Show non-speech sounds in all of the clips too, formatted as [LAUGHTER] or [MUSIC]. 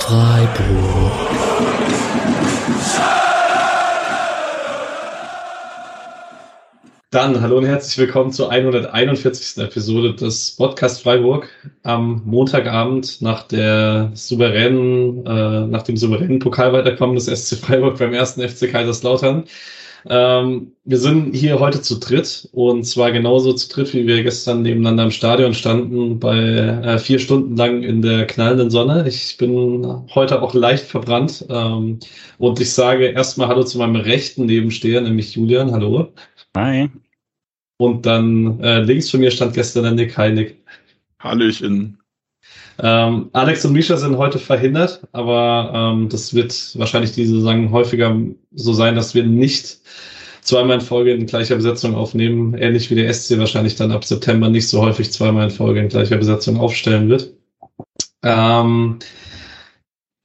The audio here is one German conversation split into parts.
Freiburg. Dann hallo und herzlich willkommen zur 141. Episode des Podcast Freiburg am Montagabend nach der souveränen, äh, nach dem souveränen Pokalweiterkommen des SC Freiburg beim ersten FC Kaiserslautern. Ähm, wir sind hier heute zu dritt und zwar genauso zu dritt, wie wir gestern nebeneinander im Stadion standen, bei äh, vier Stunden lang in der knallenden Sonne. Ich bin heute auch leicht verbrannt ähm, und ich sage erstmal Hallo zu meinem rechten Nebensteher, nämlich Julian. Hallo. Hi. Und dann äh, links von mir stand gestern der Nick. Hi Nick. Hallöchen. Ähm, Alex und Misha sind heute verhindert, aber ähm, das wird wahrscheinlich diese Saison häufiger so sein, dass wir nicht zweimal in Folge in gleicher Besetzung aufnehmen, ähnlich wie der SC wahrscheinlich dann ab September nicht so häufig zweimal in Folge in gleicher Besetzung aufstellen wird. Ähm,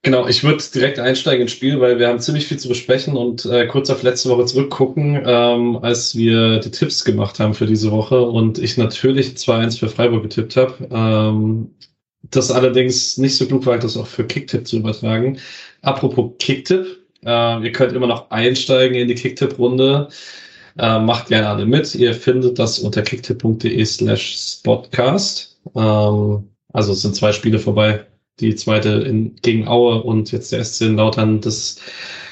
genau, ich würde direkt einsteigen ins Spiel, weil wir haben ziemlich viel zu besprechen und äh, kurz auf letzte Woche zurückgucken, ähm, als wir die Tipps gemacht haben für diese Woche und ich natürlich 2-1 für Freiburg getippt habe. Ähm, das allerdings nicht so klug war, das auch für Kicktipp zu übertragen. Apropos Kicktipp, äh, ihr könnt immer noch einsteigen in die Kicktipp-Runde. Äh, macht gerne alle mit. Ihr findet das unter kicktipp.de slash spotcast. Ähm, also es sind zwei Spiele vorbei. Die zweite in, gegen Aue und jetzt der SC in Lautern. Das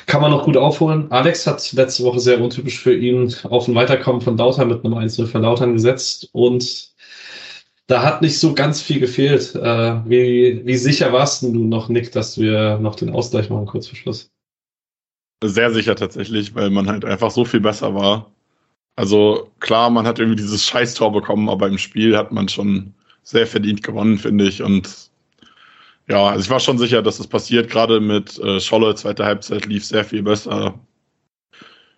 kann man noch gut aufholen. Alex hat letzte Woche sehr untypisch für ihn auf ein Weiterkommen von Lautern mit einem 1 für Lautern gesetzt und da hat nicht so ganz viel gefehlt. Äh, wie, wie sicher warst du noch, Nick, dass wir noch den Ausgleich machen, kurz vor Schluss? Sehr sicher tatsächlich, weil man halt einfach so viel besser war. Also klar, man hat irgendwie dieses Scheißtor bekommen, aber im Spiel hat man schon sehr verdient gewonnen, finde ich. Und ja, also ich war schon sicher, dass es das passiert. Gerade mit äh, Scholle, zweite Halbzeit lief sehr viel besser.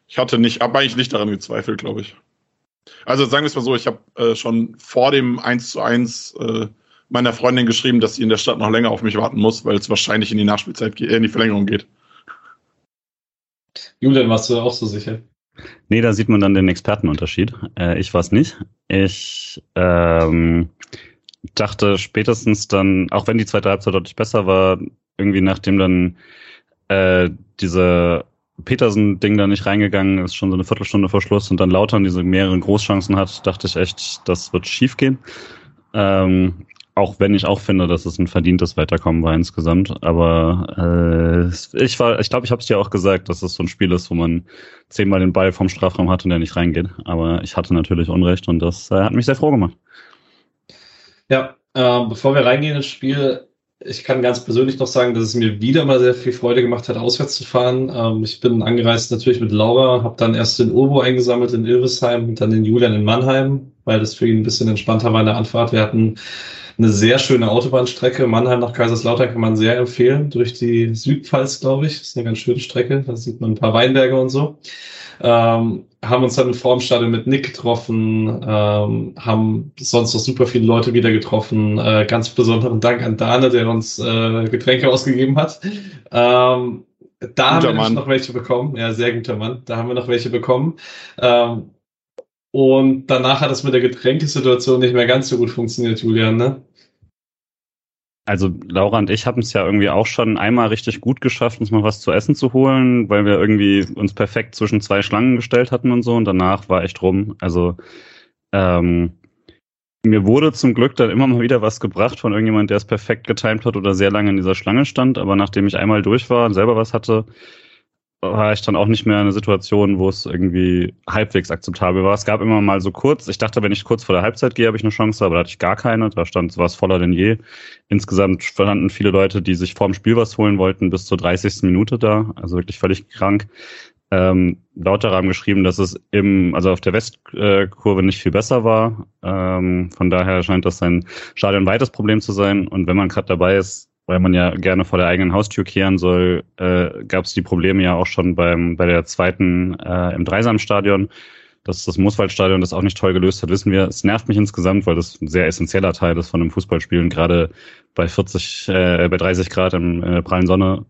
Ich hatte nicht, habe eigentlich nicht daran gezweifelt, glaube ich. Also sagen wir es mal so, ich habe äh, schon vor dem 1 zu 1 äh, meiner Freundin geschrieben, dass sie in der Stadt noch länger auf mich warten muss, weil es wahrscheinlich in die Nachspielzeit, äh, in die Verlängerung geht. Julian, warst du auch so sicher? Nee, da sieht man dann den Expertenunterschied. Äh, ich war es nicht. Ich ähm, dachte spätestens dann, auch wenn die zweite Halbzeit deutlich besser war, irgendwie nachdem dann äh, diese Petersen-Ding da nicht reingegangen ist, schon so eine Viertelstunde vor Schluss und dann Lautern diese mehreren Großchancen hat, dachte ich echt, das wird schief gehen. Ähm, auch wenn ich auch finde, dass es ein verdientes Weiterkommen war insgesamt. Aber äh, ich war, ich glaube, ich habe es dir auch gesagt, dass es so ein Spiel ist, wo man zehnmal den Ball vom Strafraum hat und der nicht reingeht. Aber ich hatte natürlich Unrecht und das äh, hat mich sehr froh gemacht. Ja, äh, bevor wir reingehen ins Spiel, ich kann ganz persönlich noch sagen, dass es mir wieder mal sehr viel Freude gemacht hat, auswärts zu fahren. Ähm, ich bin angereist natürlich mit Laura, habe dann erst den Urbo eingesammelt in Ilvesheim und dann den Julian in Mannheim, weil das für ihn ein bisschen entspannter war in der Anfahrt. Wir hatten eine sehr schöne Autobahnstrecke. Mannheim nach Kaiserslautern kann man sehr empfehlen. Durch die Südpfalz, glaube ich. Das ist eine ganz schöne Strecke. Da sieht man ein paar Weinberge und so. Ähm, haben uns dann vor dem Stadion mit Nick getroffen, ähm, haben sonst noch super viele Leute wieder getroffen. Äh, ganz besonderen Dank an Dane, der uns äh, Getränke ausgegeben hat. Ähm, da guter haben wir noch welche bekommen. Ja, sehr guter Mann. Da haben wir noch welche bekommen. Ähm, und danach hat es mit der Getränkesituation nicht mehr ganz so gut funktioniert, Julian, ne? Also Laura und ich haben es ja irgendwie auch schon einmal richtig gut geschafft, uns mal was zu essen zu holen, weil wir irgendwie uns perfekt zwischen zwei Schlangen gestellt hatten und so. Und danach war echt rum. Also ähm, mir wurde zum Glück dann immer mal wieder was gebracht von irgendjemand, der es perfekt getimt hat oder sehr lange in dieser Schlange stand. Aber nachdem ich einmal durch war und selber was hatte, war ich dann auch nicht mehr in einer Situation, wo es irgendwie halbwegs akzeptabel war. Es gab immer mal so kurz, ich dachte, wenn ich kurz vor der Halbzeit gehe, habe ich eine Chance, aber da hatte ich gar keine. Da stand was voller denn je. Insgesamt standen viele Leute, die sich vor dem Spiel was holen wollten, bis zur 30. Minute da. Also wirklich völlig krank. Ähm, Lauterer haben geschrieben, dass es im, also auf der Westkurve nicht viel besser war. Ähm, von daher scheint das ein Stadion weites Problem zu sein. Und wenn man gerade dabei ist, weil man ja gerne vor der eigenen Haustür kehren soll, äh, gab es die Probleme ja auch schon beim bei der zweiten äh, im Dreisamstadion. Dass das Mooswaldstadion das auch nicht toll gelöst hat, wissen wir. Es nervt mich insgesamt, weil das ein sehr essentieller Teil ist von einem Fußballspielen, gerade bei 40, äh, bei 30 Grad im, in der prallen Sonne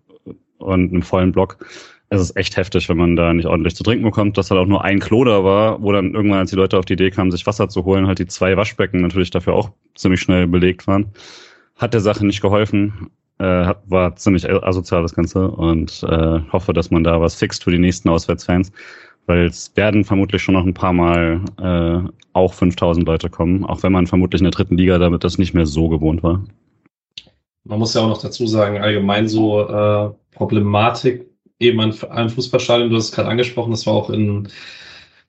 und einem vollen Block. Es ist echt heftig, wenn man da nicht ordentlich zu trinken bekommt, dass halt auch nur ein Klo da war, wo dann irgendwann, als die Leute auf die Idee kamen, sich Wasser zu holen, halt die zwei Waschbecken natürlich dafür auch ziemlich schnell belegt waren hat der Sache nicht geholfen. äh, war ziemlich asozial das Ganze und äh, hoffe, dass man da was fixt für die nächsten Auswärtsfans, weil es werden vermutlich schon noch ein paar Mal äh, auch 5000 Leute kommen, auch wenn man vermutlich in der dritten Liga damit das nicht mehr so gewohnt war. Man muss ja auch noch dazu sagen, allgemein so äh, Problematik eben an einem Fußballstadion, du hast es gerade angesprochen, das war auch in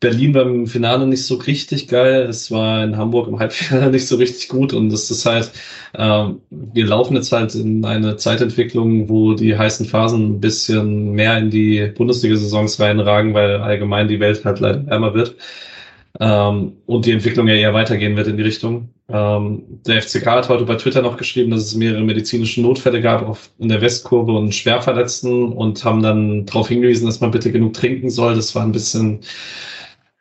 Berlin beim Finale nicht so richtig geil. Es war in Hamburg im Halbfinale [LAUGHS] nicht so richtig gut. Und das ist halt, äh, wir laufen jetzt halt in eine Zeitentwicklung, wo die heißen Phasen ein bisschen mehr in die Bundesliga-Saisons reinragen, weil allgemein die Welt halt leider wärmer wird. Ähm, und die Entwicklung ja eher weitergehen wird in die Richtung. Ähm, der FCK hat heute bei Twitter noch geschrieben, dass es mehrere medizinische Notfälle gab auf, in der Westkurve und Schwerverletzten und haben dann darauf hingewiesen, dass man bitte genug trinken soll. Das war ein bisschen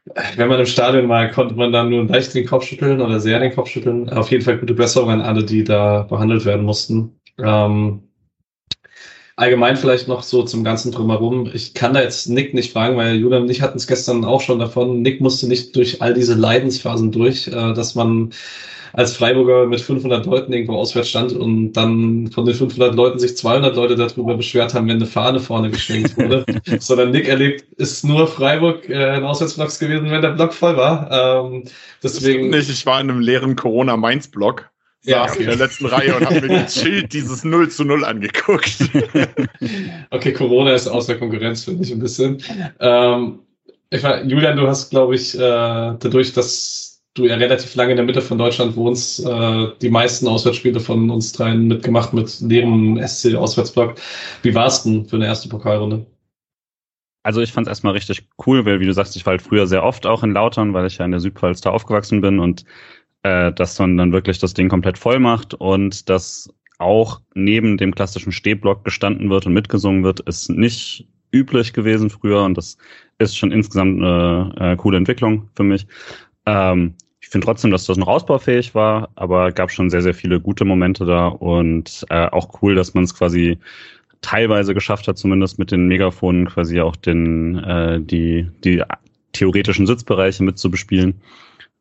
wenn man im Stadion war, konnte man dann nur leicht den Kopf schütteln oder sehr den Kopf schütteln. Auf jeden Fall gute Besserung an alle, die da behandelt werden mussten. Ähm, allgemein vielleicht noch so zum ganzen Drumherum. Ich kann da jetzt Nick nicht fragen, weil Julian und ich hatten es gestern auch schon davon. Nick musste nicht durch all diese Leidensphasen durch, äh, dass man als Freiburger mit 500 Leuten irgendwo auswärts stand und dann von den 500 Leuten sich 200 Leute darüber beschwert haben, wenn eine Fahne vorne geschwenkt wurde. [LAUGHS] Sondern Nick erlebt, ist nur Freiburg äh, ein Auswärtsblock gewesen, wenn der Block voll war. Ähm, deswegen. Nicht, ich war in einem leeren Corona-Mainz-Block ja, okay. in der letzten Reihe und habe mir [LAUGHS] Schild dieses 0 zu 0 angeguckt. [LAUGHS] okay, Corona ist außer Konkurrenz, finde ich ein bisschen. Ähm, ich war, Julian, du hast, glaube ich, äh, dadurch, dass du ja relativ lange in der Mitte von Deutschland wohnst, äh, die meisten Auswärtsspiele von uns dreien mitgemacht mit leerem SC-Auswärtsblock. Wie war es denn für eine erste Pokalrunde? Also ich fand es erstmal richtig cool, weil wie du sagst, ich war halt früher sehr oft auch in Lautern, weil ich ja in der Südpfalz da aufgewachsen bin und äh, dass man dann wirklich das Ding komplett voll macht und dass auch neben dem klassischen Stehblock gestanden wird und mitgesungen wird, ist nicht üblich gewesen früher und das ist schon insgesamt eine äh, coole Entwicklung für mich. Ähm, finde trotzdem, dass das noch ausbaufähig war, aber gab schon sehr, sehr viele gute Momente da und äh, auch cool, dass man es quasi teilweise geschafft hat, zumindest mit den Megafonen quasi auch den, äh, die, die theoretischen Sitzbereiche mit zu bespielen.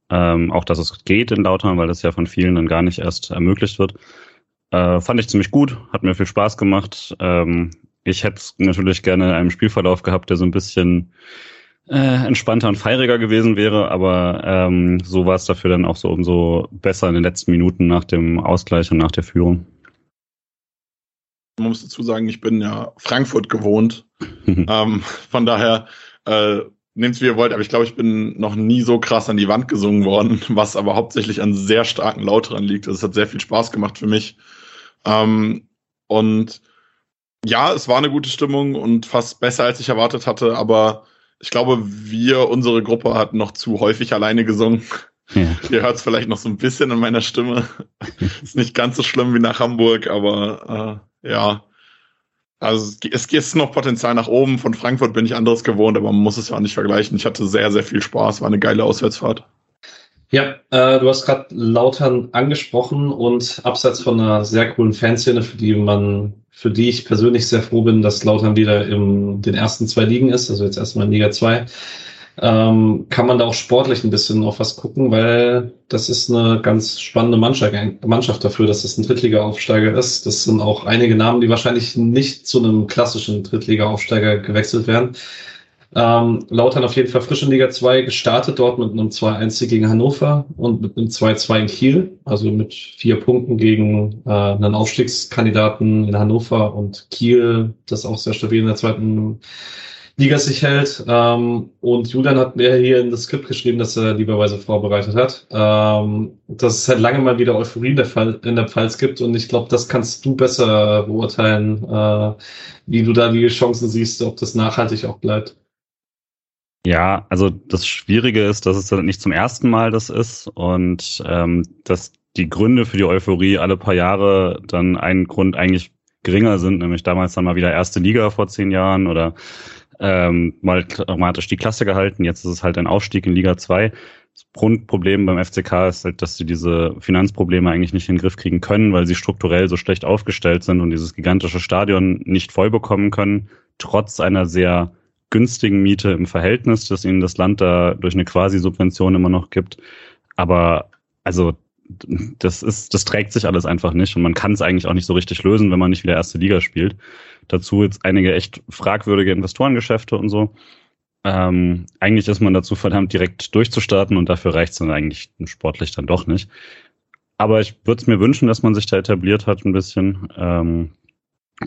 Ähm, auch dass es geht in Lautern, weil das ja von vielen dann gar nicht erst ermöglicht wird. Äh, fand ich ziemlich gut, hat mir viel Spaß gemacht. Ähm, ich hätte es natürlich gerne in einem Spielverlauf gehabt, der so ein bisschen äh, entspannter und feiriger gewesen wäre, aber ähm, so war es dafür dann auch so umso besser in den letzten Minuten nach dem Ausgleich und nach der Führung. Man muss dazu sagen, ich bin ja Frankfurt gewohnt. [LAUGHS] ähm, von daher äh, nehmt es wie ihr wollt, aber ich glaube, ich bin noch nie so krass an die Wand gesungen worden, [LAUGHS] was aber hauptsächlich an sehr starken Laut dran liegt. Also es hat sehr viel Spaß gemacht für mich. Ähm, und ja, es war eine gute Stimmung und fast besser, als ich erwartet hatte, aber ich glaube, wir, unsere Gruppe, hat noch zu häufig alleine gesungen. Ja. Ihr hört es vielleicht noch so ein bisschen in meiner Stimme. [LAUGHS] ist nicht ganz so schlimm wie nach Hamburg, aber äh, ja. Also es gibt noch Potenzial nach oben. Von Frankfurt bin ich anderes gewohnt, aber man muss es ja nicht vergleichen. Ich hatte sehr, sehr viel Spaß. War eine geile Auswärtsfahrt. Ja, äh, du hast gerade Lautern angesprochen und abseits von einer sehr coolen Fanszene, für die man für die ich persönlich sehr froh bin, dass Lautern wieder in den ersten zwei Ligen ist, also jetzt erstmal in Liga 2, ähm, kann man da auch sportlich ein bisschen auf was gucken, weil das ist eine ganz spannende Mannschaft, Mannschaft dafür, dass es ein Drittliga-Aufsteiger ist. Das sind auch einige Namen, die wahrscheinlich nicht zu einem klassischen Drittliga-Aufsteiger gewechselt werden. Ähm, Lautern auf jeden Fall frisch in Liga 2 gestartet, dort mit einem 2-1 gegen Hannover und mit einem 2-2 in Kiel, also mit vier Punkten gegen äh, einen Aufstiegskandidaten in Hannover und Kiel, das auch sehr stabil in der zweiten Liga sich hält. Ähm, und Julian hat mir hier in das Skript geschrieben, dass er lieberweise vorbereitet hat, ähm, dass es halt lange mal wieder Euphorie in der, Fall, in der Pfalz gibt. Und ich glaube, das kannst du besser beurteilen, äh, wie du da die Chancen siehst, ob das nachhaltig auch bleibt. Ja, also das Schwierige ist, dass es nicht zum ersten Mal das ist und ähm, dass die Gründe für die Euphorie alle paar Jahre dann ein Grund eigentlich geringer sind, nämlich damals dann mal wieder erste Liga vor zehn Jahren oder ähm, mal dramatisch die Klasse gehalten. Jetzt ist es halt ein Aufstieg in Liga 2. Das Grundproblem beim FCK ist halt, dass sie diese Finanzprobleme eigentlich nicht in den Griff kriegen können, weil sie strukturell so schlecht aufgestellt sind und dieses gigantische Stadion nicht voll bekommen können, trotz einer sehr günstigen Miete im Verhältnis, dass ihnen das Land da durch eine Quasi-Subvention immer noch gibt. Aber also das ist, das trägt sich alles einfach nicht und man kann es eigentlich auch nicht so richtig lösen, wenn man nicht wieder erste Liga spielt. Dazu jetzt einige echt fragwürdige Investorengeschäfte und so. Ähm, eigentlich ist man dazu verdammt, direkt durchzustarten und dafür reicht es dann eigentlich sportlich dann doch nicht. Aber ich würde es mir wünschen, dass man sich da etabliert hat ein bisschen. Ähm,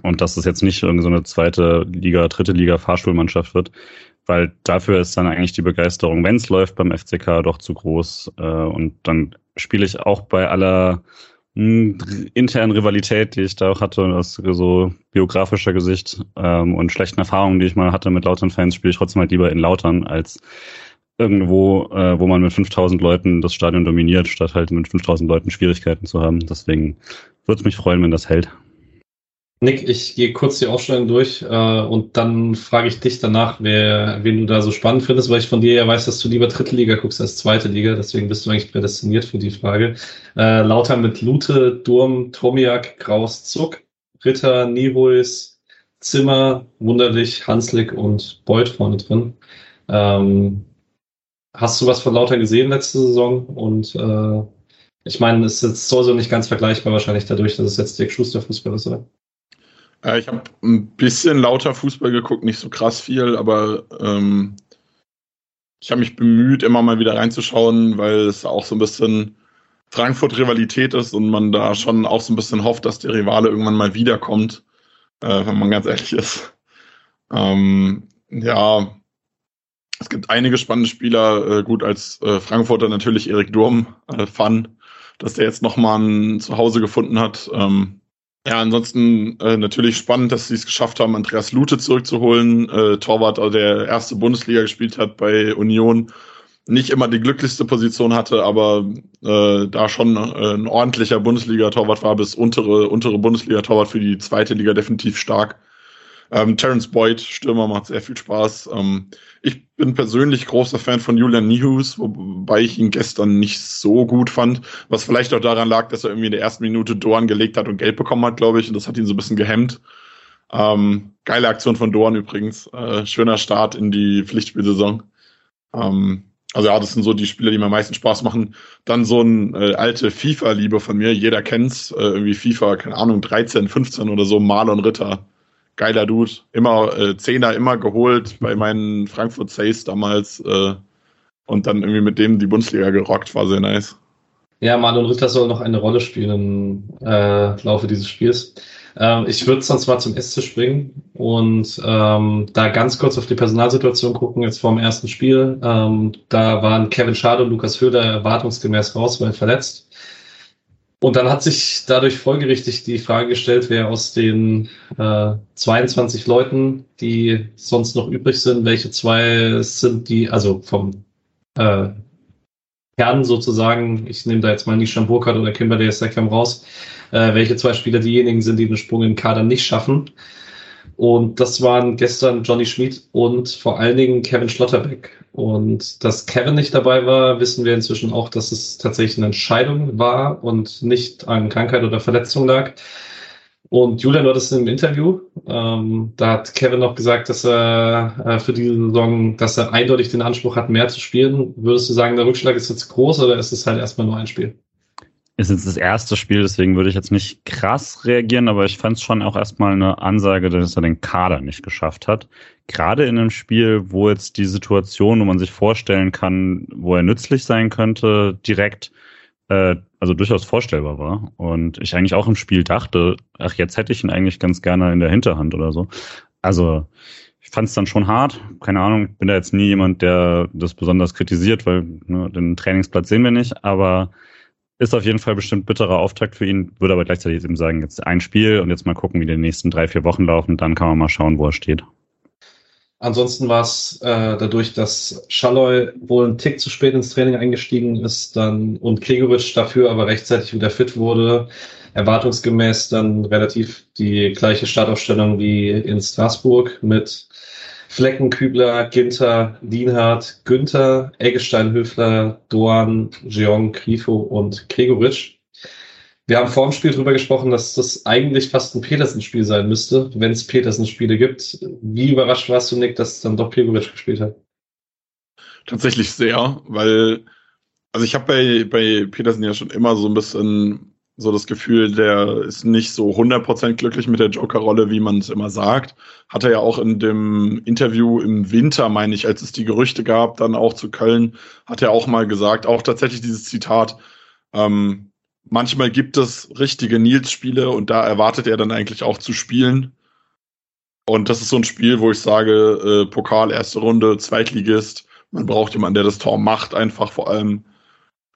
und dass es jetzt nicht irgendwie so eine zweite Liga, dritte Liga Fahrschulmannschaft wird, weil dafür ist dann eigentlich die Begeisterung, wenn es läuft beim FCK, doch zu groß. Äh, und dann spiele ich auch bei aller hm, internen Rivalität, die ich da auch hatte, aus so biografischer Gesicht ähm, und schlechten Erfahrungen, die ich mal hatte mit Lautern-Fans, spiele ich trotzdem halt lieber in Lautern als irgendwo, äh, wo man mit 5000 Leuten das Stadion dominiert, statt halt mit 5000 Leuten Schwierigkeiten zu haben. Deswegen würde es mich freuen, wenn das hält. Nick, ich gehe kurz die Aufstellung durch äh, und dann frage ich dich danach, wer, wen du da so spannend findest, weil ich von dir ja weiß, dass du lieber dritte Liga guckst als zweite Liga, deswegen bist du eigentlich prädestiniert für die Frage. Äh, Lauter mit Lute, Durm, Tomiak, Kraus, Zuck, Ritter, Niehuis, Zimmer, Wunderlich, Hanslik und Beuth vorne drin. Ähm, hast du was von Lauter gesehen letzte Saison? Und äh, ich meine, es ist jetzt so nicht ganz vergleichbar wahrscheinlich dadurch, dass es jetzt Dick Schuster Fußball ist, oder? Äh, ich habe ein bisschen lauter Fußball geguckt, nicht so krass viel, aber ähm, ich habe mich bemüht, immer mal wieder reinzuschauen, weil es auch so ein bisschen Frankfurt-Rivalität ist und man da schon auch so ein bisschen hofft, dass der Rivale irgendwann mal wiederkommt, äh, wenn man ganz ehrlich ist. Ähm, ja, es gibt einige spannende Spieler. Äh, gut, als äh, Frankfurter natürlich Erik Durm, äh, Fun, dass der jetzt nochmal ein Zuhause gefunden hat. Ähm, ja, ansonsten äh, natürlich spannend, dass sie es geschafft haben, Andreas Lute zurückzuholen. Äh, Torwart, der erste Bundesliga gespielt hat bei Union. Nicht immer die glücklichste Position hatte, aber äh, da schon äh, ein ordentlicher Bundesliga-Torwart war, bis untere, untere Bundesliga-Torwart für die zweite Liga definitiv stark. Ähm, Terence Boyd, Stürmer, macht sehr viel Spaß. Ähm, ich bin persönlich großer Fan von Julian Nihus, wobei ich ihn gestern nicht so gut fand, was vielleicht auch daran lag, dass er irgendwie in der ersten Minute Dorn gelegt hat und Geld bekommen hat, glaube ich, und das hat ihn so ein bisschen gehemmt. Ähm, geile Aktion von Dorn übrigens. Äh, schöner Start in die Pflichtspielsaison. Ähm, also ja, das sind so die Spiele, die mir am meisten Spaß machen. Dann so ein äh, alte FIFA-Liebe von mir, jeder kennt's, äh, irgendwie FIFA, keine Ahnung, 13, 15 oder so, Marlon Ritter geiler Dude. Immer äh, Zehner immer geholt bei meinen Frankfurt Says damals äh, und dann irgendwie mit dem die Bundesliga gerockt, war sehr nice. Ja, Marlon Ritter soll noch eine Rolle spielen im äh, Laufe dieses Spiels. Ähm, ich würde sonst mal zum SC springen und ähm, da ganz kurz auf die Personalsituation gucken, jetzt vor dem ersten Spiel. Ähm, da waren Kevin Schade und Lukas Höhler erwartungsgemäß raus, weil verletzt. Und dann hat sich dadurch folgerichtig die Frage gestellt, wer aus den äh, 22 Leuten, die sonst noch übrig sind, welche zwei sind die, also vom äh, Kern sozusagen, ich nehme da jetzt mal Nishan Burkhardt oder Kimberley Sekram raus, äh, welche zwei Spieler diejenigen sind, die den Sprung den Kader nicht schaffen. Und das waren gestern Johnny Schmid und vor allen Dingen Kevin Schlotterbeck. Und dass Kevin nicht dabei war, wissen wir inzwischen auch, dass es tatsächlich eine Entscheidung war und nicht an Krankheit oder Verletzung lag. Und Julian war das im Interview. Ähm, da hat Kevin noch gesagt, dass er äh, für diese Saison, dass er eindeutig den Anspruch hat, mehr zu spielen. Würdest du sagen, der Rückschlag ist jetzt groß oder ist es halt erstmal nur ein Spiel? Ist jetzt das erste Spiel, deswegen würde ich jetzt nicht krass reagieren, aber ich fand es schon auch erstmal eine Ansage, dass er den Kader nicht geschafft hat. Gerade in einem Spiel, wo jetzt die Situation, wo man sich vorstellen kann, wo er nützlich sein könnte, direkt, äh, also durchaus vorstellbar war. Und ich eigentlich auch im Spiel dachte, ach, jetzt hätte ich ihn eigentlich ganz gerne in der Hinterhand oder so. Also ich fand es dann schon hart. Keine Ahnung, bin da jetzt nie jemand, der das besonders kritisiert, weil ne, den Trainingsplatz sehen wir nicht, aber ist auf jeden Fall bestimmt bitterer Auftakt für ihn, würde aber gleichzeitig eben sagen, jetzt ein Spiel und jetzt mal gucken, wie die nächsten drei, vier Wochen laufen, dann kann man mal schauen, wo er steht. Ansonsten war es äh, dadurch, dass Schalloy wohl einen Tick zu spät ins Training eingestiegen ist dann und Gregoritsch dafür aber rechtzeitig wieder fit wurde, erwartungsgemäß dann relativ die gleiche Startaufstellung wie in Straßburg mit Flecken, Kübler, Ginter, Lienhardt, Günther, Eggestein, Höfler, Doan, Jeong, Grifo und Gregoritsch. Wir haben vor dem Spiel darüber gesprochen, dass das eigentlich fast ein Petersen-Spiel sein müsste, wenn es Petersen-Spiele gibt. Wie überrascht warst du, Nick, dass dann doch Gregoritsch gespielt hat? Tatsächlich sehr, weil Also ich habe bei, bei Petersen ja schon immer so ein bisschen so das Gefühl, der ist nicht so 100% glücklich mit der Joker-Rolle, wie man es immer sagt. Hat er ja auch in dem Interview im Winter, meine ich, als es die Gerüchte gab, dann auch zu Köln, hat er auch mal gesagt, auch tatsächlich dieses Zitat, ähm, manchmal gibt es richtige Nils-Spiele und da erwartet er dann eigentlich auch zu spielen. Und das ist so ein Spiel, wo ich sage, äh, Pokal, erste Runde, Zweitligist, man braucht jemanden, der das Tor macht, einfach vor allem.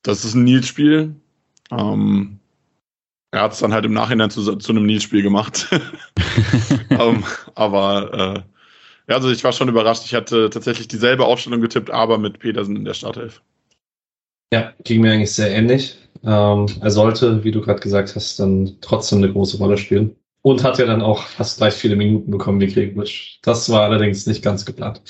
Das ist ein Nils-Spiel. Ähm, er hat es dann halt im Nachhinein zu, zu einem Nils-Spiel gemacht. um, [LAUGHS] ähm, aber äh, ja, also ich war schon überrascht. Ich hatte tatsächlich dieselbe Aufstellung getippt, aber mit Petersen in der Startelf. Ja, ging mir eigentlich sehr ähnlich. Ähm, er sollte, wie du gerade gesagt hast, dann trotzdem eine große Rolle spielen. Und hat ja dann auch fast gleich viele Minuten bekommen wie Gregoritsch. Das war allerdings nicht ganz geplant.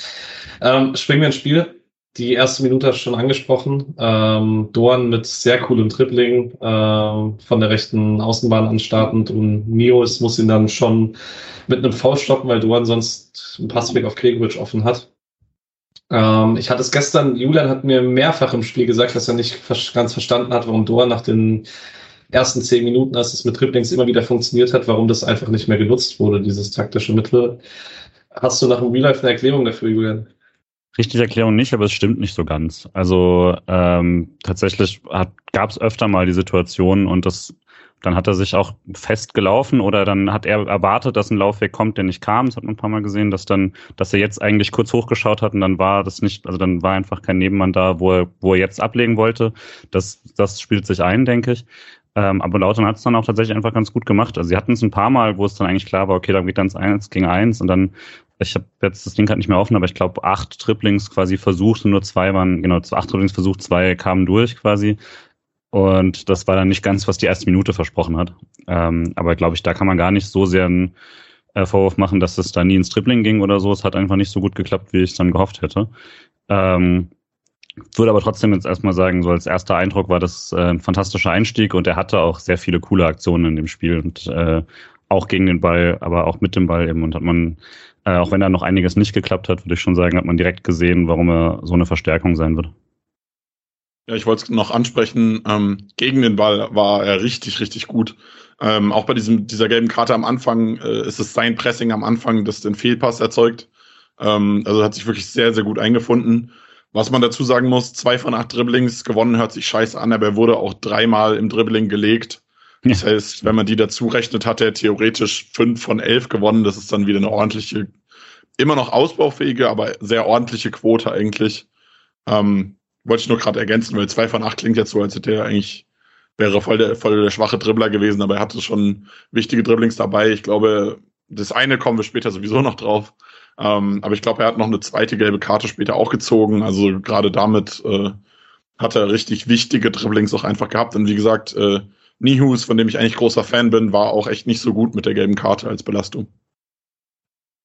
Ähm, springen wir ins Spiel die erste Minute hast du schon angesprochen. Ähm, Dorn mit sehr coolem Dribbling ähm, von der rechten Außenbahn anstartend und Mios muss ihn dann schon mit einem Foul stoppen, weil Dorn sonst einen Passweg auf Gregoritsch offen hat. Ähm, ich hatte es gestern, Julian hat mir mehrfach im Spiel gesagt, dass er nicht ganz verstanden hat, warum Dorn nach den ersten zehn Minuten, als es mit Dribblings immer wieder funktioniert hat, warum das einfach nicht mehr genutzt wurde, dieses taktische Mittel. Hast du nach dem Real Life eine Erklärung dafür, Julian? Richtige Erklärung nicht, aber es stimmt nicht so ganz. Also ähm, tatsächlich gab es öfter mal die Situation und das dann hat er sich auch festgelaufen oder dann hat er erwartet, dass ein Laufweg kommt, der nicht kam. Das hat man ein paar Mal gesehen, dass dann, dass er jetzt eigentlich kurz hochgeschaut hat und dann war das nicht, also dann war einfach kein Nebenmann da, wo er, wo er jetzt ablegen wollte. Das, das spielt sich ein, denke ich. Ähm, aber Lautern hat es dann auch tatsächlich einfach ganz gut gemacht. Also sie hatten es ein paar Mal, wo es dann eigentlich klar war, okay, da geht dann eins gegen eins und dann ich habe jetzt das Ding halt nicht mehr offen, aber ich glaube, acht Triplings quasi versucht und nur zwei waren, genau, acht Triplings versucht, zwei kamen durch quasi. Und das war dann nicht ganz, was die erste Minute versprochen hat. Ähm, aber glaube ich, da kann man gar nicht so sehr einen äh, Vorwurf machen, dass es da nie ins Tripling ging oder so. Es hat einfach nicht so gut geklappt, wie ich es dann gehofft hätte. Ähm, würde aber trotzdem jetzt erstmal sagen, so als erster Eindruck war das äh, ein fantastischer Einstieg und er hatte auch sehr viele coole Aktionen in dem Spiel und äh, auch gegen den Ball, aber auch mit dem Ball eben und hat man äh, auch wenn da noch einiges nicht geklappt hat, würde ich schon sagen, hat man direkt gesehen, warum er so eine Verstärkung sein wird. Ja, ich wollte es noch ansprechen. Ähm, gegen den Ball war er richtig, richtig gut. Ähm, auch bei diesem, dieser gelben Karte am Anfang äh, ist es sein Pressing am Anfang, das den Fehlpass erzeugt. Ähm, also hat sich wirklich sehr, sehr gut eingefunden. Was man dazu sagen muss, zwei von acht Dribblings gewonnen hört sich scheiße an, aber er wurde auch dreimal im Dribbling gelegt. Das heißt, wenn man die dazu rechnet, hat er theoretisch fünf von elf gewonnen. Das ist dann wieder eine ordentliche, immer noch ausbaufähige, aber sehr ordentliche Quote eigentlich. Ähm, wollte ich nur gerade ergänzen, weil zwei von acht klingt jetzt so, als hätte er eigentlich wäre voll der, voll der schwache Dribbler gewesen, aber er hatte schon wichtige Dribblings dabei. Ich glaube, das eine kommen wir später sowieso noch drauf. Ähm, aber ich glaube, er hat noch eine zweite gelbe Karte später auch gezogen. Also gerade damit äh, hat er richtig wichtige Dribblings auch einfach gehabt. Und wie gesagt, äh, Nihus, von dem ich eigentlich großer Fan bin, war auch echt nicht so gut mit der gelben Karte als Belastung.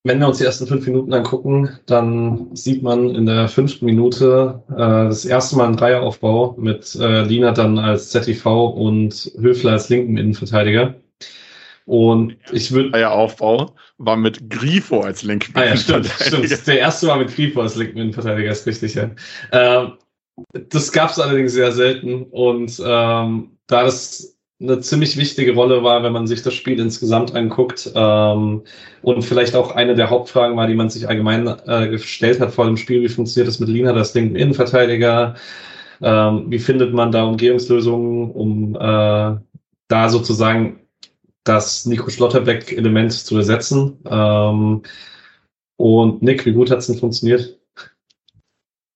Wenn wir uns die ersten fünf Minuten angucken, dann sieht man in der fünften Minute äh, das erste Mal einen Dreieraufbau mit äh, Lina dann als ZTV und Höfler als linken Innenverteidiger. Und ich würde. Dreieraufbau war mit Grifo als linken ah, ja, stimmt, stimmt. Der erste war mit Grifo als linken Innenverteidiger, ist richtig, ja. Äh, das gab es allerdings sehr selten und ähm, da das eine ziemlich wichtige Rolle war, wenn man sich das Spiel insgesamt anguckt. Ähm, und vielleicht auch eine der Hauptfragen war, die man sich allgemein äh, gestellt hat vor dem Spiel, wie funktioniert das mit Lina, das linken Innenverteidiger? Ähm, wie findet man da Umgehungslösungen, um äh, da sozusagen das Nico Schlotterbeck-Element zu ersetzen? Ähm, und Nick, wie gut hat es denn funktioniert?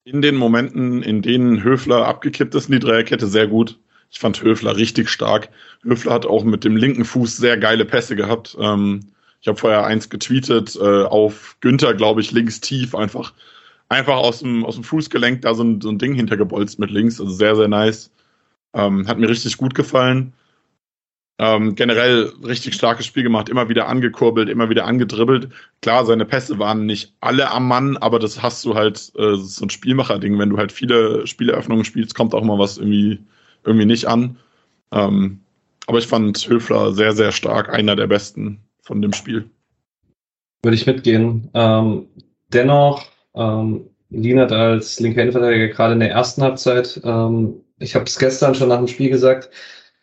In den Momenten, in denen Höfler abgekippt ist in die Dreierkette, sehr gut. Ich fand Höfler richtig stark. Höfler hat auch mit dem linken Fuß sehr geile Pässe gehabt. Ähm, ich habe vorher eins getweetet äh, auf Günther, glaube ich, links tief, einfach, einfach aus dem, aus dem Fußgelenk da so ein, so ein Ding hintergebolzt mit links. Also sehr, sehr nice. Ähm, hat mir richtig gut gefallen. Ähm, generell richtig starkes Spiel gemacht, immer wieder angekurbelt, immer wieder angedribbelt. Klar, seine Pässe waren nicht alle am Mann, aber das hast du halt, äh, so ein Spielmacher-Ding. Wenn du halt viele Spieleröffnungen spielst, kommt auch mal was irgendwie irgendwie nicht an. Ähm, aber ich fand Höfler sehr, sehr stark, einer der besten von dem Spiel. Würde ich mitgehen. Ähm, dennoch, ähm, Lienert als linker Innenverteidiger gerade in der ersten Halbzeit ähm, ich habe es gestern schon nach dem Spiel gesagt,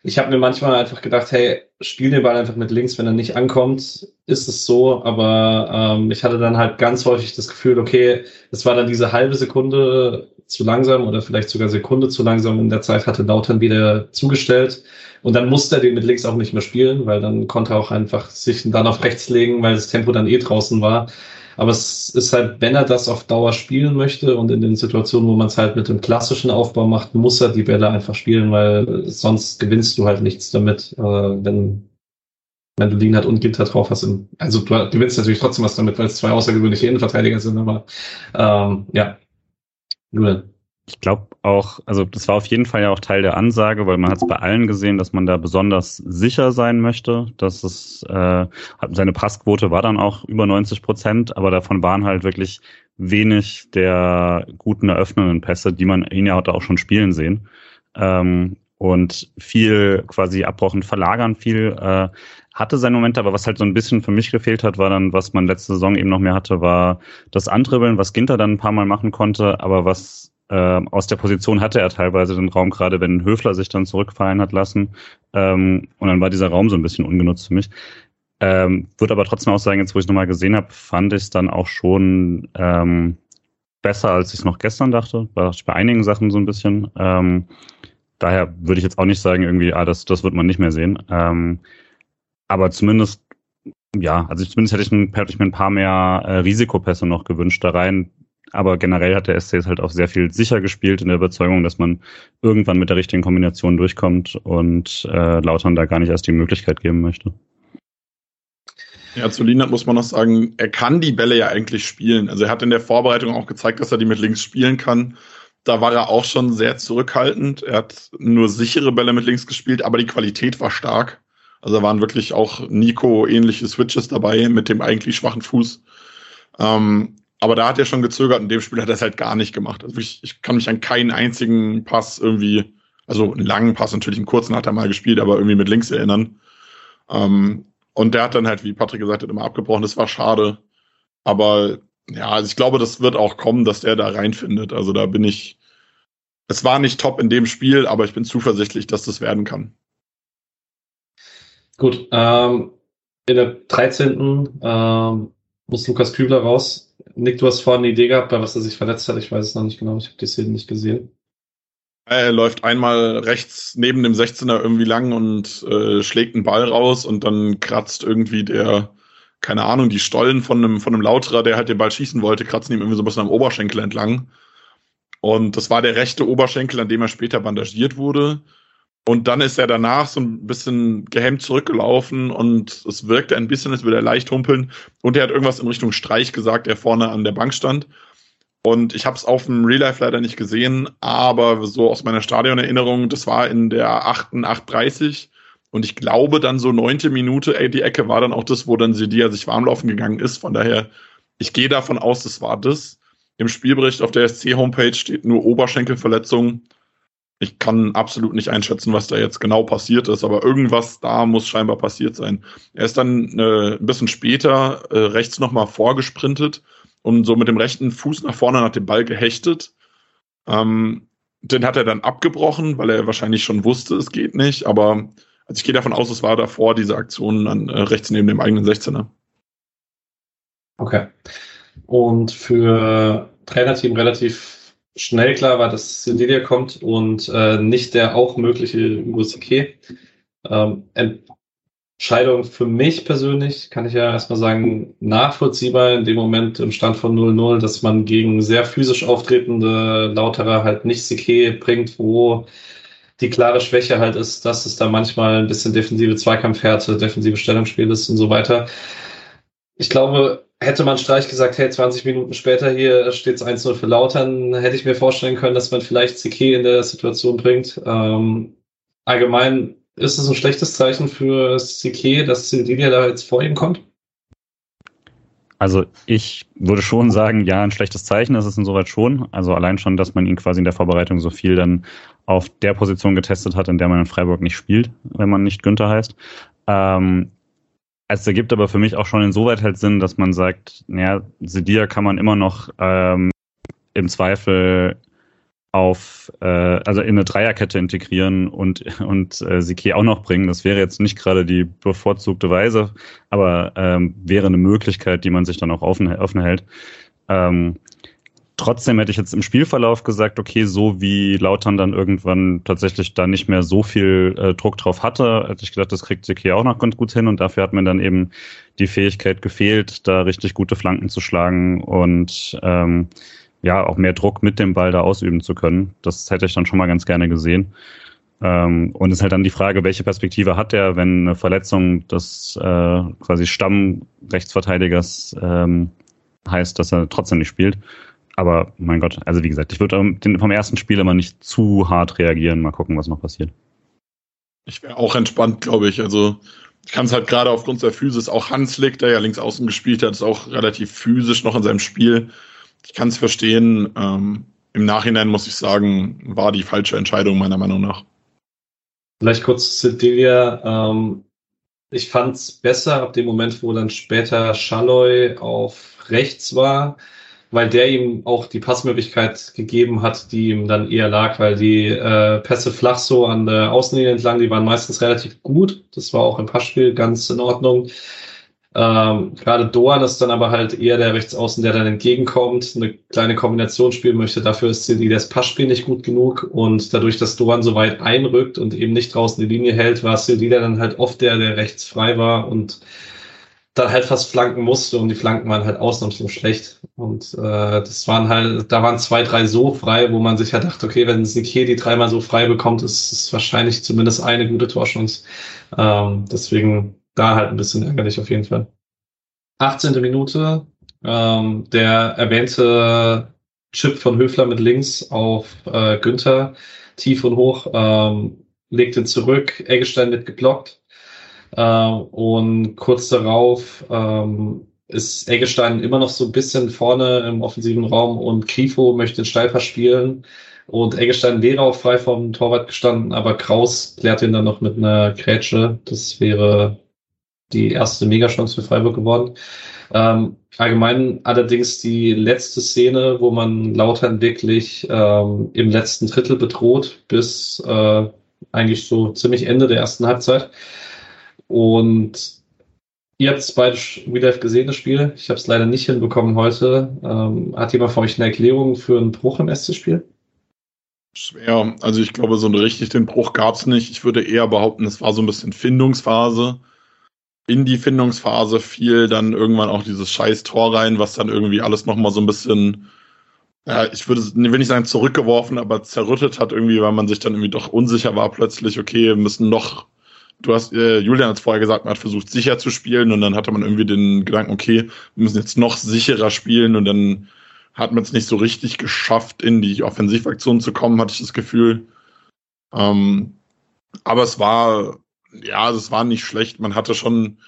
ich habe mir manchmal einfach gedacht, hey, spiel den Ball einfach mit links, wenn er nicht ankommt, ist es so. Aber ähm, ich hatte dann halt ganz häufig das Gefühl, okay, es war dann diese halbe Sekunde zu langsam oder vielleicht sogar Sekunde zu langsam. In der Zeit hatte Lautern wieder zugestellt. Und dann musste er den mit links auch nicht mehr spielen, weil dann konnte er auch einfach sich dann auf rechts legen, weil das Tempo dann eh draußen war. Aber es ist halt, wenn er das auf Dauer spielen möchte und in den Situationen, wo man es halt mit dem klassischen Aufbau macht, muss er die Bälle einfach spielen, weil sonst gewinnst du halt nichts damit, äh, wenn, wenn du Lienhardt und Ginter drauf hast. Also du gewinnst natürlich trotzdem was damit, weil es zwei außergewöhnliche Innenverteidiger sind, aber ähm, ja. Nur ich glaube auch, also das war auf jeden Fall ja auch Teil der Ansage, weil man hat es bei allen gesehen, dass man da besonders sicher sein möchte. Dass es äh, seine Passquote war dann auch über 90 Prozent, aber davon waren halt wirklich wenig der guten eröffnenden Pässe, die man ihn ja heute auch schon spielen sehen. Ähm, und viel quasi abbrochen, verlagern, viel äh, hatte seinen Moment, aber was halt so ein bisschen für mich gefehlt hat, war dann, was man letzte Saison eben noch mehr hatte, war das Antribbeln, was Ginter dann ein paar Mal machen konnte, aber was ähm, aus der Position hatte er teilweise den Raum, gerade wenn Höfler sich dann zurückfallen hat lassen. Ähm, und dann war dieser Raum so ein bisschen ungenutzt für mich. Ähm, Würde aber trotzdem auch sagen, jetzt wo ich nochmal gesehen habe, fand ich es dann auch schon ähm, besser, als ich es noch gestern dachte. War ich bei einigen Sachen so ein bisschen. Ähm, daher würde ich jetzt auch nicht sagen, irgendwie, ah, das, das wird man nicht mehr sehen. Ähm, aber zumindest, ja, also zumindest hätte ich, hätte ich mir ein paar mehr äh, Risikopässe noch gewünscht da rein, aber generell hat der SC halt auch sehr viel sicher gespielt in der Überzeugung, dass man irgendwann mit der richtigen Kombination durchkommt und äh, Lautern da gar nicht erst die Möglichkeit geben möchte. Ja, zu Lienert muss man noch sagen, er kann die Bälle ja eigentlich spielen. Also er hat in der Vorbereitung auch gezeigt, dass er die mit links spielen kann. Da war er auch schon sehr zurückhaltend. Er hat nur sichere Bälle mit links gespielt, aber die Qualität war stark. Also da waren wirklich auch Nico-ähnliche Switches dabei mit dem eigentlich schwachen Fuß. Ähm, aber da hat er schon gezögert. In dem Spiel hat er es halt gar nicht gemacht. Also ich, ich kann mich an keinen einzigen Pass irgendwie, also einen langen Pass, natürlich einen kurzen hat er mal gespielt, aber irgendwie mit links erinnern. Ähm, und der hat dann halt, wie Patrick gesagt hat, immer abgebrochen. Das war schade. Aber ja, also ich glaube, das wird auch kommen, dass der da reinfindet. Also da bin ich, es war nicht top in dem Spiel, aber ich bin zuversichtlich, dass das werden kann. Gut, ähm, in der 13. Ähm, muss Lukas Kübler raus. Nick, du hast vorhin eine Idee gehabt, bei was er sich verletzt hat. Ich weiß es noch nicht genau. Ich habe die Szene nicht gesehen. Er läuft einmal rechts neben dem 16er irgendwie lang und äh, schlägt einen Ball raus und dann kratzt irgendwie der, keine Ahnung, die Stollen von einem, von einem Lauterer, der halt den Ball schießen wollte, kratzen ihm irgendwie so ein bisschen am Oberschenkel entlang. Und das war der rechte Oberschenkel, an dem er später bandagiert wurde. Und dann ist er danach so ein bisschen gehemmt zurückgelaufen und es wirkte ein bisschen, als würde er leicht humpeln. Und er hat irgendwas in Richtung Streich gesagt, der vorne an der Bank stand. Und ich habe es auf dem Real Life leider nicht gesehen, aber so aus meiner Stadionerinnerung, das war in der 8. 8.30 und ich glaube dann so neunte Minute, ey, die Ecke war dann auch das, wo dann Sedia sich warmlaufen gegangen ist. Von daher, ich gehe davon aus, das war das. Im Spielbericht auf der SC-Homepage steht nur Oberschenkelverletzung ich kann absolut nicht einschätzen, was da jetzt genau passiert ist, aber irgendwas da muss scheinbar passiert sein. Er ist dann äh, ein bisschen später äh, rechts nochmal vorgesprintet und so mit dem rechten Fuß nach vorne nach dem Ball gehechtet. Ähm, den hat er dann abgebrochen, weil er wahrscheinlich schon wusste, es geht nicht, aber also ich gehe davon aus, es war davor diese Aktion dann äh, rechts neben dem eigenen 16er. Okay. Und für Trainerteam relativ schnell klar war, dass Cedilia kommt und äh, nicht der auch mögliche Ngusike. Ähm, Entscheidung für mich persönlich, kann ich ja erstmal sagen, nachvollziehbar in dem Moment im Stand von 0-0, dass man gegen sehr physisch auftretende Lauterer halt nicht Sike bringt, wo die klare Schwäche halt ist, dass es da manchmal ein bisschen defensive Zweikampfhärte, defensive Stellungsspiel ist und so weiter. Ich glaube, hätte man Streich gesagt, hey, 20 Minuten später hier steht es 1-0 für Lautern, hätte ich mir vorstellen können, dass man vielleicht CK in der Situation bringt. Ähm, allgemein ist es ein schlechtes Zeichen für CK, dass Sildinia da jetzt vor ihm kommt? Also ich würde schon sagen, ja, ein schlechtes Zeichen ist es insoweit schon. Also allein schon, dass man ihn quasi in der Vorbereitung so viel dann auf der Position getestet hat, in der man in Freiburg nicht spielt, wenn man nicht Günther heißt. Ähm, es ergibt aber für mich auch schon insoweit halt Sinn, dass man sagt, naja, Sedia kann man immer noch ähm, im Zweifel auf, äh, also in eine Dreierkette integrieren und, [LAUGHS] und äh, Siki auch noch bringen. Das wäre jetzt nicht gerade die bevorzugte Weise, aber ähm, wäre eine Möglichkeit, die man sich dann auch offen, offen hält. Ähm, trotzdem hätte ich jetzt im Spielverlauf gesagt, okay, so wie Lautern dann irgendwann tatsächlich da nicht mehr so viel äh, Druck drauf hatte, hätte ich gedacht, das kriegt Siki auch noch ganz gut hin und dafür hat mir dann eben die Fähigkeit gefehlt, da richtig gute Flanken zu schlagen und ähm, ja auch mehr Druck mit dem Ball da ausüben zu können. Das hätte ich dann schon mal ganz gerne gesehen. Ähm, und es ist halt dann die Frage, welche Perspektive hat er, wenn eine Verletzung des äh, quasi Stammrechtsverteidigers ähm, heißt, dass er trotzdem nicht spielt. Aber mein Gott, also wie gesagt, ich würde vom ersten Spiel immer nicht zu hart reagieren. Mal gucken, was noch passiert. Ich wäre auch entspannt, glaube ich. Also ich kann es halt gerade aufgrund der Physis, auch Hanslik, der ja links außen gespielt hat, ist auch relativ physisch noch in seinem Spiel ich kann es verstehen. Ähm, Im Nachhinein muss ich sagen, war die falsche Entscheidung meiner Meinung nach. Vielleicht kurz zu Delia. Ähm, ich fand es besser ab dem Moment, wo dann später Schalloy auf rechts war, weil der ihm auch die Passmöglichkeit gegeben hat, die ihm dann eher lag, weil die äh, Pässe flach so an der Außenlinie entlang, die waren meistens relativ gut. Das war auch im Passspiel ganz in Ordnung. Ähm, Gerade Doan ist dann aber halt eher der Rechtsaußen, der dann entgegenkommt, eine kleine Kombination spielen möchte. Dafür ist CD das Passspiel nicht gut genug und dadurch, dass Doan so weit einrückt und eben nicht draußen die Linie hält, war CD dann halt oft der, der rechts frei war und dann halt fast flanken musste und die Flanken waren halt ausnahmslos schlecht. Und äh, das waren halt, da waren zwei, drei so frei, wo man sich halt dachte, okay, wenn Sikier die dreimal so frei bekommt, ist es wahrscheinlich zumindest eine gute Torchance. Ähm, deswegen da halt ein bisschen ärgerlich auf jeden Fall. 18. Minute, ähm, der erwähnte Chip von Höfler mit links auf äh, Günther, tief und hoch, ähm, legt ihn zurück, Eggestein wird geblockt. Äh, und kurz darauf ähm, ist Eggestein immer noch so ein bisschen vorne im offensiven Raum und Grifo möchte den Steilpass spielen. Und Eggestein wäre auch frei vom Torwart gestanden, aber Kraus klärt ihn dann noch mit einer Grätsche. Das wäre die erste Megachance für Freiburg geworden. Ähm, allgemein allerdings die letzte Szene, wo man Lautern wirklich ähm, im letzten Drittel bedroht, bis äh, eigentlich so ziemlich Ende der ersten Halbzeit. Und ihr habt beide wieder gesehen, das Spiel. Ich habe es leider nicht hinbekommen heute. Ähm, hat jemand von euch eine Erklärung für einen Bruch im ersten Spiel? Schwer. Also ich glaube, so richtig den Bruch gab es nicht. Ich würde eher behaupten, es war so ein bisschen Findungsphase in die Findungsphase fiel dann irgendwann auch dieses scheiß Tor rein, was dann irgendwie alles nochmal so ein bisschen, ja, ich würde, will nicht sagen zurückgeworfen, aber zerrüttet hat irgendwie, weil man sich dann irgendwie doch unsicher war plötzlich, okay, wir müssen noch, du hast, äh, Julian hat es vorher gesagt, man hat versucht sicher zu spielen und dann hatte man irgendwie den Gedanken, okay, wir müssen jetzt noch sicherer spielen und dann hat man es nicht so richtig geschafft, in die Offensivaktion zu kommen, hatte ich das Gefühl. Ähm, aber es war ja, es war nicht schlecht. Man hatte schon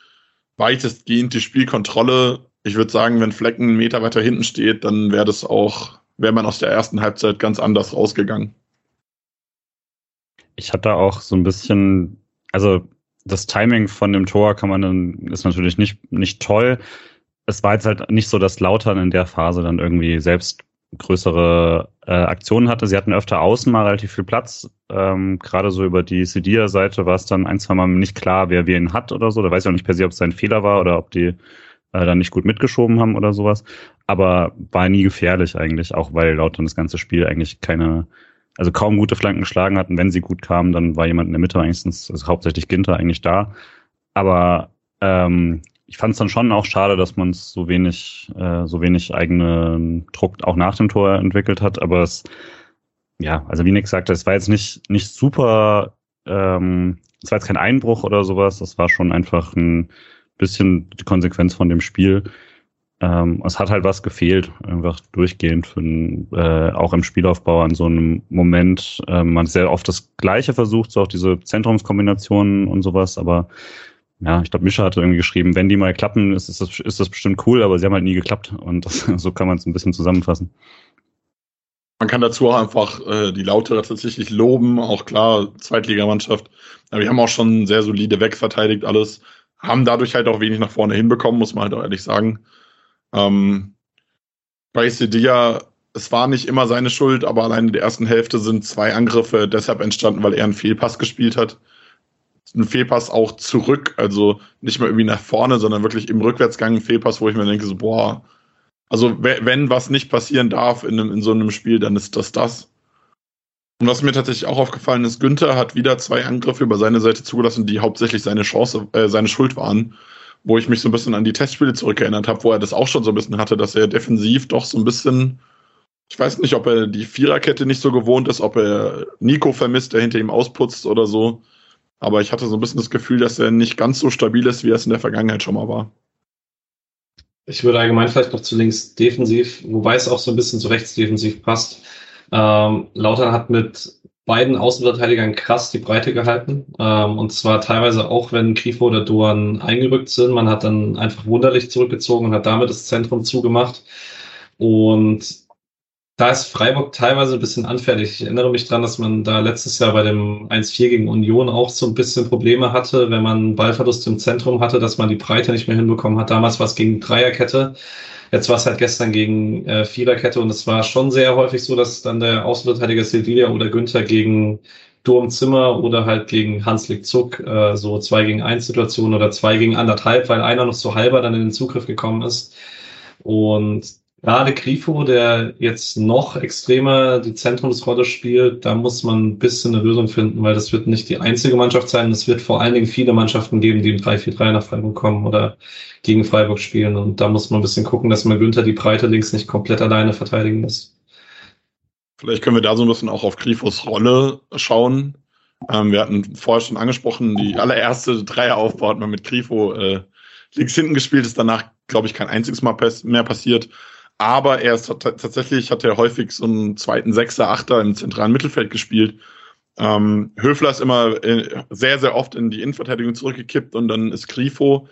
weitestgehend die Spielkontrolle. Ich würde sagen, wenn Flecken einen Meter weiter hinten steht, dann wäre das auch, wäre man aus der ersten Halbzeit ganz anders rausgegangen. Ich hatte auch so ein bisschen, also das Timing von dem Tor kann man dann, ist natürlich nicht, nicht toll. Es war jetzt halt nicht so, dass Lautern in der Phase dann irgendwie selbst größere äh, Aktionen hatte. Sie hatten öfter außen mal relativ viel Platz. Ähm, Gerade so über die Sedia-Seite war es dann ein, zwei Mal nicht klar, wer wen hat oder so. Da weiß ich auch nicht per se, ob es sein Fehler war oder ob die äh, dann nicht gut mitgeschoben haben oder sowas. Aber war nie gefährlich eigentlich, auch weil Lautern das ganze Spiel eigentlich keine, also kaum gute Flanken geschlagen hatten. Wenn sie gut kamen, dann war jemand in der Mitte meistens, also hauptsächlich Ginter eigentlich da. Aber ähm, ich fand es dann schon auch schade, dass man so wenig, äh, so wenig eigenen Druck auch nach dem Tor entwickelt hat. Aber es, ja, also wie Nick sagte, es war jetzt nicht, nicht super, ähm, es war jetzt kein Einbruch oder sowas. Das war schon einfach ein bisschen die Konsequenz von dem Spiel. Ähm, es hat halt was gefehlt, einfach durchgehend für äh, auch im Spielaufbau an so einem Moment. Äh, man sehr oft das Gleiche versucht, so auch diese Zentrumskombinationen und sowas, aber ja, ich glaube, Mischa hatte irgendwie geschrieben, wenn die mal klappen, ist, ist, das, ist das bestimmt cool, aber sie haben halt nie geklappt. Und das, [LAUGHS] so kann man es ein bisschen zusammenfassen. Man kann dazu auch einfach äh, die Lauterer tatsächlich loben, auch klar, Zweitligamannschaft. Aber wir haben auch schon sehr solide wegverteidigt alles, haben dadurch halt auch wenig nach vorne hinbekommen, muss man halt auch ehrlich sagen. Ähm, bei Sedia es war nicht immer seine Schuld, aber allein in der ersten Hälfte sind zwei Angriffe deshalb entstanden, weil er einen Fehlpass gespielt hat. Ein Fehlpass auch zurück, also nicht mal irgendwie nach vorne, sondern wirklich im Rückwärtsgang ein Fehlpass, wo ich mir denke, so, boah, also wenn was nicht passieren darf in, einem, in so einem Spiel, dann ist das das. Und was mir tatsächlich auch aufgefallen ist, Günther hat wieder zwei Angriffe über seine Seite zugelassen, die hauptsächlich seine Chance, äh, seine Schuld waren. Wo ich mich so ein bisschen an die Testspiele zurückerinnert habe, wo er das auch schon so ein bisschen hatte, dass er defensiv doch so ein bisschen, ich weiß nicht, ob er die Viererkette nicht so gewohnt ist, ob er Nico vermisst, der hinter ihm ausputzt oder so. Aber ich hatte so ein bisschen das Gefühl, dass er nicht ganz so stabil ist, wie er es in der Vergangenheit schon mal war. Ich würde allgemein vielleicht noch zu links defensiv, wobei es auch so ein bisschen zu rechts defensiv passt. Ähm, Lautern hat mit beiden Außenverteidigern krass die Breite gehalten. Ähm, und zwar teilweise auch, wenn Grifo oder Doan eingerückt sind. Man hat dann einfach wunderlich zurückgezogen und hat damit das Zentrum zugemacht. Und da ist Freiburg teilweise ein bisschen anfällig. Ich erinnere mich dran, dass man da letztes Jahr bei dem 1-4 gegen Union auch so ein bisschen Probleme hatte, wenn man Ballverlust im Zentrum hatte, dass man die Breite nicht mehr hinbekommen hat. Damals war es gegen Dreierkette. Jetzt war es halt gestern gegen äh, Viererkette und es war schon sehr häufig so, dass dann der Außenverteidiger Silvia oder Günther gegen Durm Zimmer oder halt gegen Hanslik Zuck äh, so zwei gegen eins Situationen oder zwei gegen anderthalb, weil einer noch so halber dann in den Zugriff gekommen ist. Und gerade Grifo, der jetzt noch extremer die Zentrumsrolle spielt, da muss man ein bisschen eine Lösung finden, weil das wird nicht die einzige Mannschaft sein. Es wird vor allen Dingen viele Mannschaften geben, die im 3-4-3 nach Freiburg kommen oder gegen Freiburg spielen. Und da muss man ein bisschen gucken, dass man Günther die Breite links nicht komplett alleine verteidigen muss. Vielleicht können wir da so ein bisschen auch auf Grifos Rolle schauen. Ähm, wir hatten vorher schon angesprochen, die allererste Dreieraufbau hat man mit Grifo äh, links hinten gespielt, ist danach, glaube ich, kein einziges Mal mehr passiert. Aber er ist tatsächlich, hat er häufig so einen zweiten Sechser, Achter im zentralen Mittelfeld gespielt. Ähm, Höfler ist immer äh, sehr, sehr oft in die Innenverteidigung zurückgekippt und dann ist Grifo.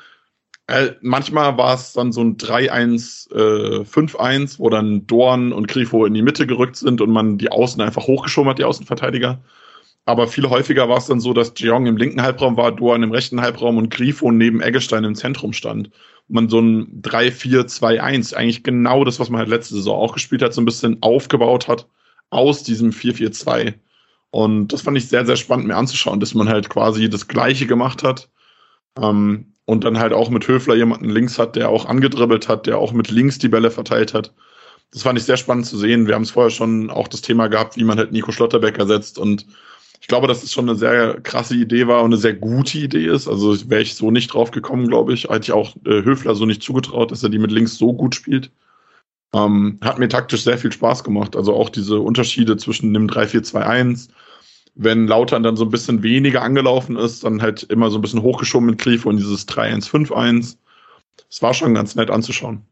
Äh, manchmal war es dann so ein 3-1, äh, 5-1, wo dann Dorn und Grifo in die Mitte gerückt sind und man die Außen einfach hochgeschoben hat, die Außenverteidiger. Aber viel häufiger war es dann so, dass Jeong im linken Halbraum war, Dorn im rechten Halbraum und Grifo neben Eggestein im Zentrum stand man so ein 3-4-2-1, eigentlich genau das, was man halt letzte Saison auch gespielt hat, so ein bisschen aufgebaut hat aus diesem 4-4-2. Und das fand ich sehr, sehr spannend mir anzuschauen, dass man halt quasi das Gleiche gemacht hat. Ähm, und dann halt auch mit Höfler jemanden links hat, der auch angedribbelt hat, der auch mit links die Bälle verteilt hat. Das fand ich sehr spannend zu sehen. Wir haben es vorher schon auch das Thema gehabt, wie man halt Nico Schlotterbeck ersetzt und ich glaube, dass es schon eine sehr krasse Idee war und eine sehr gute Idee ist. Also wäre ich so nicht drauf gekommen, glaube ich. Hätte ich auch äh, Höfler so nicht zugetraut, dass er die mit links so gut spielt. Ähm, hat mir taktisch sehr viel Spaß gemacht. Also auch diese Unterschiede zwischen dem 3-4-2-1, wenn Lautern dann so ein bisschen weniger angelaufen ist, dann halt immer so ein bisschen hochgeschoben mit Grifo und dieses 3-1-5-1. Es war schon ganz nett anzuschauen.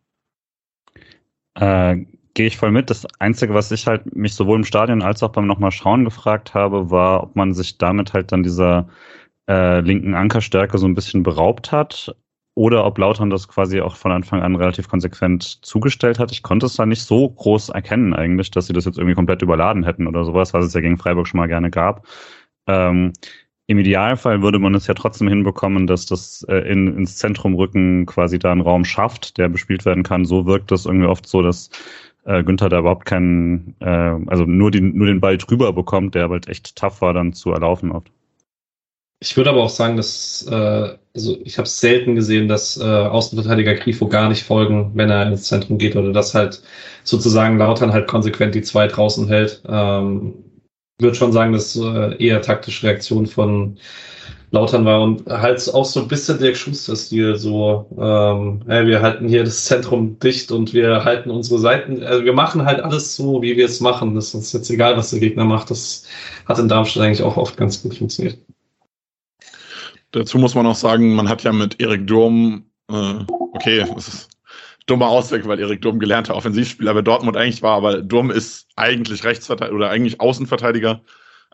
Äh, gehe ich voll mit. Das Einzige, was ich halt mich sowohl im Stadion als auch beim nochmal schauen gefragt habe, war, ob man sich damit halt dann dieser äh, linken Ankerstärke so ein bisschen beraubt hat oder ob Lautern das quasi auch von Anfang an relativ konsequent zugestellt hat. Ich konnte es da nicht so groß erkennen eigentlich, dass sie das jetzt irgendwie komplett überladen hätten oder sowas, was es ja gegen Freiburg schon mal gerne gab. Ähm, im Idealfall würde man es ja trotzdem hinbekommen, dass das äh, in, ins Zentrum rücken quasi da einen Raum schafft, der bespielt werden kann. So wirkt das irgendwie oft so, dass äh, Günther da überhaupt keinen, äh, also nur, die, nur den Ball drüber bekommt, der halt echt tough war, dann zu erlaufen oft. Ich würde aber auch sagen, dass, äh, also ich habe selten gesehen, dass äh, Außenverteidiger Grifo gar nicht folgen, wenn er ins Zentrum geht oder dass halt sozusagen Lautern halt konsequent die zwei draußen hält. Ähm, würde schon sagen, dass äh, eher taktische Reaktion von Lautern war und halt auch so ein bisschen Dirk Schuster-Stil, so, ähm, hey, wir halten hier das Zentrum dicht und wir halten unsere Seiten, also wir machen halt alles so, wie wir es machen. Das ist uns jetzt egal, was der Gegner macht. Das hat in Darmstadt eigentlich auch oft ganz gut funktioniert. Dazu muss man auch sagen, man hat ja mit Erik Durm, äh, okay, das ist dummer Ausweg, weil Erik Durm gelernter Offensivspieler bei Dortmund eigentlich war, aber Durm ist eigentlich Rechtsverteidiger oder eigentlich Außenverteidiger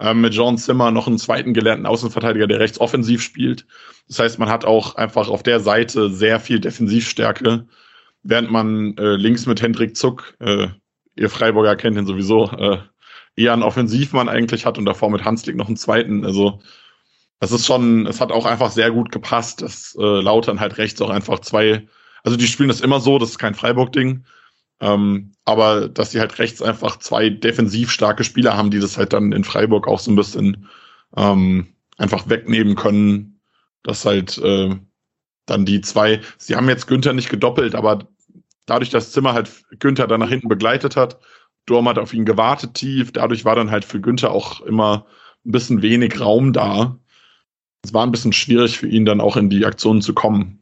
ähm, mit John Zimmer noch einen zweiten gelernten Außenverteidiger, der rechts offensiv spielt. Das heißt, man hat auch einfach auf der Seite sehr viel Defensivstärke, während man äh, links mit Hendrik Zuck, äh, ihr Freiburger kennt ihn sowieso, äh, eher einen Offensivmann eigentlich hat und davor mit Hanslik noch einen zweiten. Also das ist schon, es hat auch einfach sehr gut gepasst, dass äh, Lautern halt rechts auch einfach zwei, also die spielen das immer so, das ist kein Freiburg-Ding, Ähm, aber dass sie halt rechts einfach zwei defensiv starke Spieler haben, die das halt dann in Freiburg auch so ein bisschen ähm, einfach wegnehmen können, dass halt äh, dann die zwei, sie haben jetzt Günther nicht gedoppelt, aber dadurch, dass Zimmer halt Günther dann nach hinten begleitet hat, Durm hat auf ihn gewartet tief, dadurch war dann halt für Günther auch immer ein bisschen wenig Raum da. Es war ein bisschen schwierig für ihn dann auch in die Aktionen zu kommen.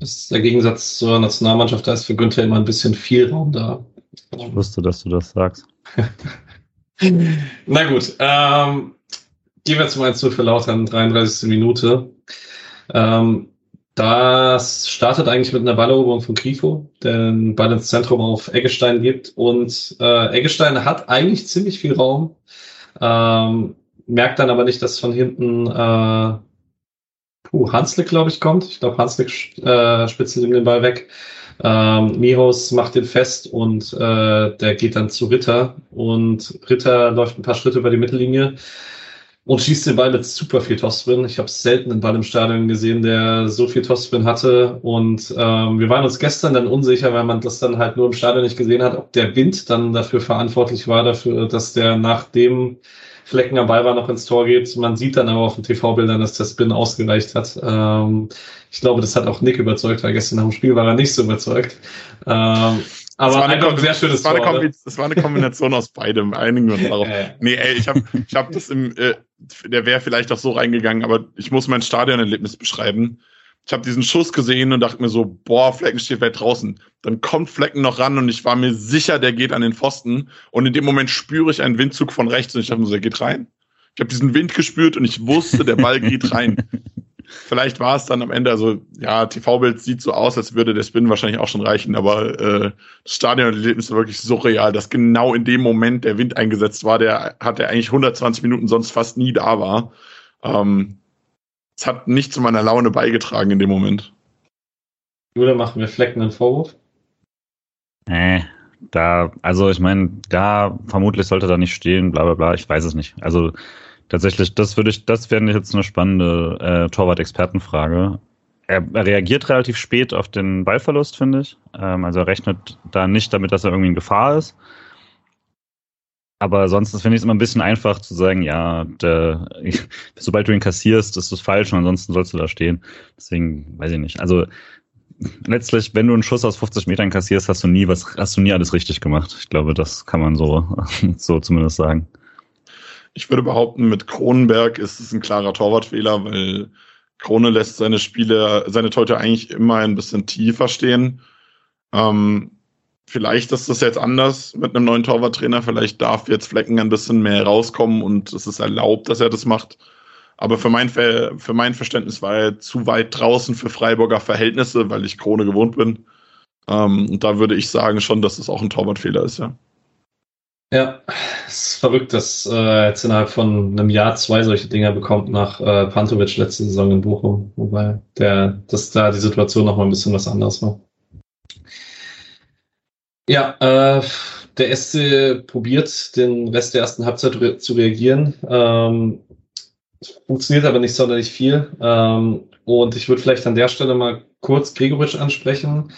Das ist der Gegensatz zur Nationalmannschaft, da ist für Günther immer ein bisschen viel Raum da. Ich wusste, dass du das sagst. [LAUGHS] Na gut, ähm, gehen wir zum 1 für Lautern, 33. Minute. Ähm, das startet eigentlich mit einer Balleroberung von Grifo, der den Ball ins Zentrum auf Eggestein gibt. Und äh, Eggestein hat eigentlich ziemlich viel Raum, ähm, merkt dann aber nicht, dass von hinten äh, puh, Hanslik, glaube ich, kommt. Ich glaube, Hanslik äh, spitzelt ihm den Ball weg. Ähm, Mihos macht den fest und äh, der geht dann zu Ritter. Und Ritter läuft ein paar Schritte über die Mittellinie und schießt den Ball mit super viel Topspin. Ich habe selten einen Ball im Stadion gesehen, der so viel Topspin hatte. Und ähm, wir waren uns gestern dann unsicher, weil man das dann halt nur im Stadion nicht gesehen hat, ob der Wind dann dafür verantwortlich war, dafür, dass der nach dem Flecken am Ball war, noch ins Tor geht. Man sieht dann aber auf den TV-Bildern, dass der Spin ausgereicht hat. Ähm, ich glaube, das hat auch Nick überzeugt, weil gestern nach dem Spiel war er nicht so überzeugt. Ähm, aber war eine, ein sehr schönes das war, Tor, eine das war eine Kombination aus beidem. Einigen wir uns darauf. [LAUGHS] Nee, ey, ich habe ich hab das im, äh, der wäre vielleicht auch so reingegangen, aber ich muss mein Stadionerlebnis beschreiben. Ich habe diesen Schuss gesehen und dachte mir so, boah, Flecken steht weit draußen. Dann kommt Flecken noch ran und ich war mir sicher, der geht an den Pfosten. Und in dem Moment spüre ich einen Windzug von rechts und ich dachte mir so, der geht rein. Ich habe diesen Wind gespürt und ich wusste, der Ball geht rein. [LAUGHS] Vielleicht war es dann am Ende, also ja, TV-Bild sieht so aus, als würde der Spin wahrscheinlich auch schon reichen, aber äh, das Stadionerlebnis war wirklich surreal, dass genau in dem Moment der Wind eingesetzt war, der hat er eigentlich 120 Minuten sonst fast nie da war. Ähm, es hat nicht zu meiner Laune beigetragen in dem Moment. Oder machen wir Flecken einen Vorwurf? Nee, da, also ich meine, da vermutlich sollte da nicht stehen, bla bla bla, ich weiß es nicht. Also tatsächlich, das würde ich, das wäre jetzt eine spannende äh, Torwart-Expertenfrage. Er, er, reagiert relativ spät auf den Ballverlust, finde ich. Ähm, also er rechnet da nicht damit, dass er irgendwie in Gefahr ist. Aber sonst finde ich es immer ein bisschen einfach zu sagen, ja, der, sobald du ihn kassierst, ist das falsch und ansonsten sollst du da stehen. Deswegen weiß ich nicht. Also letztlich, wenn du einen Schuss aus 50 Metern kassierst, hast du nie was, hast du nie alles richtig gemacht. Ich glaube, das kann man so, [LAUGHS] so zumindest sagen. Ich würde behaupten, mit Kronenberg ist es ein klarer Torwartfehler, weil Krone lässt seine Spiele, seine Torhüter eigentlich immer ein bisschen tiefer stehen. Ähm, vielleicht ist das jetzt anders mit einem neuen Torwarttrainer. Vielleicht darf jetzt Flecken ein bisschen mehr rauskommen und es ist erlaubt, dass er das macht. Aber für mein, für mein Verständnis war er zu weit draußen für Freiburger Verhältnisse, weil ich Krone gewohnt bin. Ähm, und da würde ich sagen schon, dass es auch ein Torwartfehler ist, ja. Ja, es ist verrückt, dass äh, jetzt innerhalb von einem Jahr zwei solche Dinger bekommt nach äh, Pantovic letzte Saison in Bochum, wobei der, dass da die Situation noch mal ein bisschen was anderes war. Ja, äh, der SC probiert, den Rest der ersten Halbzeit re zu reagieren. Ähm, funktioniert aber nicht sonderlich viel. Ähm, und ich würde vielleicht an der Stelle mal kurz Gregoritsch ansprechen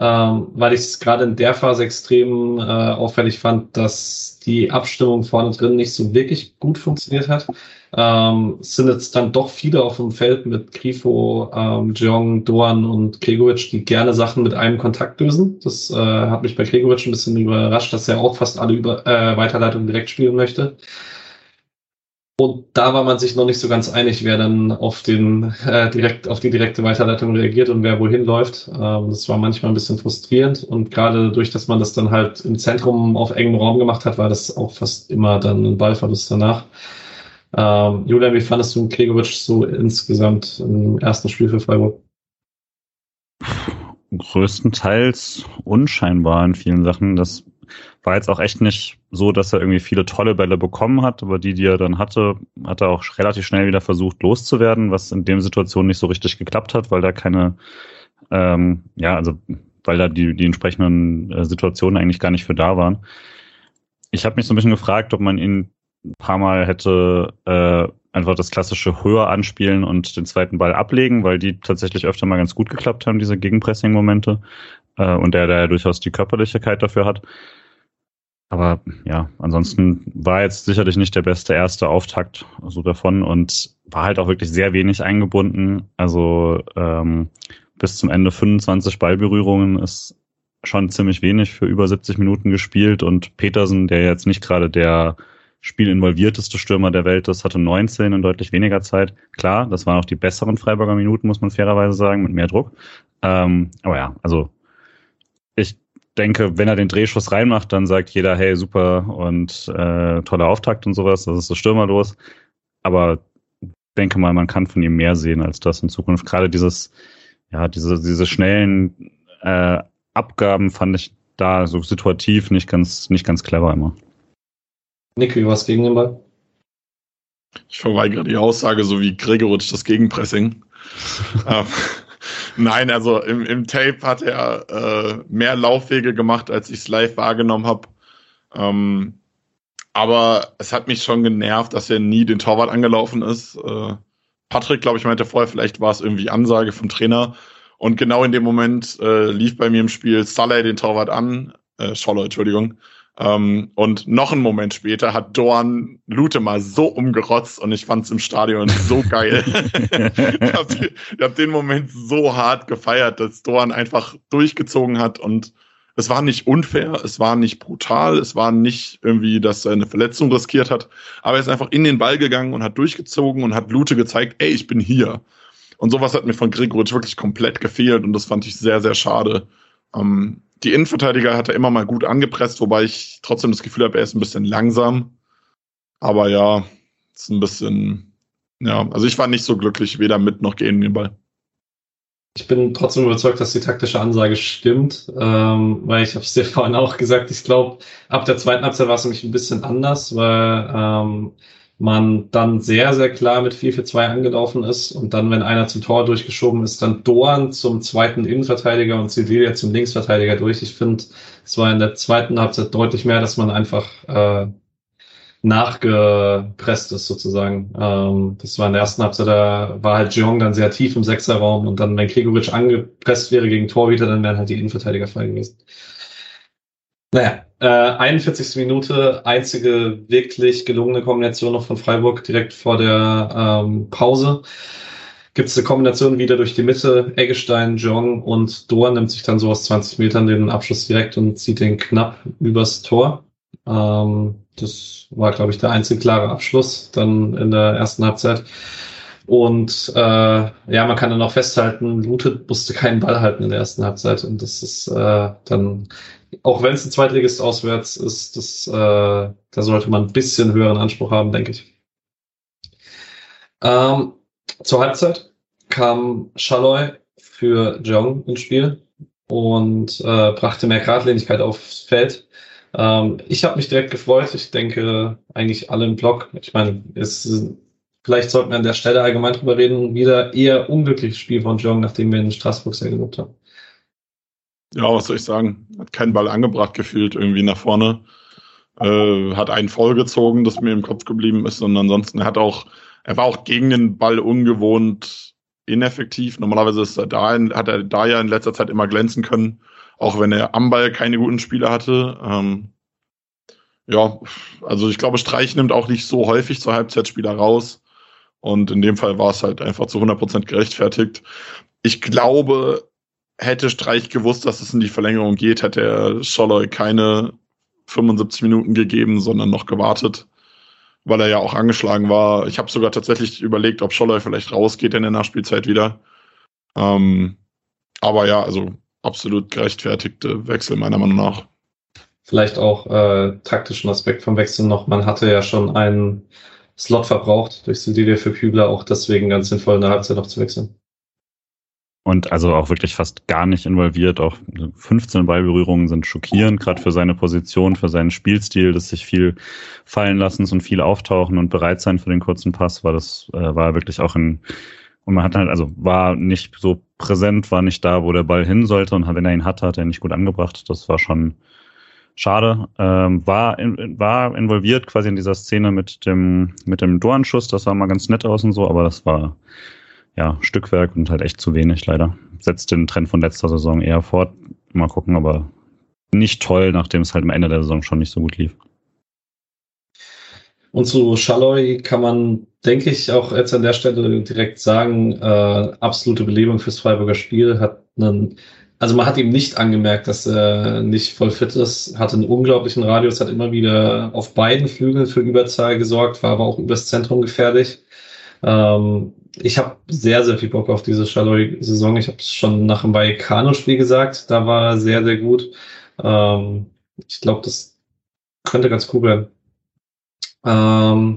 ähm, weil ich es gerade in der Phase extrem äh, auffällig fand, dass die Abstimmung vorne drin nicht so wirklich gut funktioniert hat. Ähm, es sind jetzt dann doch viele auf dem Feld mit Grifo, ähm, Jong, Doan und Gregovic, die gerne Sachen mit einem Kontakt lösen. Das äh, hat mich bei Gregovic ein bisschen überrascht, dass er auch fast alle über, äh, Weiterleitungen direkt spielen möchte. Und da war man sich noch nicht so ganz einig, wer dann auf den äh, direkt auf die direkte Weiterleitung reagiert und wer wohin läuft. Ähm, das war manchmal ein bisschen frustrierend und gerade durch, dass man das dann halt im Zentrum auf engem Raum gemacht hat, war das auch fast immer dann ein Ballverlust danach. Ähm, Julian, wie fandest du Gregovic so insgesamt im ersten Spiel für Freiburg? Größtenteils unscheinbar in vielen Sachen. Das war jetzt auch echt nicht so, dass er irgendwie viele tolle Bälle bekommen hat, aber die, die er dann hatte, hat er auch relativ schnell wieder versucht loszuwerden, was in dem Situation nicht so richtig geklappt hat, weil da keine, ähm, ja, also weil da die, die entsprechenden äh, Situationen eigentlich gar nicht für da waren. Ich habe mich so ein bisschen gefragt, ob man ihn ein paar Mal hätte äh, einfach das klassische höher anspielen und den zweiten Ball ablegen, weil die tatsächlich öfter mal ganz gut geklappt haben, diese Gegenpressing-Momente. äh, und der, der durchaus die Körperlichkeit dafür hat. Aber ja, ansonsten war jetzt sicherlich nicht der beste erste Auftakt so davon und war halt auch wirklich sehr wenig eingebunden. Also ähm, bis zum Ende 25 Ballberührungen ist schon ziemlich wenig für über 70 Minuten gespielt und Petersen, der jetzt nicht gerade der spielinvolvierteste Stürmer der Welt ist, hatte 19 in deutlich weniger Zeit. Klar, das waren auch die besseren Freiburger Minuten, muss man fairerweise sagen, mit mehr Druck. Ähm, aber ja, also denke, wenn er den Drehschuss reinmacht, dann sagt jeder, hey, super und äh, toller Auftakt und sowas, das ist so stürmerlos. Aber denke mal, man kann von ihm mehr sehen als das in Zukunft. Gerade dieses, ja, diese, diese schnellen äh, Abgaben fand ich da so situativ nicht ganz, nicht ganz clever immer. Nick, wie was gegen den Ball? Ich verweigere die Aussage, so wie Gregoritsch das Gegenpressing. [LAUGHS] nein, also im, im Tape hat er äh, mehr Laufwege gemacht, als ich es live wahrgenommen habe. Ähm, aber es hat mich schon genervt, dass er nie den Torwart angelaufen ist. Äh, Patrick, glaube ich, meinte vorher, vielleicht war es irgendwie Ansage vom Trainer. Und genau in dem Moment äh, lief bei mir im Spiel Saleh den Torwart an, äh, Scholler, Entschuldigung. Ähm, und noch einen Moment später hat Dorn Lute mal so umgerotzt und ich fand es im Stadion so [LAUGHS] geil. ich habe hab den Moment so hart gefeiert, dass Dorn einfach durchgezogen hat und es war nicht unfair, es war nicht brutal, es war nicht irgendwie, dass er eine Verletzung riskiert hat, aber er ist einfach in den Ball gegangen und hat durchgezogen und hat Lute gezeigt, ey, ich bin hier. Und sowas hat mir von Gregoritsch wirklich komplett gefehlt und das fand ich sehr, sehr schade. Ähm, die Innenverteidiger hat er immer mal gut angepresst, wobei ich trotzdem das Gefühl habe, er ist ein bisschen langsam. Aber ja, ist ein bisschen, ja, also ich war nicht so glücklich, weder mit noch gegen den Ball. Ich bin trotzdem überzeugt, dass die taktische Ansage stimmt, ähm, weil ich habe es dir [LAUGHS] vorhin auch gesagt, ich glaube, ab der zweiten Halbzeit war es nämlich ein bisschen anders, weil ähm, man dann sehr, sehr klar mit 4 für 2 angelaufen ist und dann, wenn einer zum Tor durchgeschoben ist, dann Dorn zum zweiten Innenverteidiger und Sevilla zum Linksverteidiger durch. Ich finde, es war in der zweiten Halbzeit deutlich mehr, dass man einfach äh, nachgepresst ist sozusagen. Ähm, das war in der ersten Halbzeit, da war halt Jong dann sehr tief im Sechserraum und dann, wenn Gregoritsch angepresst wäre gegen Torhüter, dann wären halt die Innenverteidiger frei gewesen. Naja, äh, 41. Minute, einzige wirklich gelungene Kombination noch von Freiburg direkt vor der ähm, Pause. Gibt es eine Kombination wieder durch die Mitte, Eggestein, Jong und Dohr nimmt sich dann so aus 20 Metern den Abschluss direkt und zieht den knapp übers Tor. Ähm, das war, glaube ich, der einzige klare Abschluss dann in der ersten Halbzeit. Und äh, ja, man kann dann auch festhalten, Lute musste keinen Ball halten in der ersten Halbzeit. Und das ist äh, dann auch wenn es ein Zweitligist auswärts ist, das, äh, da sollte man ein bisschen höheren Anspruch haben, denke ich. Ähm, zur Halbzeit kam Schalloy für Jong ins Spiel und äh, brachte mehr Gradlinigkeit aufs Feld. Ähm, ich habe mich direkt gefreut. Ich denke eigentlich alle im Block. Ich meine, es vielleicht sollten wir an der Stelle allgemein drüber reden. Wieder eher unglückliches Spiel von Jong, nachdem wir in Straßburg sehr gelobt haben. Ja, was soll ich sagen? Hat keinen Ball angebracht gefühlt irgendwie nach vorne. Äh, hat einen vollgezogen, das mir im Kopf geblieben ist. Und ansonsten hat auch, er war auch gegen den Ball ungewohnt ineffektiv. Normalerweise ist er da, hat er da ja in letzter Zeit immer glänzen können, auch wenn er am Ball keine guten Spieler hatte. Ähm, ja, also ich glaube, Streich nimmt auch nicht so häufig zur Halbzeitspieler raus. Und in dem Fall war es halt einfach zu 100% gerechtfertigt. Ich glaube, hätte Streich gewusst, dass es in die Verlängerung geht, hätte er Scholloy keine 75 Minuten gegeben, sondern noch gewartet, weil er ja auch angeschlagen war. Ich habe sogar tatsächlich überlegt, ob Scholloy vielleicht rausgeht in der Nachspielzeit wieder. Ähm, aber ja, also absolut gerechtfertigte Wechsel meiner Meinung nach. Vielleicht auch äh, taktischen Aspekt vom Wechsel noch. Man hatte ja schon einen Slot verbraucht durch Silvia für Kübler, auch deswegen ganz sinnvoll in der Halbzeit noch zu wechseln. Und also auch wirklich fast gar nicht involviert. Auch 15 Ballberührungen sind schockierend, gerade für seine Position, für seinen Spielstil, dass sich viel fallen lassen und viel auftauchen und bereit sein für den kurzen Pass, war das, äh, war wirklich auch ein, und man hat halt, also war nicht so präsent, war nicht da, wo der Ball hin sollte und wenn er ihn hatte, hat er ihn nicht gut angebracht. Das war schon schade. Ähm, war, in, war involviert quasi in dieser Szene mit dem, mit dem Dornschuss, das sah mal ganz nett aus und so, aber das war ja, Stückwerk und halt echt zu wenig leider. Setzt den Trend von letzter Saison eher fort. mal gucken, aber nicht toll, nachdem es halt am Ende der Saison schon nicht so gut lief. Und zu Schalloy kann man, denke ich, auch jetzt an der Stelle direkt sagen, äh, absolute Belebung fürs Freiburger Spiel, hat einen also man hat ihm nicht angemerkt, dass er nicht voll fit ist, hatte einen unglaublichen Radius, hat immer wieder auf beiden Flügeln für Überzahl gesorgt, war aber auch übers Zentrum gefährlich. Ähm, ich habe sehr, sehr viel Bock auf diese Schalloy-Saison. Ich habe es schon nach dem Vallecano-Spiel gesagt, da war er sehr, sehr gut. Ähm, ich glaube, das könnte ganz cool werden. Ähm,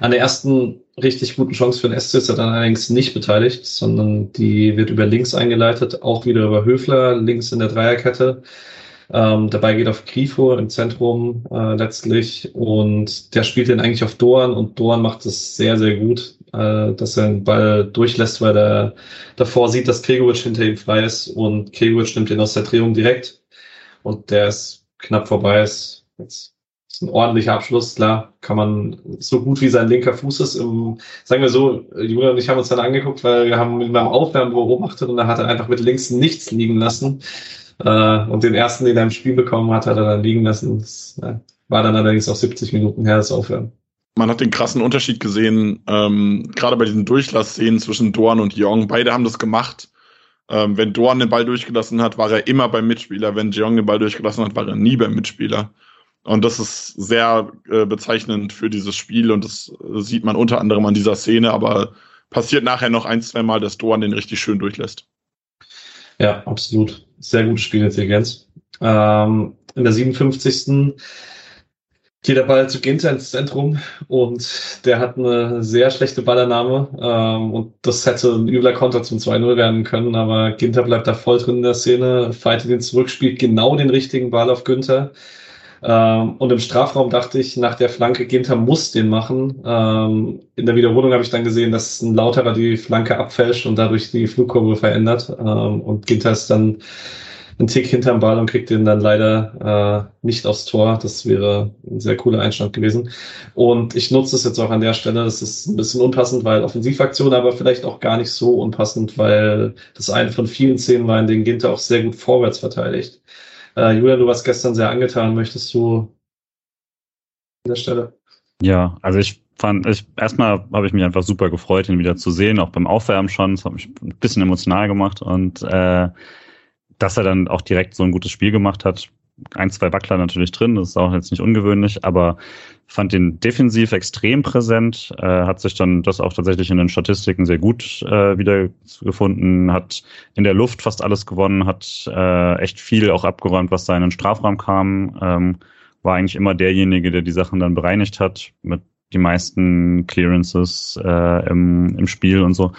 an der ersten richtig guten Chance für den SC ist er dann allerdings nicht beteiligt, sondern die wird über links eingeleitet, auch wieder über Höfler, links in der Dreierkette. Ähm, dabei geht auf Grifo im Zentrum äh, letztlich und der spielt den eigentlich auf Doan und Doan macht es sehr, sehr gut, äh, dass er den Ball durchlässt, weil er davor sieht, dass Gregovic hinter ihm frei ist und Gregovic nimmt ihn aus der Drehung direkt und der ist knapp vorbei. Ist jetzt ist ein ordentlicher Abschluss, klar, kann man so gut wie sein linker Fuß ist. Im, sagen wir so, Julia und ich haben uns dann angeguckt, weil wir haben ihn beim Aufwärmen beobachtet und da hat er einfach mit links nichts liegen lassen. Äh, und den ersten, den er im Spiel bekommen hat, hat er dann liegen lassen. Das äh, war dann allerdings auch 70 Minuten her, das Aufwärmen. Man hat den krassen Unterschied gesehen, ähm, gerade bei diesen Durchlassszenen zwischen Dorn und Jong. Beide haben das gemacht. Ähm, wenn Dorn den Ball durchgelassen hat, war er immer beim Mitspieler. Wenn Jong den Ball durchgelassen hat, war er nie beim Mitspieler. Und das ist sehr äh, bezeichnend für dieses Spiel und das äh, sieht man unter anderem an dieser Szene, aber passiert nachher noch ein, zwei Mal, dass Doan den richtig schön durchlässt. Ja, absolut. Sehr gute Spielintelligenz. Ähm, in der 57. geht der Ball zu Ginter ins Zentrum und der hat eine sehr schlechte Ballernahme ähm, und das hätte ein übler Konter zum 2-0 werden können, aber Ginter bleibt da voll drin in der Szene, fightet den zurück, spielt genau den richtigen Ball auf Günther ähm, und im Strafraum dachte ich, nach der Flanke, Ginter muss den machen. Ähm, in der Wiederholung habe ich dann gesehen, dass ein Lauterer die Flanke abfälscht und dadurch die Flugkurve verändert. Ähm, und Ginter ist dann ein Tick hinterm Ball und kriegt den dann leider äh, nicht aufs Tor. Das wäre ein sehr cooler Einstand gewesen. Und ich nutze es jetzt auch an der Stelle. Das ist ein bisschen unpassend, weil Offensivaktion, aber vielleicht auch gar nicht so unpassend, weil das eine von vielen Szenen war, in denen Ginter auch sehr gut vorwärts verteidigt. Äh, Julia, du warst gestern sehr angetan. Möchtest du an der Stelle? Ja, also ich fand, ich, erstmal habe ich mich einfach super gefreut, ihn wieder zu sehen, auch beim Aufwärmen schon. Das hat mich ein bisschen emotional gemacht und äh, dass er dann auch direkt so ein gutes Spiel gemacht hat, ein, zwei Wackler natürlich drin, das ist auch jetzt nicht ungewöhnlich, aber fand ihn defensiv extrem präsent, äh, hat sich dann das auch tatsächlich in den Statistiken sehr gut äh, wiedergefunden, hat in der Luft fast alles gewonnen, hat äh, echt viel auch abgeräumt, was da in den Strafraum kam, ähm, war eigentlich immer derjenige, der die Sachen dann bereinigt hat, mit die meisten Clearances äh, im, im Spiel und so.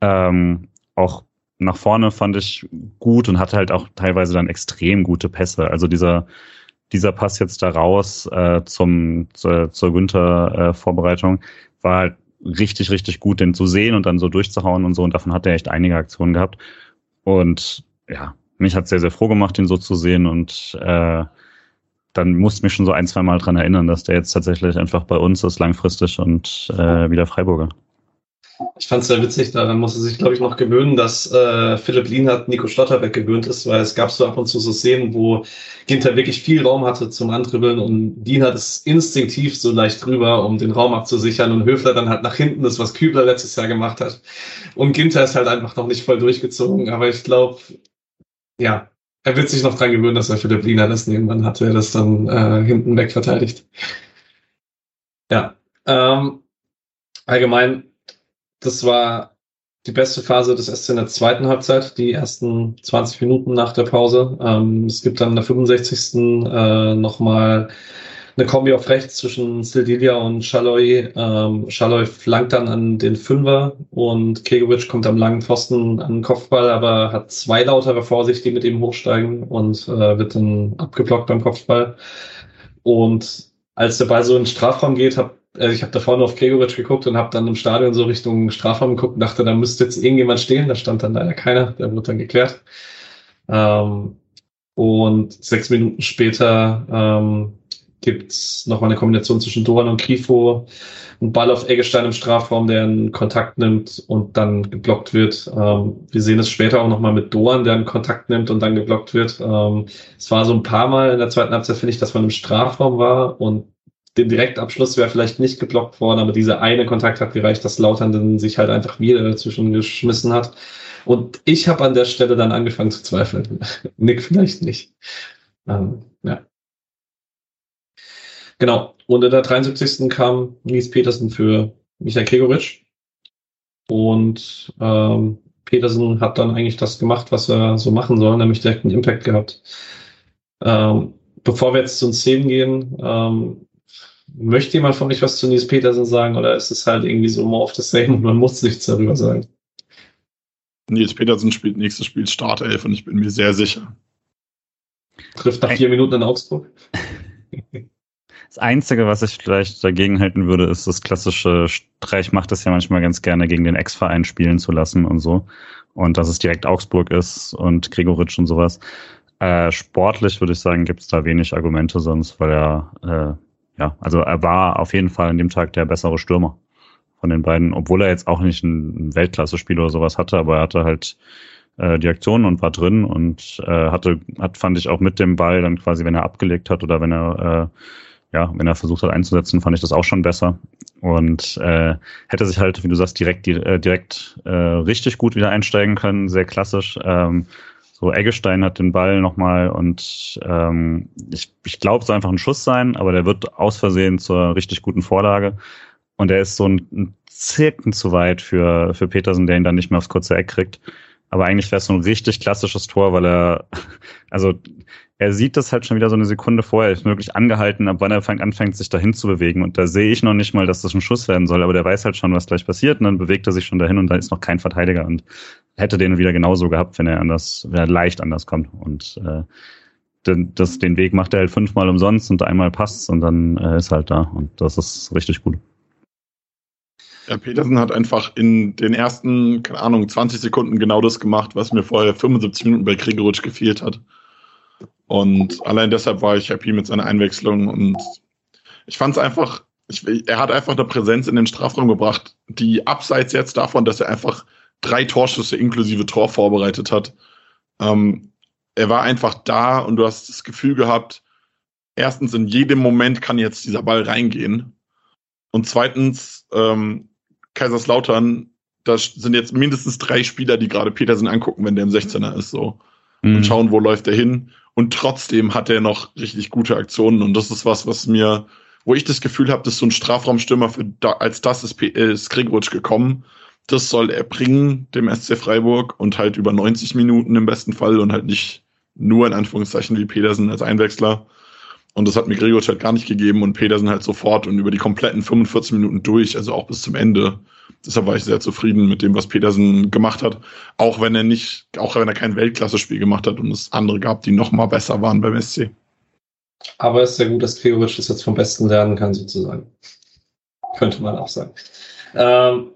Ähm, auch nach vorne fand ich gut und hatte halt auch teilweise dann extrem gute Pässe. Also dieser, dieser Pass jetzt da raus äh, zum, zur, zur Günther-Vorbereitung äh, war halt richtig, richtig gut, den zu sehen und dann so durchzuhauen und so. Und davon hat er echt einige Aktionen gehabt. Und ja, mich hat sehr, sehr froh gemacht, ihn so zu sehen. Und äh, dann musste mich schon so ein, zwei Mal dran erinnern, dass der jetzt tatsächlich einfach bei uns ist, langfristig und äh, wieder Freiburger. Ich fand es sehr witzig, daran musste sich, glaube ich, noch gewöhnen, dass äh, Philipp Lienhardt Nico Schlotterbeck gewöhnt ist, weil es gab so ab und zu so Szenen, wo Ginter wirklich viel Raum hatte zum Andribbeln und Lienhardt ist instinktiv so leicht drüber, um den Raum abzusichern und Höfler dann halt nach hinten, das was Kübler letztes Jahr gemacht hat. Und Ginter ist halt einfach noch nicht voll durchgezogen, aber ich glaube, ja, er wird sich noch dran gewöhnen, dass er Philipp Lienhardt ist. Irgendwann hat er das dann äh, hinten weg verteidigt. Ja, ähm, allgemein das war die beste Phase des SC in der zweiten Halbzeit, die ersten 20 Minuten nach der Pause. Ähm, es gibt dann in der 65. Äh, nochmal eine Kombi auf rechts zwischen Sildilia und Schalloy. Ähm, Schalloy flankt dann an den Fünfer und Kegovic kommt am langen Pfosten an den Kopfball, aber hat zwei lautere Vorsicht, die mit ihm hochsteigen und äh, wird dann abgeblockt beim Kopfball. Und als der Ball so in den Strafraum geht, habe also ich habe da vorne auf Gregovic geguckt und habe dann im Stadion so Richtung Strafraum geguckt und dachte, da müsste jetzt irgendjemand stehen. Da stand dann leider keiner, der wurde dann geklärt. Ähm, und sechs Minuten später ähm, gibt es nochmal eine Kombination zwischen Doan und Grifo. Ein Ball auf Eggestein im Strafraum, der einen Kontakt nimmt und dann geblockt wird. Ähm, wir sehen es später auch nochmal mit Doan, der einen Kontakt nimmt und dann geblockt wird. Ähm, es war so ein paar Mal in der zweiten Halbzeit, finde ich, dass man im Strafraum war und den Direktabschluss wäre vielleicht nicht geblockt worden, aber dieser eine Kontakt hat gereicht, dass Lautern dann sich halt einfach wieder dazwischen geschmissen hat. Und ich habe an der Stelle dann angefangen zu zweifeln. [LAUGHS] Nick vielleicht nicht. Ähm, ja. Genau. Und in der 73. kam Nils Petersen für Michael Gregoritsch. Und ähm, Petersen hat dann eigentlich das gemacht, was er so machen soll, nämlich direkt einen Impact gehabt. Ähm, bevor wir jetzt zu den Szenen gehen, ähm, möchte jemand von euch was zu Nils Petersen sagen oder ist es halt irgendwie so more of the same und man muss nichts darüber sagen? Nils Petersen spielt nächstes Spiel Startelf und ich bin mir sehr sicher. Trifft nach vier Minuten in Augsburg. [LAUGHS] Das Einzige, was ich vielleicht dagegen halten würde, ist das klassische Streich macht es ja manchmal ganz gerne, gegen den Ex-Verein spielen zu lassen und so. Und dass es direkt Augsburg ist und Gregoritsch und sowas. Äh, sportlich würde ich sagen, gibt es da wenig Argumente sonst, weil er, äh, ja, also er war auf jeden Fall an dem Tag der bessere Stürmer von den beiden, obwohl er jetzt auch nicht ein Weltklasse-Spiel oder sowas hatte, aber er hatte halt äh, die Aktion und war drin und äh, hatte, hat, fand ich auch mit dem Ball dann quasi, wenn er abgelegt hat oder wenn er äh, ja, wenn er versucht hat einzusetzen, fand ich das auch schon besser. Und äh, hätte sich halt, wie du sagst, direkt, äh, direkt äh, richtig gut wieder einsteigen können, sehr klassisch. Ähm, so Eggestein hat den Ball nochmal und ähm, ich, ich glaube, es soll einfach ein Schuss sein, aber der wird aus Versehen zur richtig guten Vorlage. Und er ist so ein, ein Zirken zu weit für, für Petersen, der ihn dann nicht mehr aufs kurze Eck kriegt. Aber eigentlich wäre es so ein richtig klassisches Tor, weil er, [LAUGHS] also er sieht das halt schon wieder so eine Sekunde vorher, ist möglich angehalten, ab wann er fängt, anfängt, sich dahin zu bewegen. Und da sehe ich noch nicht mal, dass das ein Schuss werden soll, aber der weiß halt schon, was gleich passiert und dann bewegt er sich schon dahin und da ist noch kein Verteidiger und hätte den wieder genauso gehabt, wenn er anders, wenn er leicht anders kommt. Und äh, den, das, den Weg macht er halt fünfmal umsonst und einmal passt und dann äh, ist halt da. Und das ist richtig gut. Ja, Petersen hat einfach in den ersten, keine Ahnung, 20 Sekunden genau das gemacht, was mir vorher 75 Minuten bei Gregoritsch gefehlt hat. Und allein deshalb war ich happy mit seiner Einwechslung und ich fand es einfach, ich, er hat einfach eine Präsenz in den Strafraum gebracht, die abseits jetzt davon, dass er einfach drei Torschüsse inklusive Tor vorbereitet hat. Ähm, er war einfach da und du hast das Gefühl gehabt, erstens, in jedem Moment kann jetzt dieser Ball reingehen. Und zweitens, ähm, Kaiserslautern, da sind jetzt mindestens drei Spieler, die gerade Petersen angucken, wenn der im 16er ist, so. Mhm. Und schauen, wo läuft er hin. Und trotzdem hat er noch richtig gute Aktionen. Und das ist was, was mir, wo ich das Gefühl habe, dass so ein Strafraumstürmer für da, als das ist, ist Gregoritsch gekommen. Das soll er bringen, dem SC Freiburg, und halt über 90 Minuten im besten Fall und halt nicht nur in Anführungszeichen wie Petersen als Einwechsler. Und das hat mir Gregoritsch halt gar nicht gegeben und Petersen halt sofort und über die kompletten 45 Minuten durch, also auch bis zum Ende. Deshalb war ich sehr zufrieden mit dem, was Petersen gemacht hat. Auch wenn er nicht, auch wenn er kein Weltklasse-Spiel gemacht hat und es andere gab, die noch mal besser waren beim SC. Aber es ist sehr gut, dass Gregoritsch das jetzt vom Besten lernen kann, sozusagen. [LAUGHS] Könnte man auch sagen. Ähm,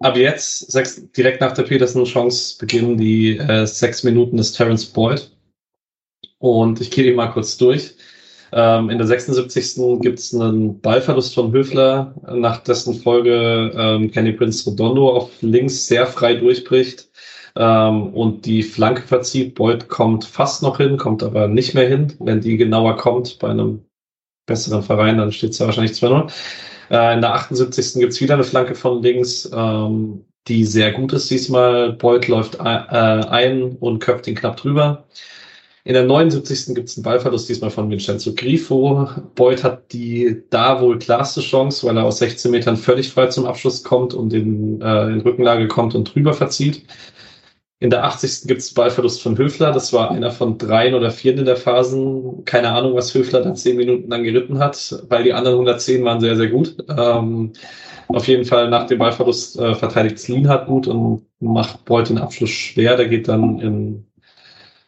ab jetzt, sechs, direkt nach der Petersen-Chance, beginnen die äh, sechs Minuten des Terence Boyd. Und ich gehe die mal kurz durch. Ähm, in der 76. gibt es einen Ballverlust von Höfler, nach dessen Folge ähm, Kenny Prince Redondo auf links sehr frei durchbricht ähm, und die Flanke verzieht. Boyd kommt fast noch hin, kommt aber nicht mehr hin. Wenn die genauer kommt bei einem besseren Verein, dann steht es ja wahrscheinlich 2-0. Äh, in der 78. gibt es wieder eine Flanke von links, ähm, die sehr gut ist diesmal. Boyd läuft ein, äh, ein und köpft ihn knapp drüber. In der 79. gibt es einen Ballverlust, diesmal von Vincenzo Grifo. Boyd hat die da wohl klarste Chance, weil er aus 16 Metern völlig frei zum Abschluss kommt und in, äh, in Rückenlage kommt und drüber verzieht. In der 80. gibt es Ballverlust von Höfler. Das war einer von dreien oder vier in der Phasen. Keine Ahnung, was Höfler da zehn Minuten lang geritten hat, weil die anderen 110 waren sehr, sehr gut. Ähm, auf jeden Fall nach dem Ballverlust äh, verteidigt Slinhardt gut und macht Boyd den Abschluss schwer. Der geht dann in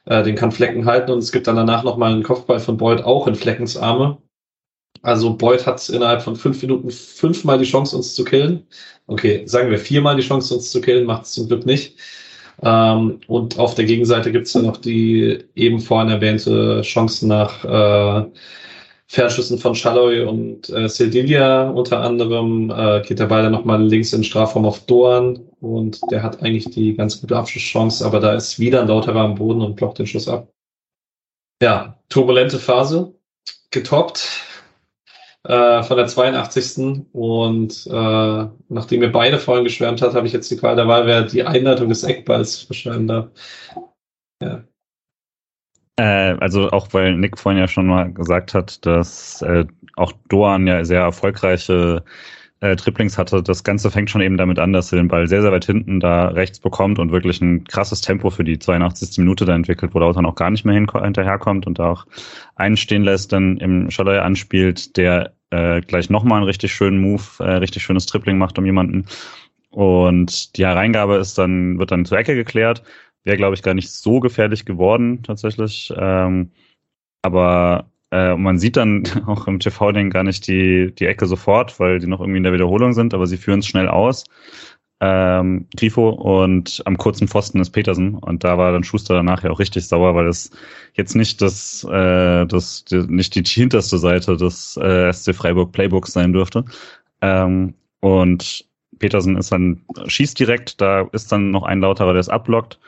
äh, den kann Flecken halten und es gibt dann danach nochmal einen Kopfball von Boyd auch in Fleckens Arme. Also Boyd hat innerhalb von fünf Minuten fünfmal die Chance, uns zu killen. Okay, sagen wir viermal die Chance, uns zu killen, macht es zum Glück nicht. Ähm, und auf der Gegenseite gibt es dann noch die eben vorhin erwähnte Chance nach, äh, Fernschüssen von Schalloy und äh, Sedilia unter anderem äh, geht der Ball dann nochmal links in den Strafraum auf Dorn und der hat eigentlich die ganz gute Abschlusschance, aber da ist wieder ein Lauterer am Boden und blockt den Schuss ab. Ja, turbulente Phase, getoppt äh, von der 82. Und äh, nachdem ihr beide vorhin geschwärmt hat, habe ich jetzt die Qual der Wahl, wer die Einleitung des Eckballs verschwenden darf. Ja. Äh, also auch weil Nick vorhin ja schon mal gesagt hat, dass äh, auch Doan ja sehr erfolgreiche äh, Triplings hatte. Das Ganze fängt schon eben damit an, dass er den Ball sehr, sehr weit hinten da rechts bekommt und wirklich ein krasses Tempo für die 82. Minute da entwickelt, wo Lautern auch gar nicht mehr hinterherkommt und da auch einen stehen lässt, dann im Schalay anspielt, der äh, gleich nochmal einen richtig schönen Move, äh, richtig schönes Tripling macht um jemanden. Und die Hereingabe ist dann, wird dann zur Ecke geklärt. Wäre, glaube ich, gar nicht so gefährlich geworden, tatsächlich. Ähm, aber äh, man sieht dann [LAUGHS] auch im TV-Ding gar nicht die, die Ecke sofort, weil die noch irgendwie in der Wiederholung sind, aber sie führen es schnell aus. Ähm, Grifo und am kurzen Pfosten ist Petersen und da war dann Schuster danach ja auch richtig sauer, weil es jetzt nicht das, äh, das die, nicht die hinterste Seite des äh, SC Freiburg Playbooks sein dürfte. Ähm, und Petersen ist dann schießt direkt, da ist dann noch ein Lauterer, der es abblockt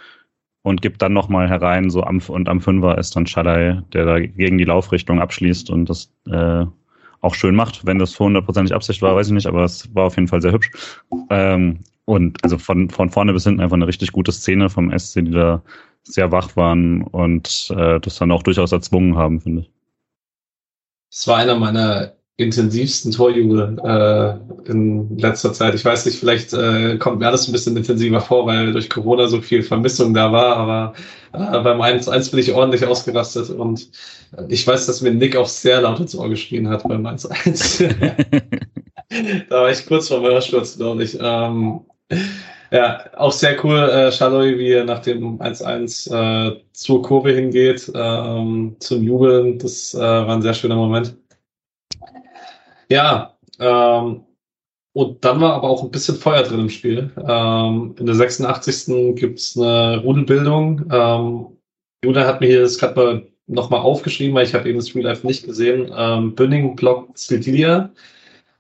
und gibt dann nochmal herein, so am und am Fünfer ist dann Schalay, der da gegen die Laufrichtung abschließt und das äh, auch schön macht. Wenn das hundertprozentig Absicht war, weiß ich nicht, aber es war auf jeden Fall sehr hübsch. Ähm, und also von, von vorne bis hinten einfach eine richtig gute Szene vom SC, die da sehr wach waren und äh, das dann auch durchaus erzwungen haben, finde ich. Es war einer meiner intensivsten Torjubel äh, in letzter Zeit. Ich weiß nicht, vielleicht äh, kommt mir alles ein bisschen intensiver vor, weil durch Corona so viel Vermissung da war, aber äh, beim 1-1 bin ich ordentlich ausgerastet und ich weiß, dass mir Nick auch sehr laut ins Ohr geschrien hat beim 1-1. [LAUGHS] [LAUGHS] da war ich kurz vor meiner Sturz, glaube ich. Ähm, ja, auch sehr cool, äh, Schalloy, wie er nach dem 1-1 äh, zur Kurve hingeht, ähm, zum Jubeln. Das äh, war ein sehr schöner Moment. Ja, ähm, und dann war aber auch ein bisschen Feuer drin im Spiel. Ähm, in der 86. gibt's eine Rudelbildung. Ähm, Juna hat mir hier das gerade mal nochmal aufgeschrieben, weil ich habe eben das Real Life nicht gesehen. Ähm, Bünning blockt Stiltilia.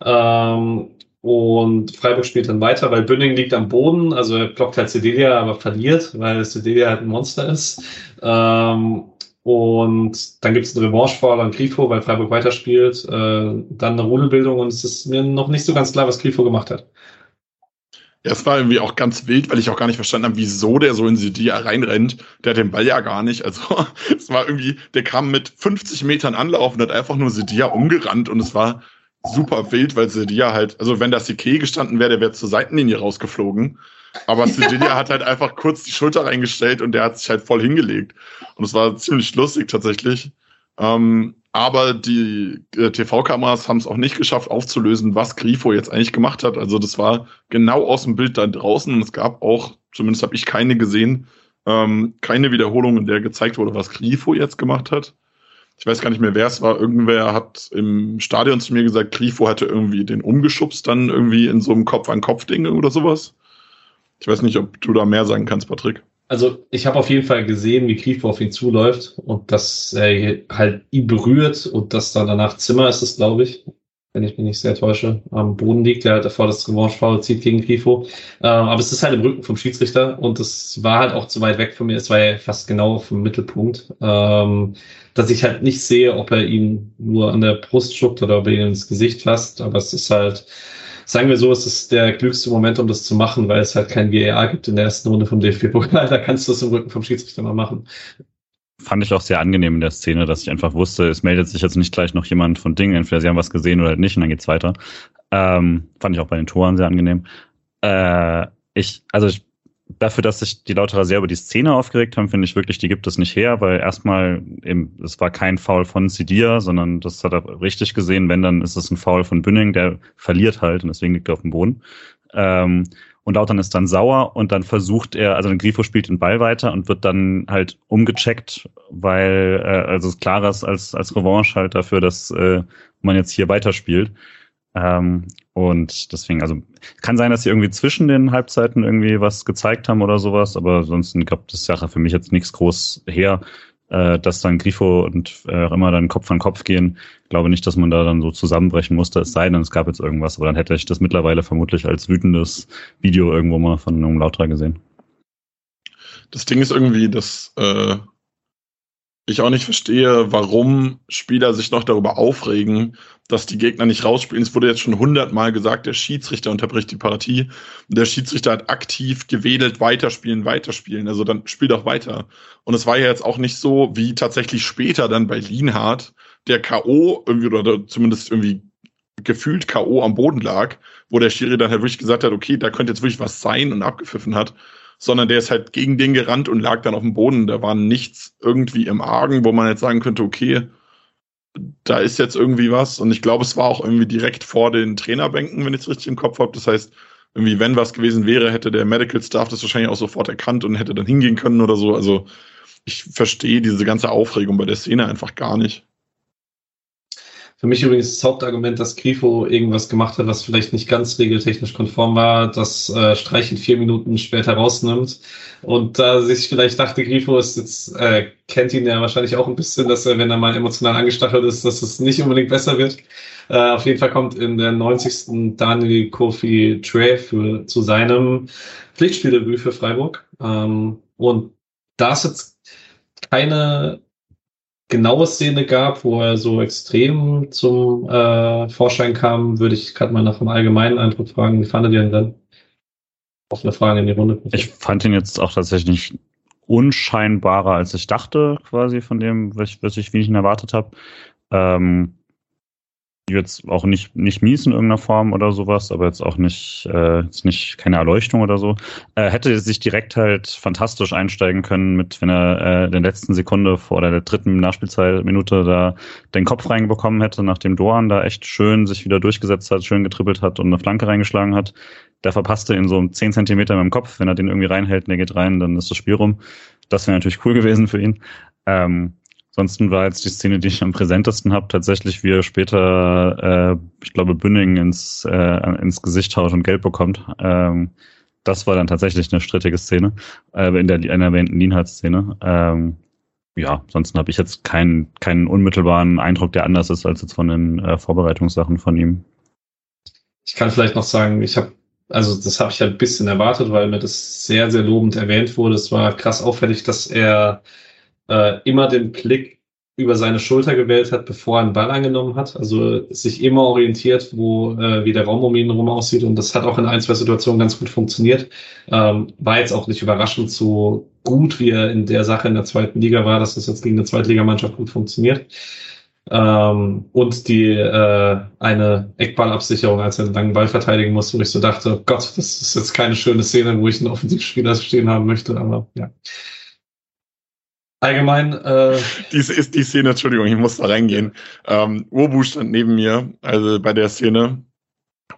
Ähm, und Freiburg spielt dann weiter, weil Bünning liegt am Boden, also er blockt halt Sedelia, aber verliert, weil Sedelia halt ein Monster ist. Ähm, und dann gibt es einen Revanche-Fall an Grifo, weil Freiburg weiterspielt. Äh, dann eine Rudelbildung und es ist mir noch nicht so ganz klar, was Grifo gemacht hat. Ja, es war irgendwie auch ganz wild, weil ich auch gar nicht verstanden habe, wieso der so in Sidia reinrennt. Der hat den Ball ja gar nicht. Also [LAUGHS] es war irgendwie, der kam mit 50 Metern Anlauf und hat einfach nur Sidia umgerannt und es war super wild, weil Sidia halt, also wenn das Ike gestanden wäre, der wäre zur Seitenlinie rausgeflogen. Aber [LAUGHS] Cedilia hat halt einfach kurz die Schulter reingestellt und der hat sich halt voll hingelegt. Und es war ziemlich lustig tatsächlich. Ähm, aber die äh, TV-Kameras haben es auch nicht geschafft aufzulösen, was Grifo jetzt eigentlich gemacht hat. Also das war genau aus dem Bild da draußen und es gab auch, zumindest habe ich keine gesehen, ähm, keine Wiederholung, in der gezeigt wurde, was Grifo jetzt gemacht hat. Ich weiß gar nicht mehr, wer es war. Irgendwer hat im Stadion zu mir gesagt, Grifo hatte irgendwie den umgeschubst, dann irgendwie in so einem Kopf-an-Kopf-Ding oder sowas. Ich weiß nicht, ob du da mehr sagen kannst, Patrick. Also ich habe auf jeden Fall gesehen, wie Grifo auf ihn zuläuft und dass er halt ihn berührt und dass dann danach Zimmer ist es, glaube ich, wenn ich mich nicht sehr täusche, am Boden liegt, der halt davor das Revanche-Foul zieht gegen Grifo. Ähm, aber es ist halt im Rücken vom Schiedsrichter und es war halt auch zu weit weg von mir. Es war ja fast genau vom Mittelpunkt, ähm, dass ich halt nicht sehe, ob er ihn nur an der Brust schuckt oder ob er ihn ins Gesicht fasst. Aber es ist halt sagen wir so, es ist der glücklichste Moment, um das zu machen, weil es halt kein VAR gibt in der ersten Runde vom DFB-Pokal. Da kannst du es im Rücken vom Schiedsrichter mal machen. Fand ich auch sehr angenehm in der Szene, dass ich einfach wusste, es meldet sich jetzt nicht gleich noch jemand von Dingen, entweder sie haben was gesehen oder halt nicht und dann geht's weiter. Ähm, fand ich auch bei den Toren sehr angenehm. Äh, ich, also ich dafür, dass sich die Lauterer sehr über die Szene aufgeregt haben, finde ich wirklich, die gibt es nicht her, weil erstmal eben, es war kein Foul von Sidia, sondern das hat er richtig gesehen. Wenn, dann ist es ein Foul von Bünning, der verliert halt und deswegen liegt er auf dem Boden. Ähm, und Lautern ist dann sauer und dann versucht er, also Grifo spielt den Ball weiter und wird dann halt umgecheckt, weil, äh, also es klar ist als, als Revanche halt dafür, dass äh, man jetzt hier weiterspielt. Ähm, und deswegen, also kann sein, dass sie irgendwie zwischen den Halbzeiten irgendwie was gezeigt haben oder sowas, aber ansonsten gab das Sache für mich jetzt nichts groß her. äh, dass dann Grifo und äh, immer dann Kopf an Kopf gehen. Ich glaube nicht, dass man da dann so zusammenbrechen musste, es sei denn, es gab jetzt irgendwas, aber dann hätte ich das mittlerweile vermutlich als wütendes Video irgendwo mal von einem Lautra gesehen. Das Ding ist irgendwie, dass äh, ich auch nicht verstehe, warum Spieler sich noch darüber aufregen, dass die Gegner nicht rausspielen. Es wurde jetzt schon hundertmal gesagt, der Schiedsrichter unterbricht die Partie. Der Schiedsrichter hat aktiv gewedelt, weiterspielen, weiterspielen. Also dann spiel doch weiter. Und es war ja jetzt auch nicht so, wie tatsächlich später dann bei Lienhardt, der K.O. irgendwie oder zumindest irgendwie gefühlt K.O. am Boden lag, wo der Schiri dann halt wirklich gesagt hat, okay, da könnte jetzt wirklich was sein und abgepfiffen hat sondern der ist halt gegen den gerannt und lag dann auf dem Boden. Da war nichts irgendwie im Argen, wo man jetzt sagen könnte, okay, da ist jetzt irgendwie was. Und ich glaube, es war auch irgendwie direkt vor den Trainerbänken, wenn ich es richtig im Kopf habe. Das heißt, irgendwie, wenn was gewesen wäre, hätte der Medical Staff das wahrscheinlich auch sofort erkannt und hätte dann hingehen können oder so. Also ich verstehe diese ganze Aufregung bei der Szene einfach gar nicht. Für mich übrigens das Hauptargument, dass Grifo irgendwas gemacht hat, was vielleicht nicht ganz regeltechnisch konform war, das äh, Streichen vier Minuten später rausnimmt. Und da sich vielleicht dachte, Grifo ist jetzt, äh, kennt ihn ja wahrscheinlich auch ein bisschen, dass er, wenn er mal emotional angestachelt ist, dass es nicht unbedingt besser wird. Äh, auf jeden Fall kommt in der 90. Daniel Kofi Trey für, zu seinem Pflichtspieldebüt für Freiburg. Ähm, und da ist jetzt keine genaue Szene gab, wo er so extrem zum äh, Vorschein kam, würde ich gerade mal nach dem allgemeinen Eindruck fragen, wie fandet ihr ihn denn? Offene Frage in die Runde. Ich fand ihn jetzt auch tatsächlich unscheinbarer, als ich dachte, quasi von dem, was ich, wie ich ihn erwartet habe. Ähm, jetzt auch nicht, nicht mies in irgendeiner Form oder sowas, aber jetzt auch nicht, äh, jetzt nicht keine Erleuchtung oder so. Äh, hätte sich direkt halt fantastisch einsteigen können, mit wenn er äh, in der letzten Sekunde vor oder der dritten Nachspielzeitminute da den Kopf reinbekommen hätte, nachdem Doan da echt schön sich wieder durchgesetzt hat, schön getribbelt hat und eine Flanke reingeschlagen hat. Der verpasste ihn so zehn Zentimeter mit dem Kopf. Wenn er den irgendwie reinhält und der geht rein, dann ist das Spiel rum. Das wäre natürlich cool gewesen für ihn. Ähm, Ansonsten war jetzt die Szene, die ich am präsentesten habe, tatsächlich, wie er später, äh, ich glaube, Bünning ins, äh, ins Gesicht haut und Geld bekommt. Ähm, das war dann tatsächlich eine strittige Szene, äh, in der in der erwähnten Lienhardt-Szene. Ähm, ja, ansonsten habe ich jetzt keinen, keinen unmittelbaren Eindruck, der anders ist als jetzt von den äh, Vorbereitungssachen von ihm. Ich kann vielleicht noch sagen, ich habe also das habe ich ja ein bisschen erwartet, weil mir das sehr, sehr lobend erwähnt wurde. Es war krass auffällig, dass er äh, immer den Blick über seine Schulter gewählt hat, bevor er einen Ball angenommen hat. Also sich immer orientiert, wo äh, wie der Raum um ihn herum aussieht. Und das hat auch in ein, zwei Situationen ganz gut funktioniert. Ähm, war jetzt auch nicht überraschend so gut, wie er in der Sache in der zweiten Liga war, dass das jetzt gegen eine Zweitligamannschaft gut funktioniert. Ähm, und die äh, eine Eckballabsicherung, als er einen langen Ball verteidigen musste, wo ich so dachte, oh Gott, das ist jetzt keine schöne Szene, wo ich einen Offensivspieler stehen haben möchte, aber ja. Allgemein. Äh, Dies ist die Szene, Entschuldigung, ich muss da reingehen. Ähm, Wobu stand neben mir, also bei der Szene.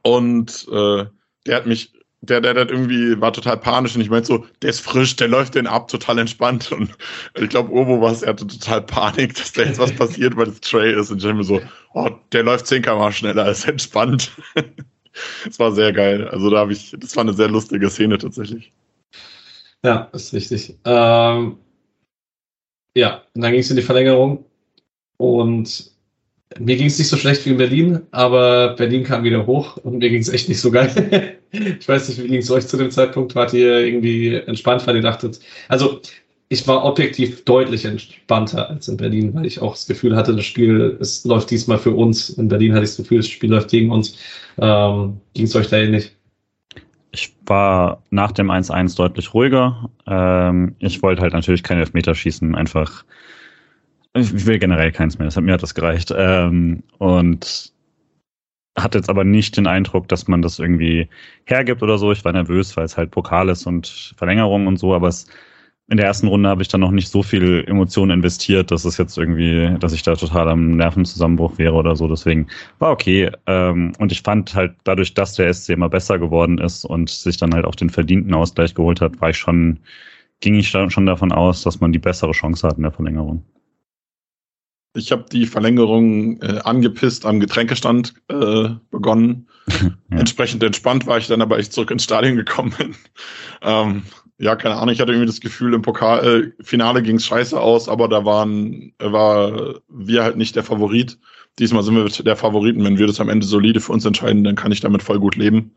Und äh, der hat mich, der, der, der irgendwie war total panisch und ich meinte so, der ist frisch, der läuft den ab, total entspannt. Und ich glaube, Obo war es, er hatte total Panik, dass da jetzt was passiert, weil das Trey ist. Und ich dachte mir so, oh, der läuft 10 km schneller, ist entspannt. [LAUGHS] das war sehr geil. Also da habe ich, das war eine sehr lustige Szene tatsächlich. Ja, ist richtig. Ähm, ja, und dann ging es in die Verlängerung und mir ging es nicht so schlecht wie in Berlin, aber Berlin kam wieder hoch und mir ging es echt nicht so geil. [LAUGHS] ich weiß nicht, wie ging es euch zu dem Zeitpunkt? Wart ihr irgendwie entspannt, weil ihr dachtet, also ich war objektiv deutlich entspannter als in Berlin, weil ich auch das Gefühl hatte, das Spiel, es läuft diesmal für uns. In Berlin hatte ich das Gefühl, das Spiel läuft gegen uns. Ähm, ging es euch da ähnlich? Ich war nach dem 1-1 deutlich ruhiger. Ähm, ich wollte halt natürlich keinen Elfmeter schießen, einfach. Ich will generell keins mehr, das hat, mir hat das gereicht. Ähm, und hatte jetzt aber nicht den Eindruck, dass man das irgendwie hergibt oder so. Ich war nervös, weil es halt Pokal ist und Verlängerung und so, aber es in der ersten Runde habe ich dann noch nicht so viel Emotionen investiert, dass es jetzt irgendwie, dass ich da total am Nervenzusammenbruch wäre oder so. Deswegen war okay. Ähm, und ich fand halt dadurch, dass der SC immer besser geworden ist und sich dann halt auch den verdienten Ausgleich geholt hat, war ich schon, ging ich schon davon aus, dass man die bessere Chance hat in der Verlängerung. Ich habe die Verlängerung äh, angepisst am Getränkestand äh, begonnen. [LAUGHS] ja. Entsprechend entspannt war ich dann, aber ich zurück ins Stadion gekommen bin. ähm, ja, keine Ahnung, ich hatte irgendwie das Gefühl, im Pokalfinale äh, ging es scheiße aus, aber da waren, war wir halt nicht der Favorit. Diesmal sind wir der Favoriten. Wenn wir das am Ende solide für uns entscheiden, dann kann ich damit voll gut leben.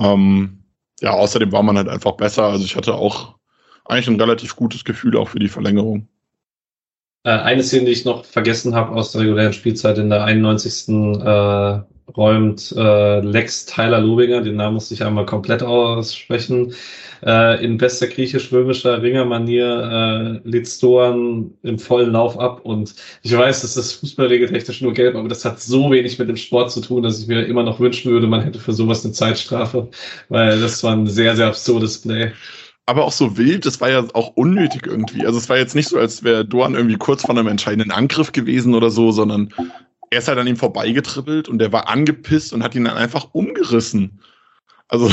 Ähm, ja, außerdem war man halt einfach besser. Also ich hatte auch eigentlich ein relativ gutes Gefühl auch für die Verlängerung. Äh, eine Szene, die ich noch vergessen habe aus der regulären Spielzeit in der 91. Äh, räumt äh, Lex Tyler Lobinger, den Namen muss ich einmal komplett aussprechen, äh, in bester griechisch-römischer Ringermanier äh, litt Stoan im vollen Lauf ab und ich weiß, das ist fußballregeltechnisch nur gelb, aber das hat so wenig mit dem Sport zu tun, dass ich mir immer noch wünschen würde, man hätte für sowas eine Zeitstrafe, weil das war ein sehr, sehr absurdes Play aber auch so wild, das war ja auch unnötig irgendwie. Also es war jetzt nicht so, als wäre Doan irgendwie kurz vor einem entscheidenden Angriff gewesen oder so, sondern er ist halt an ihm vorbeigetribbelt und der war angepisst und hat ihn dann einfach umgerissen. Also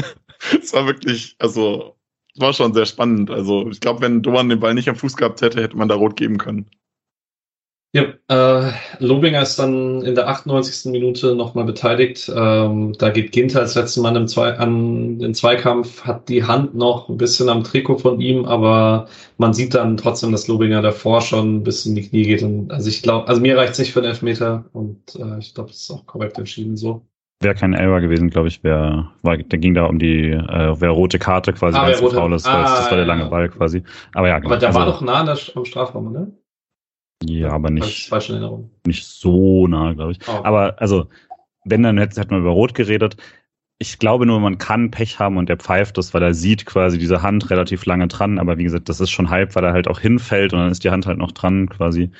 [LAUGHS] es war wirklich, also es war schon sehr spannend. Also ich glaube, wenn Doan den Ball nicht am Fuß gehabt hätte, hätte man da rot geben können. Ja, äh, Lobinger ist dann in der 98. Minute nochmal beteiligt. Ähm, da geht Ginter als letzter Mann im Zwei an den Zweikampf, hat die Hand noch ein bisschen am Trikot von ihm, aber man sieht dann trotzdem, dass Lobinger davor schon ein bisschen in die Knie geht. Und also ich glaube, also mir reicht es nicht für den Elfmeter und äh, ich glaube, das ist auch korrekt entschieden so. Wäre kein Elber gewesen, glaube ich, wäre, war, der ging da um die, äh, wäre rote Karte quasi, ah, weil es faul ist, ah, das war der lange Ball quasi. Aber ja, genau. Aber der also, war doch nah am Strafraum, ne? Ja, aber nicht, nicht so nah, glaube ich. Oh. Aber also, wenn, dann hätte, hätte man über Rot geredet. Ich glaube nur, man kann Pech haben und der pfeift das, weil er sieht quasi diese Hand relativ lange dran. Aber wie gesagt, das ist schon halb, weil er halt auch hinfällt und dann ist die Hand halt noch dran quasi.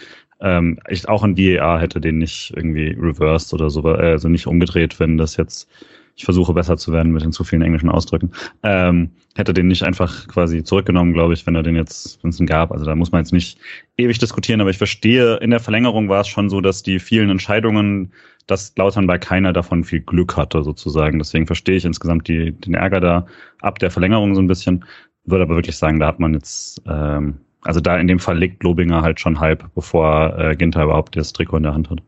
Ähm, ich, auch ein VAR hätte den nicht irgendwie reversed oder so, also nicht umgedreht, wenn das jetzt ich versuche besser zu werden mit den zu vielen englischen Ausdrücken, ähm, hätte den nicht einfach quasi zurückgenommen, glaube ich, wenn er den jetzt, wenn es ihn gab. Also da muss man jetzt nicht ewig diskutieren, aber ich verstehe, in der Verlängerung war es schon so, dass die vielen Entscheidungen, dass Lautern bei keiner davon viel Glück hatte, sozusagen. Deswegen verstehe ich insgesamt die, den Ärger da ab der Verlängerung so ein bisschen. Würde aber wirklich sagen, da hat man jetzt, ähm, also da in dem Fall liegt Lobinger halt schon halb, bevor äh, Ginter überhaupt das Trikot in der Hand hat.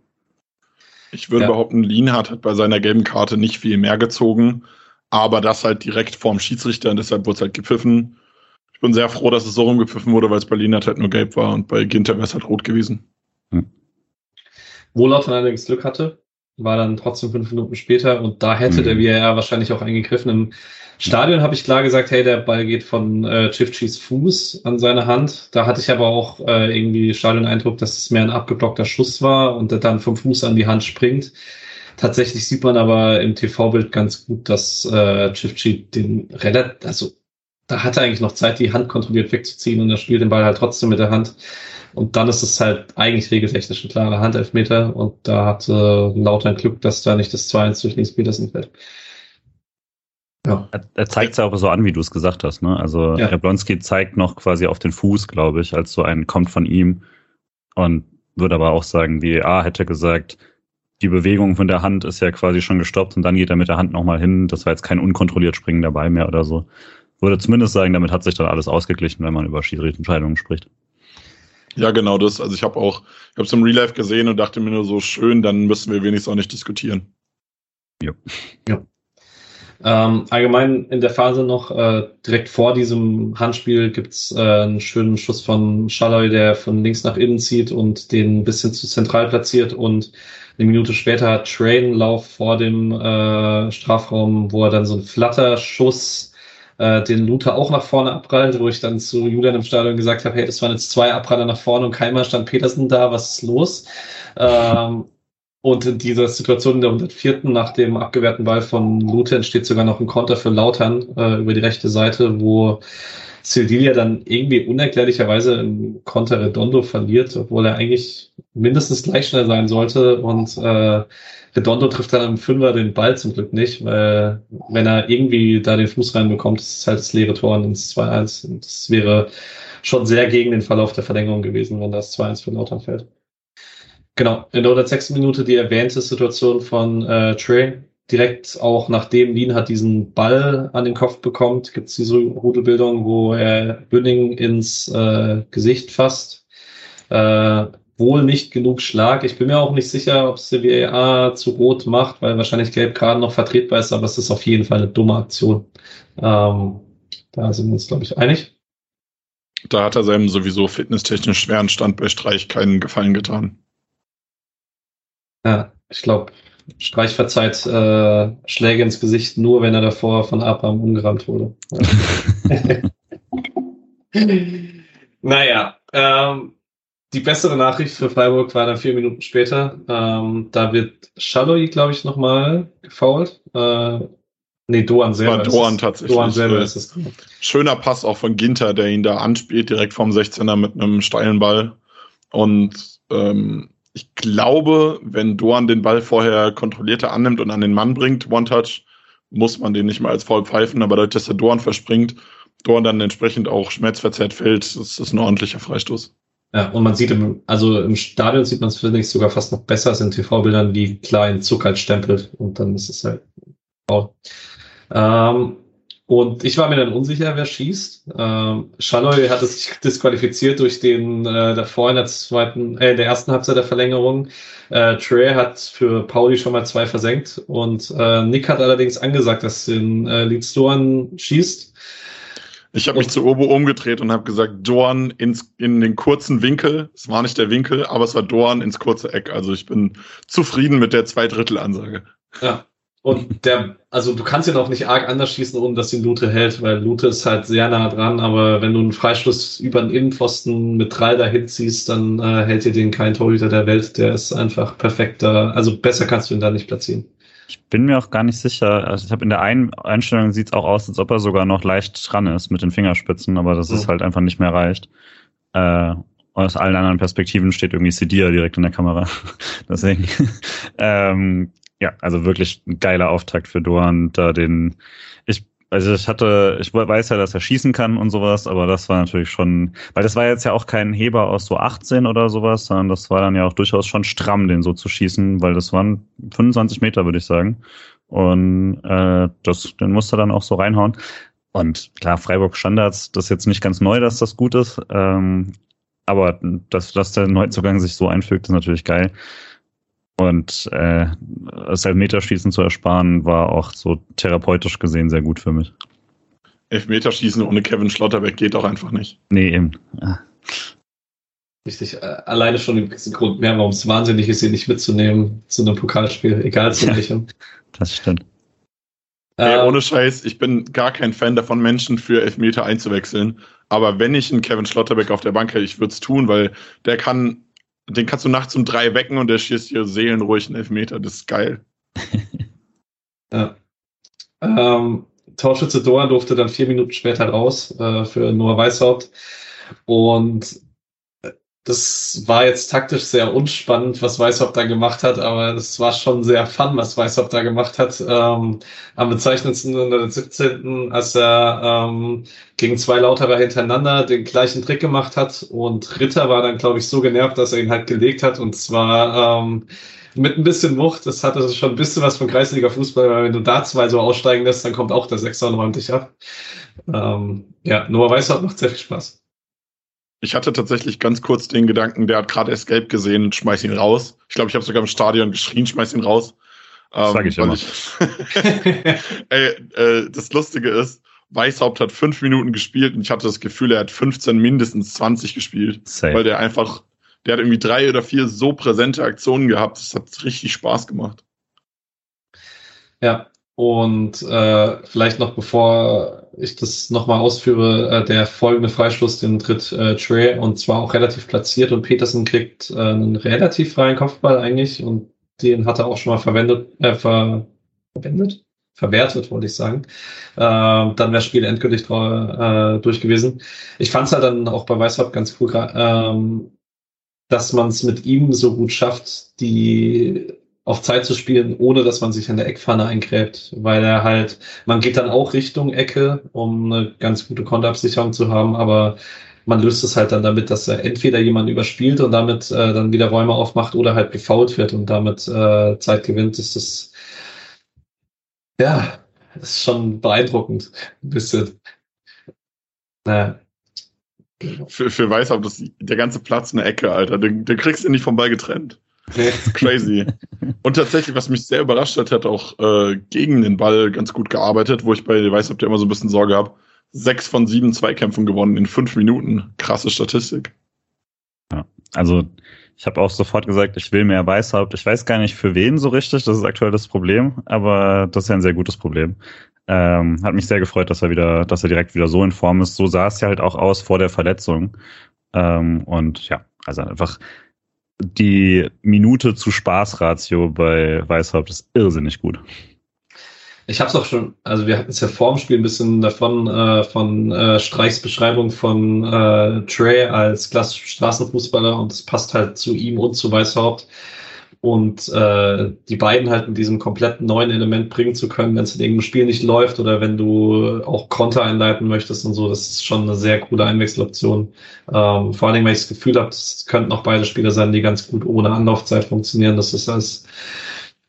Ich würde ja. behaupten, Lienhardt hat bei seiner gelben Karte nicht viel mehr gezogen, aber das halt direkt vorm Schiedsrichter und deshalb wurde es halt gepfiffen. Ich bin sehr froh, dass es so rumgepfiffen wurde, weil es bei Lienhardt halt nur gelb war und bei Ginter wäre es halt rot gewesen. Hm. Wo Lautern allerdings Glück hatte, war dann trotzdem fünf Minuten später und da hätte mhm. der VAR wahrscheinlich auch eingegriffen. Im Stadion habe ich klar gesagt, hey, der Ball geht von äh, Chifchis Fuß an seine Hand. Da hatte ich aber auch äh, irgendwie Stadion-Eindruck, dass es mehr ein abgeblockter Schuss war und der dann vom Fuß an die Hand springt. Tatsächlich sieht man aber im TV-Bild ganz gut, dass äh, Chifchi den relativ, also da hat er eigentlich noch Zeit, die Hand kontrolliert wegzuziehen und er spielt den Ball halt trotzdem mit der Hand. Und dann ist es halt eigentlich regeltechnisch ein klarer Handelfmeter und da hat äh, lauter Glück, dass da nicht das 2-1 durch Nils Petersen fällt. Ja. Er, er zeigt es ja auch so an, wie du es gesagt hast. Ne? Also ja. Jablonski zeigt noch quasi auf den Fuß, glaube ich, als so ein kommt von ihm und würde aber auch sagen, wie A hätte gesagt, die Bewegung von der Hand ist ja quasi schon gestoppt und dann geht er mit der Hand nochmal hin. Das war jetzt kein unkontrolliert Springen dabei mehr oder so. Würde zumindest sagen, damit hat sich dann alles ausgeglichen, wenn man über Schiedsrichterentscheidungen spricht. Ja, genau das. Also ich habe auch, ich habe es im Real Life gesehen und dachte mir nur so schön, dann müssen wir wenigstens auch nicht diskutieren. Ja. ja. Ähm, allgemein in der Phase noch, äh, direkt vor diesem Handspiel gibt's äh, einen schönen Schuss von Schalloy, der von links nach innen zieht und den ein bisschen zu zentral platziert und eine Minute später hat Train Lauf vor dem äh, Strafraum, wo er dann so einen Flatterschuss äh, den Luther auch nach vorne abprallt, wo ich dann zu Julian im Stadion gesagt habe, hey, das waren jetzt zwei Abpraller nach vorne und keinmal stand Petersen da, was ist los? Ähm, und in dieser Situation in der 104. nach dem abgewehrten Ball von Lute entsteht sogar noch ein Konter für Lautern äh, über die rechte Seite, wo Sildilia dann irgendwie unerklärlicherweise im Konter Redondo verliert, obwohl er eigentlich mindestens gleich schnell sein sollte. Und äh, Redondo trifft dann im Fünfer den Ball zum Glück nicht, weil wenn er irgendwie da den Fuß reinbekommt, ist es halt das leere Tor ins 2-1. Und das wäre schon sehr gegen den Verlauf der Verlängerung gewesen, wenn das 2-1 für Lautern fällt. Genau, in der 106. Minute die erwähnte Situation von äh, Trey. Direkt auch nachdem Lien hat diesen Ball an den Kopf bekommt, gibt es diese Rudelbildung, wo er Bünning ins äh, Gesicht fasst. Äh, wohl nicht genug Schlag. Ich bin mir auch nicht sicher, ob es der VAR zu rot macht, weil wahrscheinlich gelb gerade noch vertretbar ist, aber es ist auf jeden Fall eine dumme Aktion. Ähm, Da sind wir uns, glaube ich, einig. Da hat er seinem sowieso fitnesstechnisch schweren Stand bei Streich keinen Gefallen getan. Ja, ich glaube, Streich verzeiht äh, Schläge ins Gesicht nur, wenn er davor von Abraham umgerannt wurde. [LAUGHS] naja, ähm, die bessere Nachricht für Freiburg war dann vier Minuten später. Ähm, da wird Schalloy, glaube ich, nochmal gefault. Äh, nee, Doan selber. War Doan tatsächlich. Doan selber ist es. Schöner Pass auch von Ginter, der ihn da anspielt, direkt vom 16er mit einem steilen Ball. Und ähm, ich glaube, wenn Doan den Ball vorher kontrollierter annimmt und an den Mann bringt, One-Touch, muss man den nicht mal als Foul pfeifen, aber dadurch, dass der Doan verspringt, Doan dann entsprechend auch schmerzverzerrt fällt, ist das ein ordentlicher Freistoß. Ja, und man sieht im, also im Stadion sieht man es, finde ich, sogar fast noch besser als in TV-Bildern, wie klein Zuck halt stempelt und dann ist es halt Foul. Ähm, und ich war mir dann unsicher, wer schießt. Ähm, Schalloy hatte sich disqualifiziert durch den äh, davor in der zweiten, äh, der ersten Halbzeit der Verlängerung. Äh, Trey hat für Pauli schon mal zwei versenkt und äh, Nick hat allerdings angesagt, dass den äh, Leeds Dorn schießt. Ich habe mich zu Obo umgedreht und habe gesagt, Dorn ins, in den kurzen Winkel. Es war nicht der Winkel, aber es war Dorn ins kurze Eck. Also ich bin zufrieden mit der Zweidrittel-Ansage. Ja, und der, also du kannst ihn auch nicht arg anders schießen, ohne dass ihn Lute hält, weil Lute ist halt sehr nah dran, aber wenn du einen Freischluss über den Innenpfosten mit drei dahin ziehst, dann äh, hält dir den kein Torhüter der Welt, der ist einfach perfekter, also besser kannst du ihn da nicht platzieren. Ich bin mir auch gar nicht sicher. Also ich habe in der einen Einstellung sieht es auch aus, als ob er sogar noch leicht dran ist mit den Fingerspitzen, aber das mhm. ist halt einfach nicht mehr reicht. Äh, aus allen anderen Perspektiven steht irgendwie Sidia direkt in der Kamera. [LAUGHS] Deswegen [LAUGHS] ähm, ja, also wirklich ein geiler Auftakt für Doan, da den, ich, also ich hatte, ich weiß ja, dass er schießen kann und sowas, aber das war natürlich schon, weil das war jetzt ja auch kein Heber aus so 18 oder sowas, sondern das war dann ja auch durchaus schon stramm, den so zu schießen, weil das waren 25 Meter, würde ich sagen. Und äh, das, den musste er dann auch so reinhauen. Und klar, Freiburg Standards, das ist jetzt nicht ganz neu, dass das gut ist. Ähm, aber dass, dass der Neuzugang sich so einfügt, ist natürlich geil. Und äh, das Elfmeterschießen zu ersparen, war auch so therapeutisch gesehen sehr gut für mich. Elfmeterschießen ohne Kevin Schlotterbeck geht auch einfach nicht. Nee, eben. Ja. Richtig, äh, alleine schon ein Grund mehr, warum es wahnsinnig ist, ihn nicht mitzunehmen zu einem Pokalspiel, egal zu welchem. das stimmt. Ey, ähm, ohne Scheiß, ich bin gar kein Fan davon, Menschen für Elfmeter einzuwechseln. Aber wenn ich einen Kevin Schlotterbeck auf der Bank hätte, ich würde es tun, weil der kann den kannst du nachts um drei wecken und der schießt hier seelenruhig einen Elfmeter. Das ist geil. [LAUGHS] ja. Ähm, Torschütze Doan durfte dann vier Minuten später raus äh, für Noah Weishaupt. Und das war jetzt taktisch sehr unspannend, was Weißhaupt da gemacht hat, aber es war schon sehr fun, was Weißhaupt da gemacht hat. Ähm, am bezeichnendsten in der 17., als er ähm, gegen zwei Lauterer hintereinander den gleichen Trick gemacht hat und Ritter war dann, glaube ich, so genervt, dass er ihn halt gelegt hat und zwar ähm, mit ein bisschen Wucht. Das hatte schon ein bisschen was von Kreisliga Fußball, weil wenn du da zwei so aussteigen lässt, dann kommt auch der Sechser und räumt dich ab. Ähm, ja, Noah Weißhaupt macht sehr viel Spaß. Ich hatte tatsächlich ganz kurz den Gedanken, der hat gerade gelb gesehen, schmeiß ihn raus. Ich glaube, ich habe sogar im Stadion geschrien, schmeiß ihn raus. Das sage ich ähm, immer. Ich, [LAUGHS] ey, äh, das Lustige ist, Weißhaupt hat fünf Minuten gespielt und ich hatte das Gefühl, er hat 15, mindestens 20 gespielt. Safe. Weil der einfach, der hat irgendwie drei oder vier so präsente Aktionen gehabt. Das hat richtig Spaß gemacht. Ja, und äh, vielleicht noch bevor ich das nochmal ausführe, äh, der folgende Freistoß, den tritt äh, Trey und zwar auch relativ platziert und Peterson kriegt äh, einen relativ freien Kopfball eigentlich und den hat er auch schon mal verwendet, äh, ver verwendet? Verwertet, wollte ich sagen. Äh, dann wäre das Spiel endgültig äh, durch gewesen. Ich fand es halt dann auch bei Weißhaupt ganz cool, ähm, dass man es mit ihm so gut schafft, die auf Zeit zu spielen, ohne dass man sich an der Eckpfanne eingräbt, weil er halt, man geht dann auch Richtung Ecke, um eine ganz gute Konterabsicherung zu haben, aber man löst es halt dann damit, dass er entweder jemanden überspielt und damit äh, dann wieder Räume aufmacht oder halt gefault wird und damit äh, Zeit gewinnt, ist das ja, ist schon beeindruckend, ein bisschen. Naja. Für, für Weißhaupt ist der ganze Platz eine Ecke, Alter. Den, den kriegst du nicht vom Ball getrennt. Crazy. Und tatsächlich, was mich sehr überrascht hat, hat auch äh, gegen den Ball ganz gut gearbeitet, wo ich bei weiß, ob der immer so ein bisschen Sorge habe. sechs von sieben Zweikämpfen gewonnen in fünf Minuten. Krasse Statistik. Ja, also ich habe auch sofort gesagt, ich will mehr Weißhaupt. Ich weiß gar nicht für wen so richtig, das ist aktuell das Problem, aber das ist ja ein sehr gutes Problem. Ähm, hat mich sehr gefreut, dass er wieder, dass er direkt wieder so in Form ist. So sah es ja halt auch aus vor der Verletzung. Ähm, und ja, also einfach die Minute zu Spaßratio bei Weißhaupt ist irrsinnig gut. Ich habe es auch schon, also wir hatten es ja vor dem Spiel ein bisschen davon, äh, von äh, Streichs Beschreibung von äh, Trey als klassischer Straßenfußballer und es passt halt zu ihm und zu Weißhaupt. Und äh, die beiden halt mit diesem kompletten neuen Element bringen zu können, wenn es in irgendeinem Spiel nicht läuft oder wenn du auch Konter einleiten möchtest und so, das ist schon eine sehr coole Einwechseloption. Ähm, vor allen Dingen, weil ich das Gefühl habe, es könnten auch beide Spieler sein, die ganz gut ohne Anlaufzeit funktionieren. Das ist als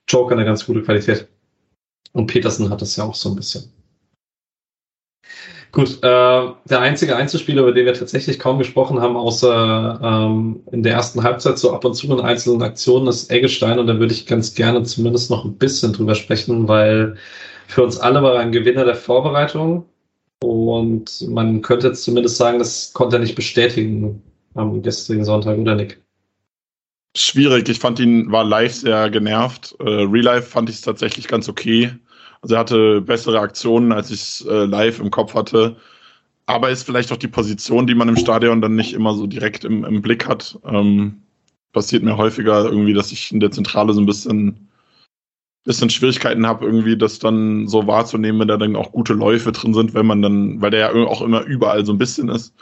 Joker eine ganz gute Qualität. Und Petersen hat das ja auch so ein bisschen. Gut, äh, der einzige Einzelspieler, über den wir tatsächlich kaum gesprochen haben, außer ähm, in der ersten Halbzeit so ab und zu in einzelnen Aktionen, ist Eggestein und da würde ich ganz gerne zumindest noch ein bisschen drüber sprechen, weil für uns alle war er ein Gewinner der Vorbereitung und man könnte jetzt zumindest sagen, das konnte er nicht bestätigen am gestrigen Sonntag, oder Nick? Schwierig, ich fand ihn, war live sehr genervt. Äh, Real Life fand ich es tatsächlich ganz okay. Also er hatte bessere Aktionen, als ich es äh, live im Kopf hatte. Aber ist vielleicht auch die Position, die man im Stadion dann nicht immer so direkt im, im Blick hat. Ähm, passiert mir häufiger irgendwie, dass ich in der Zentrale so ein bisschen, bisschen Schwierigkeiten habe, irgendwie das dann so wahrzunehmen, wenn da dann auch gute Läufe drin sind, wenn man dann, weil der ja auch immer überall so ein bisschen ist.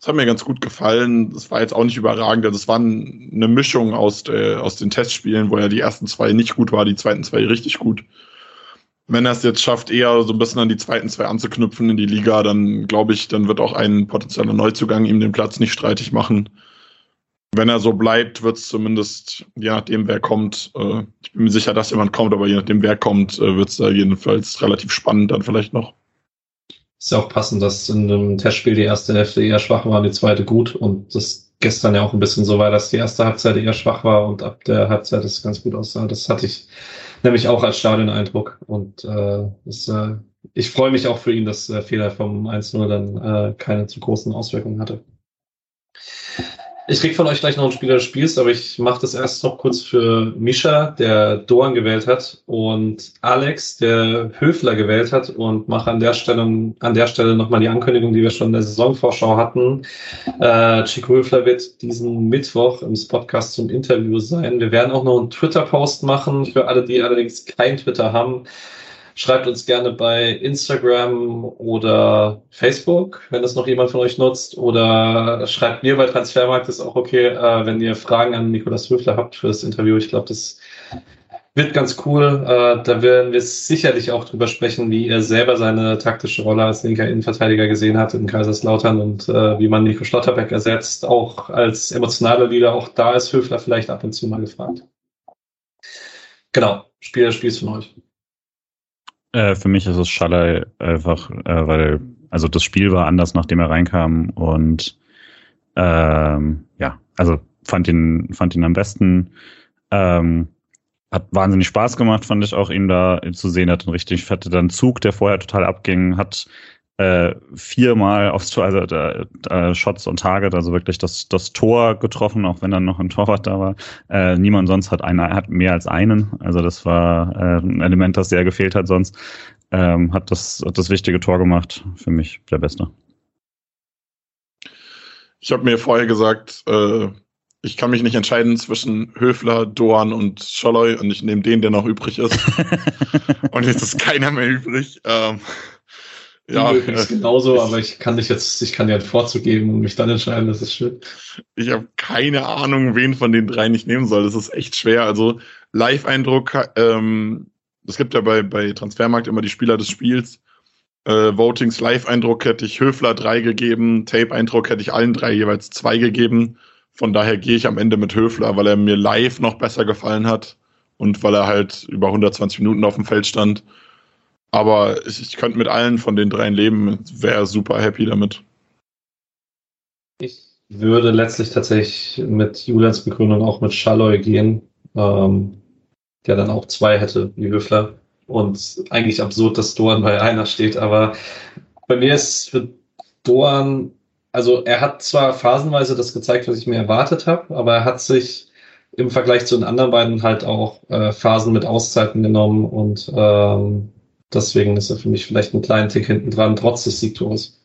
Das hat mir ganz gut gefallen. Das war jetzt auch nicht überragend. Also es war eine Mischung aus, der, aus den Testspielen, wo ja die ersten zwei nicht gut war, die zweiten zwei richtig gut wenn er es jetzt schafft, eher so ein bisschen an die zweiten zwei anzuknüpfen in die Liga, dann glaube ich, dann wird auch ein potenzieller Neuzugang ihm den Platz nicht streitig machen. Wenn er so bleibt, wird es zumindest, je nachdem, wer kommt, äh, ich bin mir sicher, dass jemand kommt, aber je nachdem, wer kommt, äh, wird es da jedenfalls relativ spannend dann vielleicht noch. Ist ja auch passend, dass in einem Testspiel die erste Hälfte eher schwach war und die zweite gut und das gestern ja auch ein bisschen so war, dass die erste Halbzeit eher schwach war und ab der Halbzeit es ganz gut aussah. Das hatte ich nämlich auch als Stadion-Eindruck. Und äh, das, äh, ich freue mich auch für ihn, dass der Fehler vom 1-0 dann äh, keine zu großen Auswirkungen hatte. Ich krieg von euch gleich noch einen Spieler des Spiels, aber ich mache das erst noch kurz für Misha, der Doan gewählt hat, und Alex, der Höfler gewählt hat, und mache an der Stelle an der Stelle nochmal die Ankündigung, die wir schon in der Saisonvorschau hatten. Äh, Chico Höfler wird diesen Mittwoch im Podcast zum Interview sein. Wir werden auch noch einen Twitter-Post machen für alle, die allerdings kein Twitter haben. Schreibt uns gerne bei Instagram oder Facebook, wenn das noch jemand von euch nutzt. Oder schreibt mir bei Transfermarkt, ist auch okay, äh, wenn ihr Fragen an Nikolas Höfler habt für das Interview. Ich glaube, das wird ganz cool. Äh, da werden wir sicherlich auch drüber sprechen, wie er selber seine taktische Rolle als linker Innenverteidiger gesehen hat in Kaiserslautern und äh, wie man Nico Schlotterbeck ersetzt. Auch als emotionaler Leader, auch da ist Höfler vielleicht ab und zu mal gefragt. Genau, Spieler spielst von euch. Äh, für mich ist es Schaller einfach, äh, weil, also das Spiel war anders, nachdem er reinkam und ähm, ja, also fand ihn, fand ihn am besten. Ähm, hat wahnsinnig Spaß gemacht, fand ich auch, ihn da zu sehen. Hat einen richtig hatte dann Zug, der vorher total abging, hat äh, viermal aufs Tor, also äh, äh, Shots und Target, also wirklich das, das Tor getroffen, auch wenn dann noch ein Torwart da war. Äh, niemand sonst hat eine, hat mehr als einen. Also das war äh, ein Element, das sehr gefehlt hat sonst. Ähm, hat das, hat das wichtige Tor gemacht. Für mich der Beste. Ich habe mir vorher gesagt, äh, ich kann mich nicht entscheiden zwischen Höfler, Doan und Scholloy und ich nehme den, der noch übrig ist. [LAUGHS] und jetzt ist keiner mehr übrig. Ähm, ja, übrigens genauso, [LAUGHS] ich, aber ich kann dich jetzt, ich kann dir einen Vorzug geben und mich dann entscheiden, das ist schön. Ich habe keine Ahnung, wen von den dreien ich nehmen soll. Das ist echt schwer. Also Live-Eindruck, ähm, es gibt ja bei, bei Transfermarkt immer die Spieler des Spiels. Äh, Votings Live-Eindruck hätte ich Höfler drei gegeben, Tape-Eindruck hätte ich allen drei jeweils zwei gegeben. Von daher gehe ich am Ende mit Höfler, weil er mir live noch besser gefallen hat und weil er halt über 120 Minuten auf dem Feld stand. Aber ich, ich könnte mit allen von den dreien leben, wäre super happy damit. Ich würde letztlich tatsächlich mit Julians Begründung auch mit Schalloy gehen, ähm, der dann auch zwei hätte, wie Höfler. Und eigentlich absurd, dass Doan bei einer steht, aber Bei mir ist für Doan, also er hat zwar phasenweise das gezeigt, was ich mir erwartet habe, aber er hat sich im Vergleich zu den anderen beiden halt auch äh, Phasen mit Auszeiten genommen und ähm, deswegen ist er für mich vielleicht einen kleinen Tick hinten dran, trotz des Siegtores.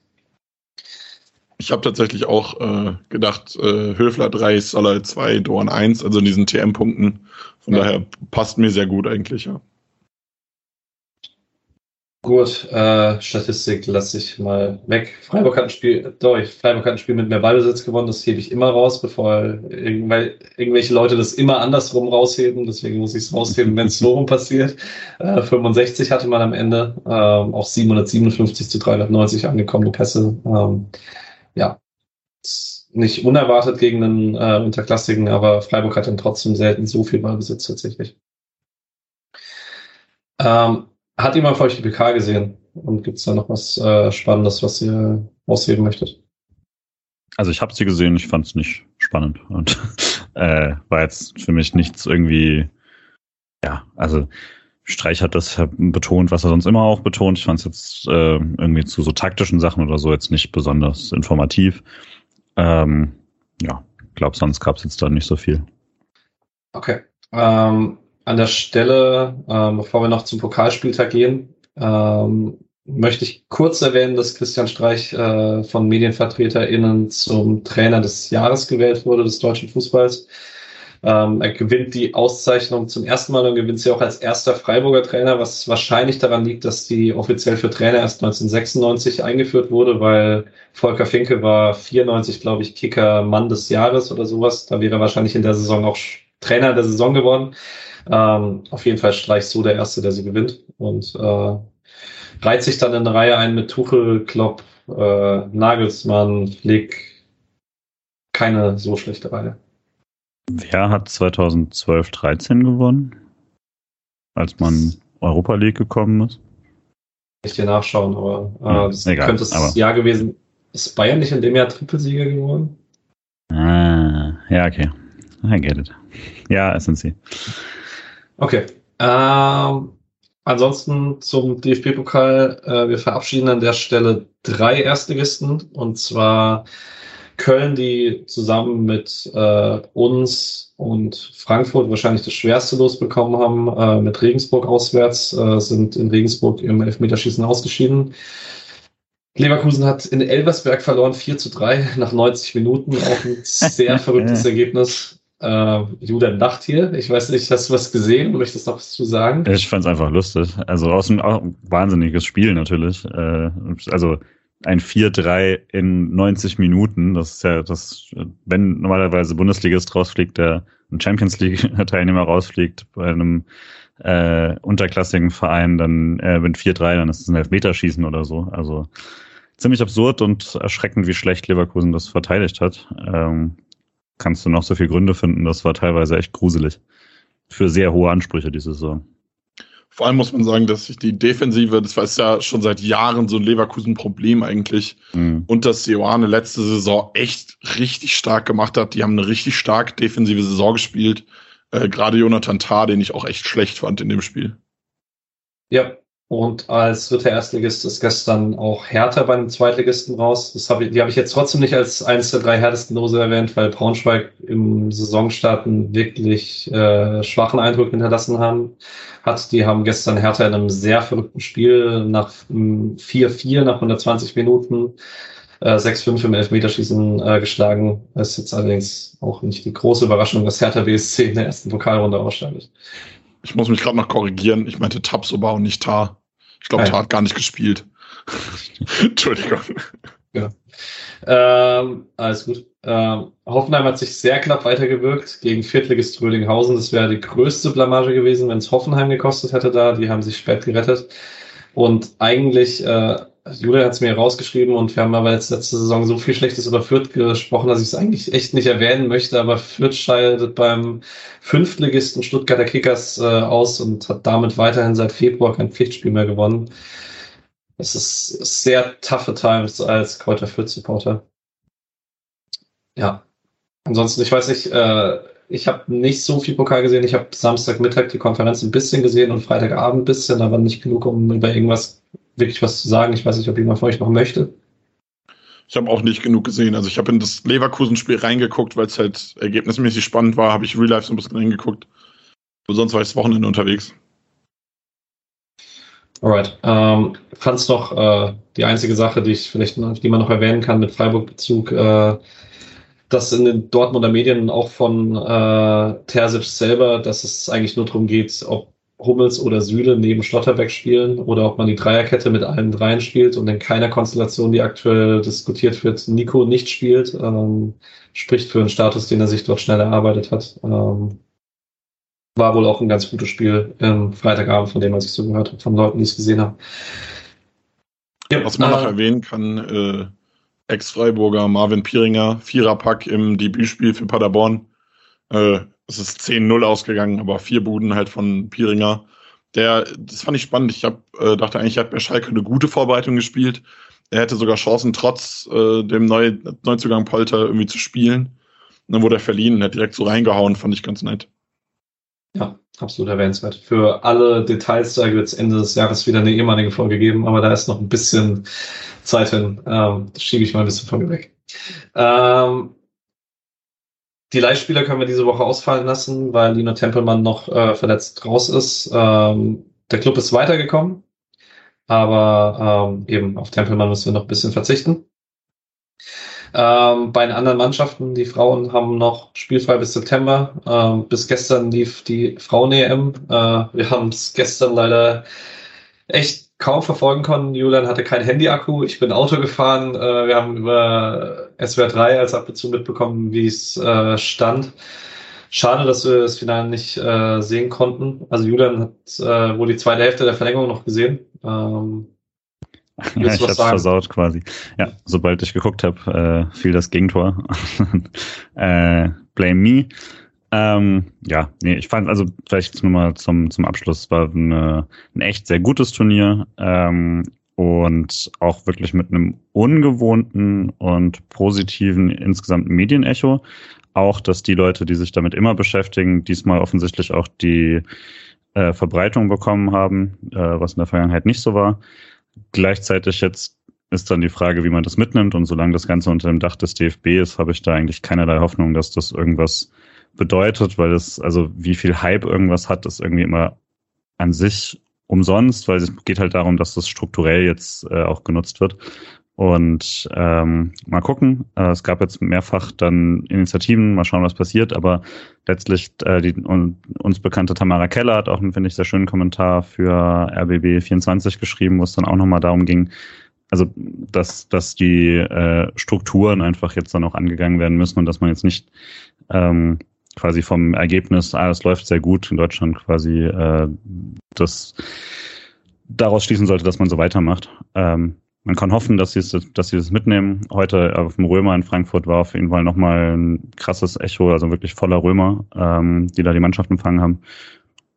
Ich habe tatsächlich auch äh, gedacht, äh, Höfler 3, Soller 2, Dorn 1, also in diesen TM-Punkten. Von ja. daher passt mir sehr gut eigentlich, ja. Gut, äh, Statistik lasse ich mal weg. Freiburg hat ein Spiel, doch, Freiburg hat ein Spiel mit mehr Ballbesitz gewonnen, das hebe ich immer raus, bevor irgendwelche Leute das immer andersrum rausheben, deswegen muss ich es rausheben, wenn es so rum passiert. Äh, 65 hatte man am Ende, ähm, auch 757 zu 390 angekommene Pässe. Ähm, ja, nicht unerwartet gegen einen äh, Unterklassigen, aber Freiburg hat dann trotzdem selten so viel Ballbesitz tatsächlich. Ähm, hat jemand von euch die PK gesehen? Und gibt es da noch was äh, Spannendes, was ihr ausheben möchtet? Also ich habe sie gesehen, ich fand es nicht spannend und [LAUGHS] äh, war jetzt für mich nichts irgendwie, ja, also Streich hat das betont, was er sonst immer auch betont. Ich fand es jetzt äh, irgendwie zu so taktischen Sachen oder so jetzt nicht besonders informativ. Ähm, ja, glaube sonst gab es jetzt da nicht so viel. Okay. Ähm, an der Stelle, ähm, bevor wir noch zum Pokalspieltag gehen, ähm, möchte ich kurz erwähnen, dass Christian Streich äh, von MedienvertreterInnen zum Trainer des Jahres gewählt wurde, des deutschen Fußballs. Ähm, er gewinnt die Auszeichnung zum ersten Mal und gewinnt sie auch als erster Freiburger Trainer, was wahrscheinlich daran liegt, dass die offiziell für Trainer erst 1996 eingeführt wurde, weil Volker Finke war 94, glaube ich, Kicker Mann des Jahres oder sowas. Da wäre er wahrscheinlich in der Saison auch Trainer der Saison geworden. Ähm, auf jeden Fall Streich so der Erste, der sie gewinnt und äh, reiht sich dann in eine Reihe ein mit Tuchel, Klopp, äh, Nagelsmann, Flick. Keine so schlechte Reihe. Wer hat 2012, 13 gewonnen? Als man Europa League gekommen ist? Ich dir nachschauen, aber äh, ja, das egal, könnte das Jahr gewesen. Ist Bayern nicht in dem Jahr Trippelsieger geworden? Ah, ja, okay. I get it. Ja, es sind sie. Okay. Ähm, ansonsten zum DFB-Pokal. Äh, wir verabschieden an der Stelle drei Erstligisten und zwar Köln, die zusammen mit äh, uns und Frankfurt wahrscheinlich das schwerste losbekommen haben, äh, mit Regensburg auswärts, äh, sind in Regensburg im Elfmeterschießen ausgeschieden. Leverkusen hat in Elversberg verloren, 4 zu 3 nach 90 Minuten, auch ein [LAUGHS] sehr verrücktes Ergebnis. Äh, Julian lacht hier. Ich weiß nicht, hast du was gesehen? Möchtest du noch was zu sagen? Ich fand es einfach lustig. Also aus dem wahnsinniges Spiel natürlich. Äh, also ein 4-3 in 90 Minuten. Das ist ja das, wenn normalerweise Bundesligist rausfliegt, der ein Champions League-Teilnehmer rausfliegt bei einem äh, unterklassigen Verein, dann äh, mit 4-3, dann ist es ein Elfmeterschießen oder so. Also ziemlich absurd und erschreckend, wie schlecht Leverkusen das verteidigt hat. Ähm, kannst du noch so viele Gründe finden. Das war teilweise echt gruselig. Für sehr hohe Ansprüche diese Saison. Vor allem muss man sagen, dass sich die Defensive, das war ja schon seit Jahren so ein Leverkusen-Problem eigentlich, mhm. und dass Joane letzte Saison echt richtig stark gemacht hat. Die haben eine richtig stark defensive Saison gespielt. Äh, Gerade Jonathan Tah, den ich auch echt schlecht fand in dem Spiel. Ja, und als dritter Erstligist ist gestern auch Hertha bei einem Zweitligisten raus. Das hab ich, die habe ich jetzt trotzdem nicht als eines der drei härtesten Lose erwähnt, weil Braunschweig im Saisonstart einen wirklich äh, schwachen Eindruck hinterlassen haben, hat. Die haben gestern Hertha in einem sehr verrückten Spiel nach 4-4 nach 120 Minuten äh, 6-5 im Elfmeterschießen äh, geschlagen. Das ist jetzt allerdings auch nicht die große Überraschung, dass Hertha BSC in der ersten Pokalrunde ausscheidet. Ich muss mich gerade noch korrigieren. Ich meinte Tabsoba und nicht Tar. Ich glaube, Tar hat gar nicht gespielt. [LAUGHS] Entschuldigung. Ja. Ähm, alles gut. Ähm, Hoffenheim hat sich sehr knapp weitergewirkt gegen Viertligist Rödinghausen. Das wäre die größte Blamage gewesen, wenn es Hoffenheim gekostet hätte da. Die haben sich spät gerettet. Und eigentlich äh, Julia hat es mir rausgeschrieben und wir haben aber jetzt letzte Saison so viel Schlechtes über Fürth gesprochen, dass ich es eigentlich echt nicht erwähnen möchte, aber Fürth scheidet beim Fünftligisten Stuttgarter Kickers äh, aus und hat damit weiterhin seit Februar kein Pflichtspiel mehr gewonnen. Es ist sehr toughe Times als Kräuter Fürth Supporter. Ja. Ansonsten, ich weiß nicht, äh, ich habe nicht so viel Pokal gesehen. Ich habe Samstagmittag die Konferenz ein bisschen gesehen und Freitagabend ein bisschen, aber nicht genug, um über irgendwas wirklich was zu sagen. Ich weiß nicht, ob jemand von euch noch möchte. Ich habe auch nicht genug gesehen. Also ich habe in das Leverkusen-Spiel reingeguckt, weil es halt ergebnismäßig spannend war. Habe ich Real Life so ein bisschen reingeguckt. Aber sonst war ich das Wochenende unterwegs. Alright. Ähm, fand's noch äh, die einzige Sache, die ich vielleicht die man noch erwähnen kann mit Freiburg-Bezug, äh, dass in den Dortmunder Medien auch von äh, Terzic selber, dass es eigentlich nur darum geht, ob Hummels oder Süle neben Schlotterbeck spielen oder ob man die Dreierkette mit allen dreien spielt und in keiner Konstellation, die aktuell diskutiert wird, Nico nicht spielt, ähm, spricht für einen Status, den er sich dort schnell erarbeitet hat. Ähm, war wohl auch ein ganz gutes Spiel im Freitagabend, von dem, was ich so gehört habe, von Leuten, die es gesehen haben. Ja, was man äh, noch erwähnen kann, äh, Ex-Freiburger Marvin Pieringer, Viererpack im Debütspiel für Paderborn. Äh, es ist 10-0 ausgegangen, aber vier Buden halt von Pieringer. Der, das fand ich spannend. Ich hab, äh, dachte eigentlich, hat bei Schalke eine gute Vorbereitung gespielt. Er hätte sogar Chancen, trotz äh, dem Neu Neuzugang Polter irgendwie zu spielen. Und dann wurde er verliehen und hat direkt so reingehauen, fand ich ganz nett. Ja, absolut erwähnenswert. Für alle Details da wird es Ende des Jahres wieder eine ehemalige Folge geben, aber da ist noch ein bisschen Zeit hin. Ähm, das schiebe ich mal ein bisschen von mir weg. Ähm, die Leihspieler können wir diese Woche ausfallen lassen, weil Lino Tempelmann noch äh, verletzt raus ist. Ähm, der Club ist weitergekommen, aber ähm, eben auf Tempelmann müssen wir noch ein bisschen verzichten. Ähm, bei den anderen Mannschaften, die Frauen haben noch spielfrei bis September. Ähm, bis gestern lief die Frauen-EM. Äh, wir haben es gestern leider echt kaum verfolgen können. Julian hatte kein Handy-Akku. Ich bin Auto gefahren. Äh, wir haben über SWR 3 als ab und zu mitbekommen, wie es äh, stand. Schade, dass wir das Finale nicht äh, sehen konnten. Also Julian hat äh, wohl die zweite Hälfte der Verlängerung noch gesehen. Ähm, [LAUGHS] ja, ich hab's versaut quasi. Ja, sobald ich geguckt habe, äh, fiel das Gegentor. [LAUGHS] äh, blame me. Ähm, ja, nee, ich fand, also vielleicht nur mal zum, zum Abschluss, war eine, ein echt sehr gutes Turnier ähm, und auch wirklich mit einem ungewohnten und positiven insgesamt Medienecho. Auch, dass die Leute, die sich damit immer beschäftigen, diesmal offensichtlich auch die äh, Verbreitung bekommen haben, äh, was in der Vergangenheit nicht so war. Gleichzeitig jetzt ist dann die Frage, wie man das mitnimmt. Und solange das Ganze unter dem Dach des DFB ist, habe ich da eigentlich keinerlei Hoffnung, dass das irgendwas bedeutet, weil es, also wie viel Hype irgendwas hat, ist irgendwie immer an sich umsonst, weil es geht halt darum, dass das strukturell jetzt äh, auch genutzt wird. Und ähm, mal gucken. Äh, es gab jetzt mehrfach dann Initiativen, mal schauen, was passiert. Aber letztlich äh, die un, uns bekannte Tamara Keller hat auch einen, finde ich, sehr schönen Kommentar für RBB 24 geschrieben, wo es dann auch nochmal darum ging, also dass, dass die äh, Strukturen einfach jetzt dann auch angegangen werden müssen und dass man jetzt nicht ähm, quasi vom Ergebnis, ah, es läuft sehr gut in Deutschland quasi äh, das daraus schließen sollte, dass man so weitermacht. Ähm, man kann hoffen, dass sie es, dass sie es mitnehmen. Heute auf dem Römer in Frankfurt war auf jeden Fall nochmal ein krasses Echo, also wirklich voller Römer, ähm, die da die Mannschaft empfangen haben.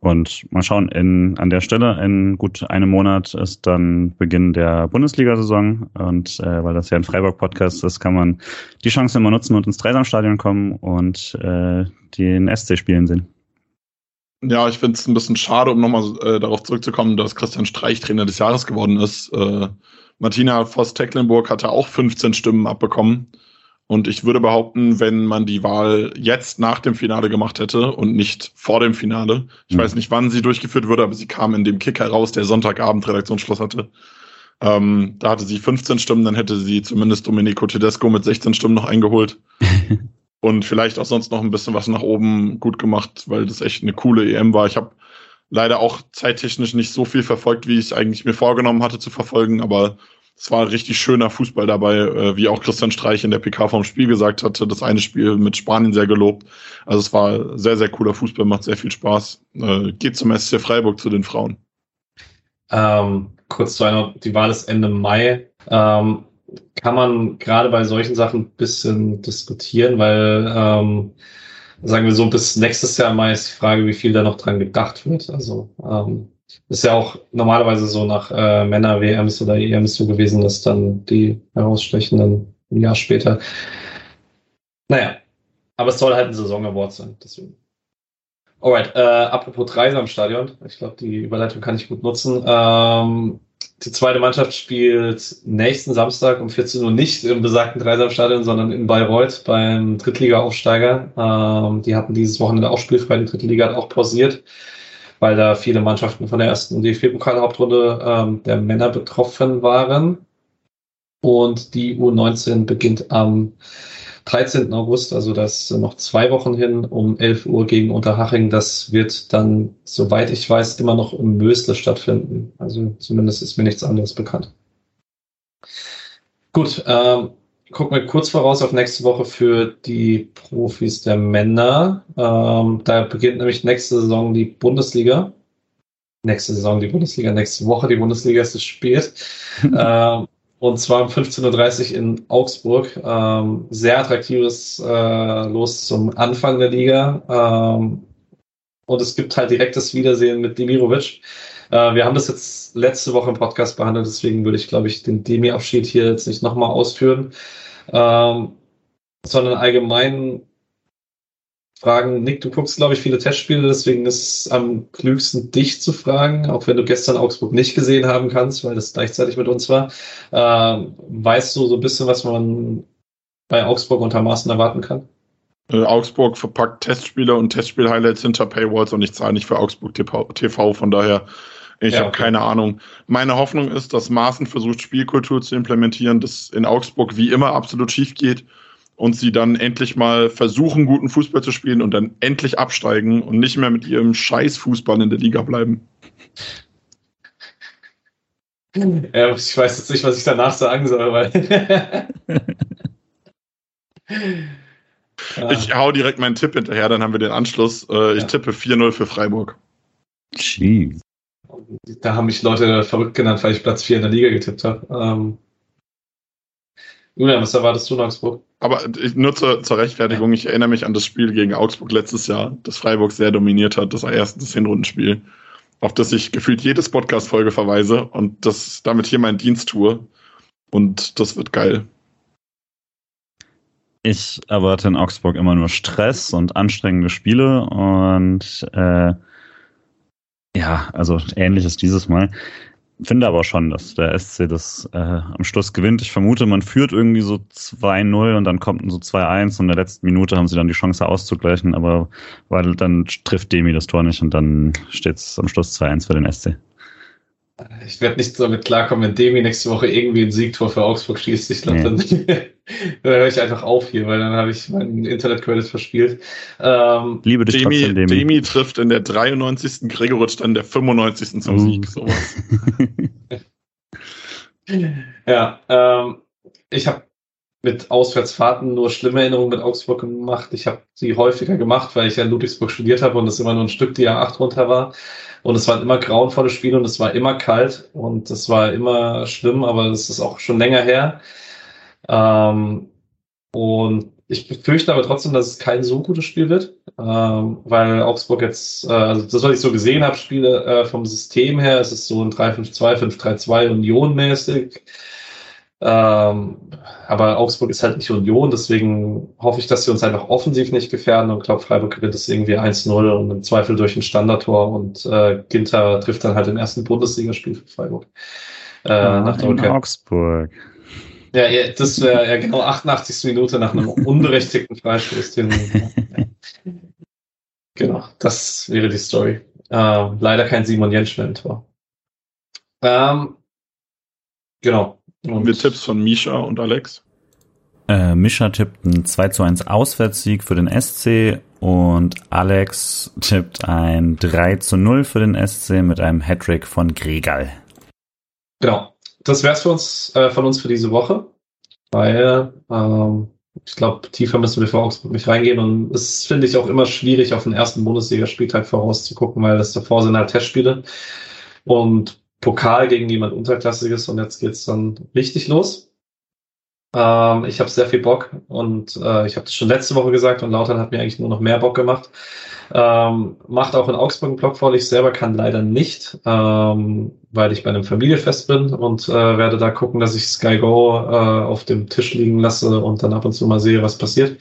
Und mal schauen, in, an der Stelle in gut einem Monat ist dann Beginn der Bundesliga-Saison. Und äh, weil das ja ein Freiburg-Podcast ist, kann man die Chance immer nutzen und ins Dreisamstadion kommen und äh, den SC spielen sehen. Ja, ich finde es ein bisschen schade, um nochmal äh, darauf zurückzukommen, dass Christian Streich Trainer des Jahres geworden ist. Äh, Martina Voss-Tecklenburg hatte auch 15 Stimmen abbekommen. Und ich würde behaupten, wenn man die Wahl jetzt nach dem Finale gemacht hätte und nicht vor dem Finale, ich mhm. weiß nicht, wann sie durchgeführt wurde, aber sie kam in dem Kick heraus, der Sonntagabend Redaktionsschluss hatte. Ähm, da hatte sie 15 Stimmen, dann hätte sie zumindest Domenico Tedesco mit 16 Stimmen noch eingeholt. [LAUGHS] und vielleicht auch sonst noch ein bisschen was nach oben gut gemacht, weil das echt eine coole EM war. Ich habe leider auch zeittechnisch nicht so viel verfolgt, wie ich eigentlich mir vorgenommen hatte zu verfolgen, aber es war richtig schöner Fußball dabei, äh, wie auch Christian Streich in der PK vom Spiel gesagt hatte. Das eine Spiel mit Spanien sehr gelobt. Also es war sehr, sehr cooler Fußball, macht sehr viel Spaß. Äh, geht zum SC Freiburg zu den Frauen. Ähm, kurz zu einer, die Wahl ist Ende Mai. Ähm, kann man gerade bei solchen Sachen ein bisschen diskutieren, weil ähm, sagen wir so, bis nächstes Jahr Mai ist die Frage, wie viel da noch dran gedacht wird. Also ähm, ist ja auch normalerweise so nach äh, Männer-WMs oder EMs so gewesen, dass dann die herausstechenden ein Jahr später. Naja, aber es soll halt ein Saison-Award sein, deswegen. Alright, äh, apropos Dreisam-Stadion, ich glaube, die Überleitung kann ich gut nutzen. Ähm, die zweite Mannschaft spielt nächsten Samstag um 14 Uhr nicht im besagten Dreisamstadion, sondern in Bayreuth beim Drittliga-Aufsteiger. Ähm, die hatten dieses Wochenende auch spielfrei. Die dritte Liga hat auch pausiert, weil da viele Mannschaften von der ersten DFB-Pokal-Hauptrunde ähm, der Männer betroffen waren. Und die U19 beginnt am 13. August, also das noch zwei Wochen hin, um 11 Uhr gegen Unterhaching. Das wird dann, soweit ich weiß, immer noch im Mösle stattfinden. Also zumindest ist mir nichts anderes bekannt. Gut, ähm, gucken wir kurz voraus auf nächste Woche für die Profis der Männer. Ähm, da beginnt nämlich nächste Saison die Bundesliga. Nächste Saison die Bundesliga, nächste Woche die Bundesliga ist es spät. [LAUGHS] ähm, und zwar um 15.30 Uhr in Augsburg. Ähm, sehr attraktives äh, Los zum Anfang der Liga. Ähm, und es gibt halt direktes Wiedersehen mit Demirovic. Äh, wir haben das jetzt letzte Woche im Podcast behandelt, deswegen würde ich, glaube ich, den Demi-Abschied hier jetzt nicht nochmal ausführen. Ähm, sondern allgemein fragen. Nick, du guckst, glaube ich, viele Testspiele, deswegen ist es am klügsten, dich zu fragen, auch wenn du gestern Augsburg nicht gesehen haben kannst, weil das gleichzeitig mit uns war. Ähm, weißt du so ein bisschen, was man bei Augsburg unter Maßen erwarten kann? Äh, Augsburg verpackt Testspiele und Testspiel-Highlights hinter Paywalls und ich zahle nicht für Augsburg TV, von daher ich ja, habe okay. keine Ahnung. Meine Hoffnung ist, dass Maaßen versucht, Spielkultur zu implementieren, das in Augsburg wie immer absolut schief geht und sie dann endlich mal versuchen, guten Fußball zu spielen und dann endlich absteigen und nicht mehr mit ihrem Scheißfußball in der Liga bleiben. Ja, ich weiß jetzt nicht, was ich danach sagen soll, weil. [LAUGHS] ich hau direkt meinen Tipp hinterher, dann haben wir den Anschluss. Äh, ich tippe 4-0 für Freiburg. Jeez. Da haben mich Leute verrückt genannt, weil ich Platz 4 in der Liga getippt habe. Ähm, Julian, was erwartest du in Augsburg? Aber nur zur, zur Rechtfertigung, ich erinnere mich an das Spiel gegen Augsburg letztes Jahr, das Freiburg sehr dominiert hat, das erste das Hinrundenspiel, auf das ich gefühlt jedes Podcast-Folge verweise und das damit hier meinen Dienst tue. Und das wird geil. Ich erwarte in Augsburg immer nur Stress und anstrengende Spiele und äh, ja, also ähnliches dieses Mal finde aber schon, dass der SC das äh, am Schluss gewinnt. Ich vermute, man führt irgendwie so 2-0 und dann kommt so 2-1 und in der letzten Minute haben sie dann die Chance auszugleichen, aber weil dann trifft Demi das Tor nicht und dann steht es am Schluss 2-1 für den SC. Ich werde nicht damit klarkommen, wenn Demi nächste Woche irgendwie ein Siegtor für Augsburg schießt. Ich glaube, dann, dann höre ich einfach auf hier, weil dann habe ich meinen Internet-Credit verspielt. Ähm, Liebe dich Demi, trotzdem, Demi. Demi trifft in der 93. Gregoritsch dann der 95. zum uh. Sieg. Sowas. [LAUGHS] ja, ähm, ich habe mit Auswärtsfahrten nur schlimme Erinnerungen mit Augsburg gemacht. Ich habe sie häufiger gemacht, weil ich ja in Ludwigsburg studiert habe und es immer nur ein Stück die A8 runter war. Und es waren immer grauenvolle Spiele und es war immer kalt und es war immer schlimm, aber das ist auch schon länger her. Ähm, und ich befürchte aber trotzdem, dass es kein so gutes Spiel wird, ähm, weil Augsburg jetzt, äh, also das, was ich so gesehen habe, Spiele äh, vom System her, es ist so ein 3-5-2, 5-3-2 Union-mäßig. Ähm, aber Augsburg ist halt nicht Union, deswegen hoffe ich, dass sie uns einfach offensiv nicht gefährden und glaube, Freiburg gewinnt es irgendwie 1-0 und im Zweifel durch ein Standardtor und äh, Ginter trifft dann halt im ersten Bundesligaspiel für Freiburg. Äh, ja, nach in Augsburg. Ja, ja das wäre ja genau 88. Minute nach einem [LAUGHS] unberechtigten Freistoß. Den, genau, das wäre die Story. Äh, leider kein Simon Jensch mehr im Tor. Ähm, genau. Und wir Tipps von Misha und Alex. Äh, Misha tippt ein 2 zu 1 Auswärtssieg für den SC und Alex tippt ein 3 zu 0 für den SC mit einem Hattrick von Gregal. Genau. Das wär's für uns, äh, von uns für diese Woche, weil ähm, ich glaube, tiefer müssen wir für Augsburg nicht reingehen und es finde ich auch immer schwierig, auf den ersten Bundesligaspieltag vorauszugucken, weil das davor sind halt Testspiele und Pokal gegen jemand Unterklassiges und jetzt geht's dann richtig los. Ähm, ich habe sehr viel Bock und äh, ich habe das schon letzte Woche gesagt und Lautern hat mir eigentlich nur noch mehr Bock gemacht. Ähm, macht auch in Augsburg einen Block voll. Ich selber kann leider nicht, ähm, weil ich bei einem Familienfest bin und äh, werde da gucken, dass ich Sky Go äh, auf dem Tisch liegen lasse und dann ab und zu mal sehe, was passiert.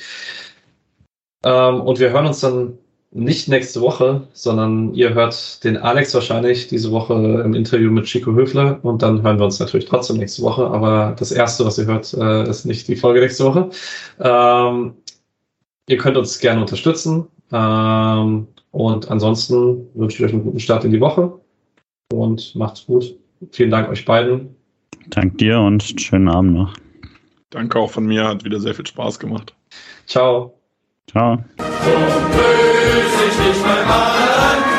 Ähm, und wir hören uns dann nicht nächste Woche, sondern ihr hört den Alex wahrscheinlich diese Woche im Interview mit Chico Höfler und dann hören wir uns natürlich trotzdem nächste Woche. Aber das erste, was ihr hört, äh, ist nicht die Folge nächste Woche. Ähm, ihr könnt uns gerne unterstützen. Ähm, und ansonsten wünsche ich euch einen guten Start in die Woche und macht's gut. Vielen Dank euch beiden. Dank dir und schönen Abend noch. Danke auch von mir, hat wieder sehr viel Spaß gemacht. Ciao. Ciao. So böse ich nicht beim anderen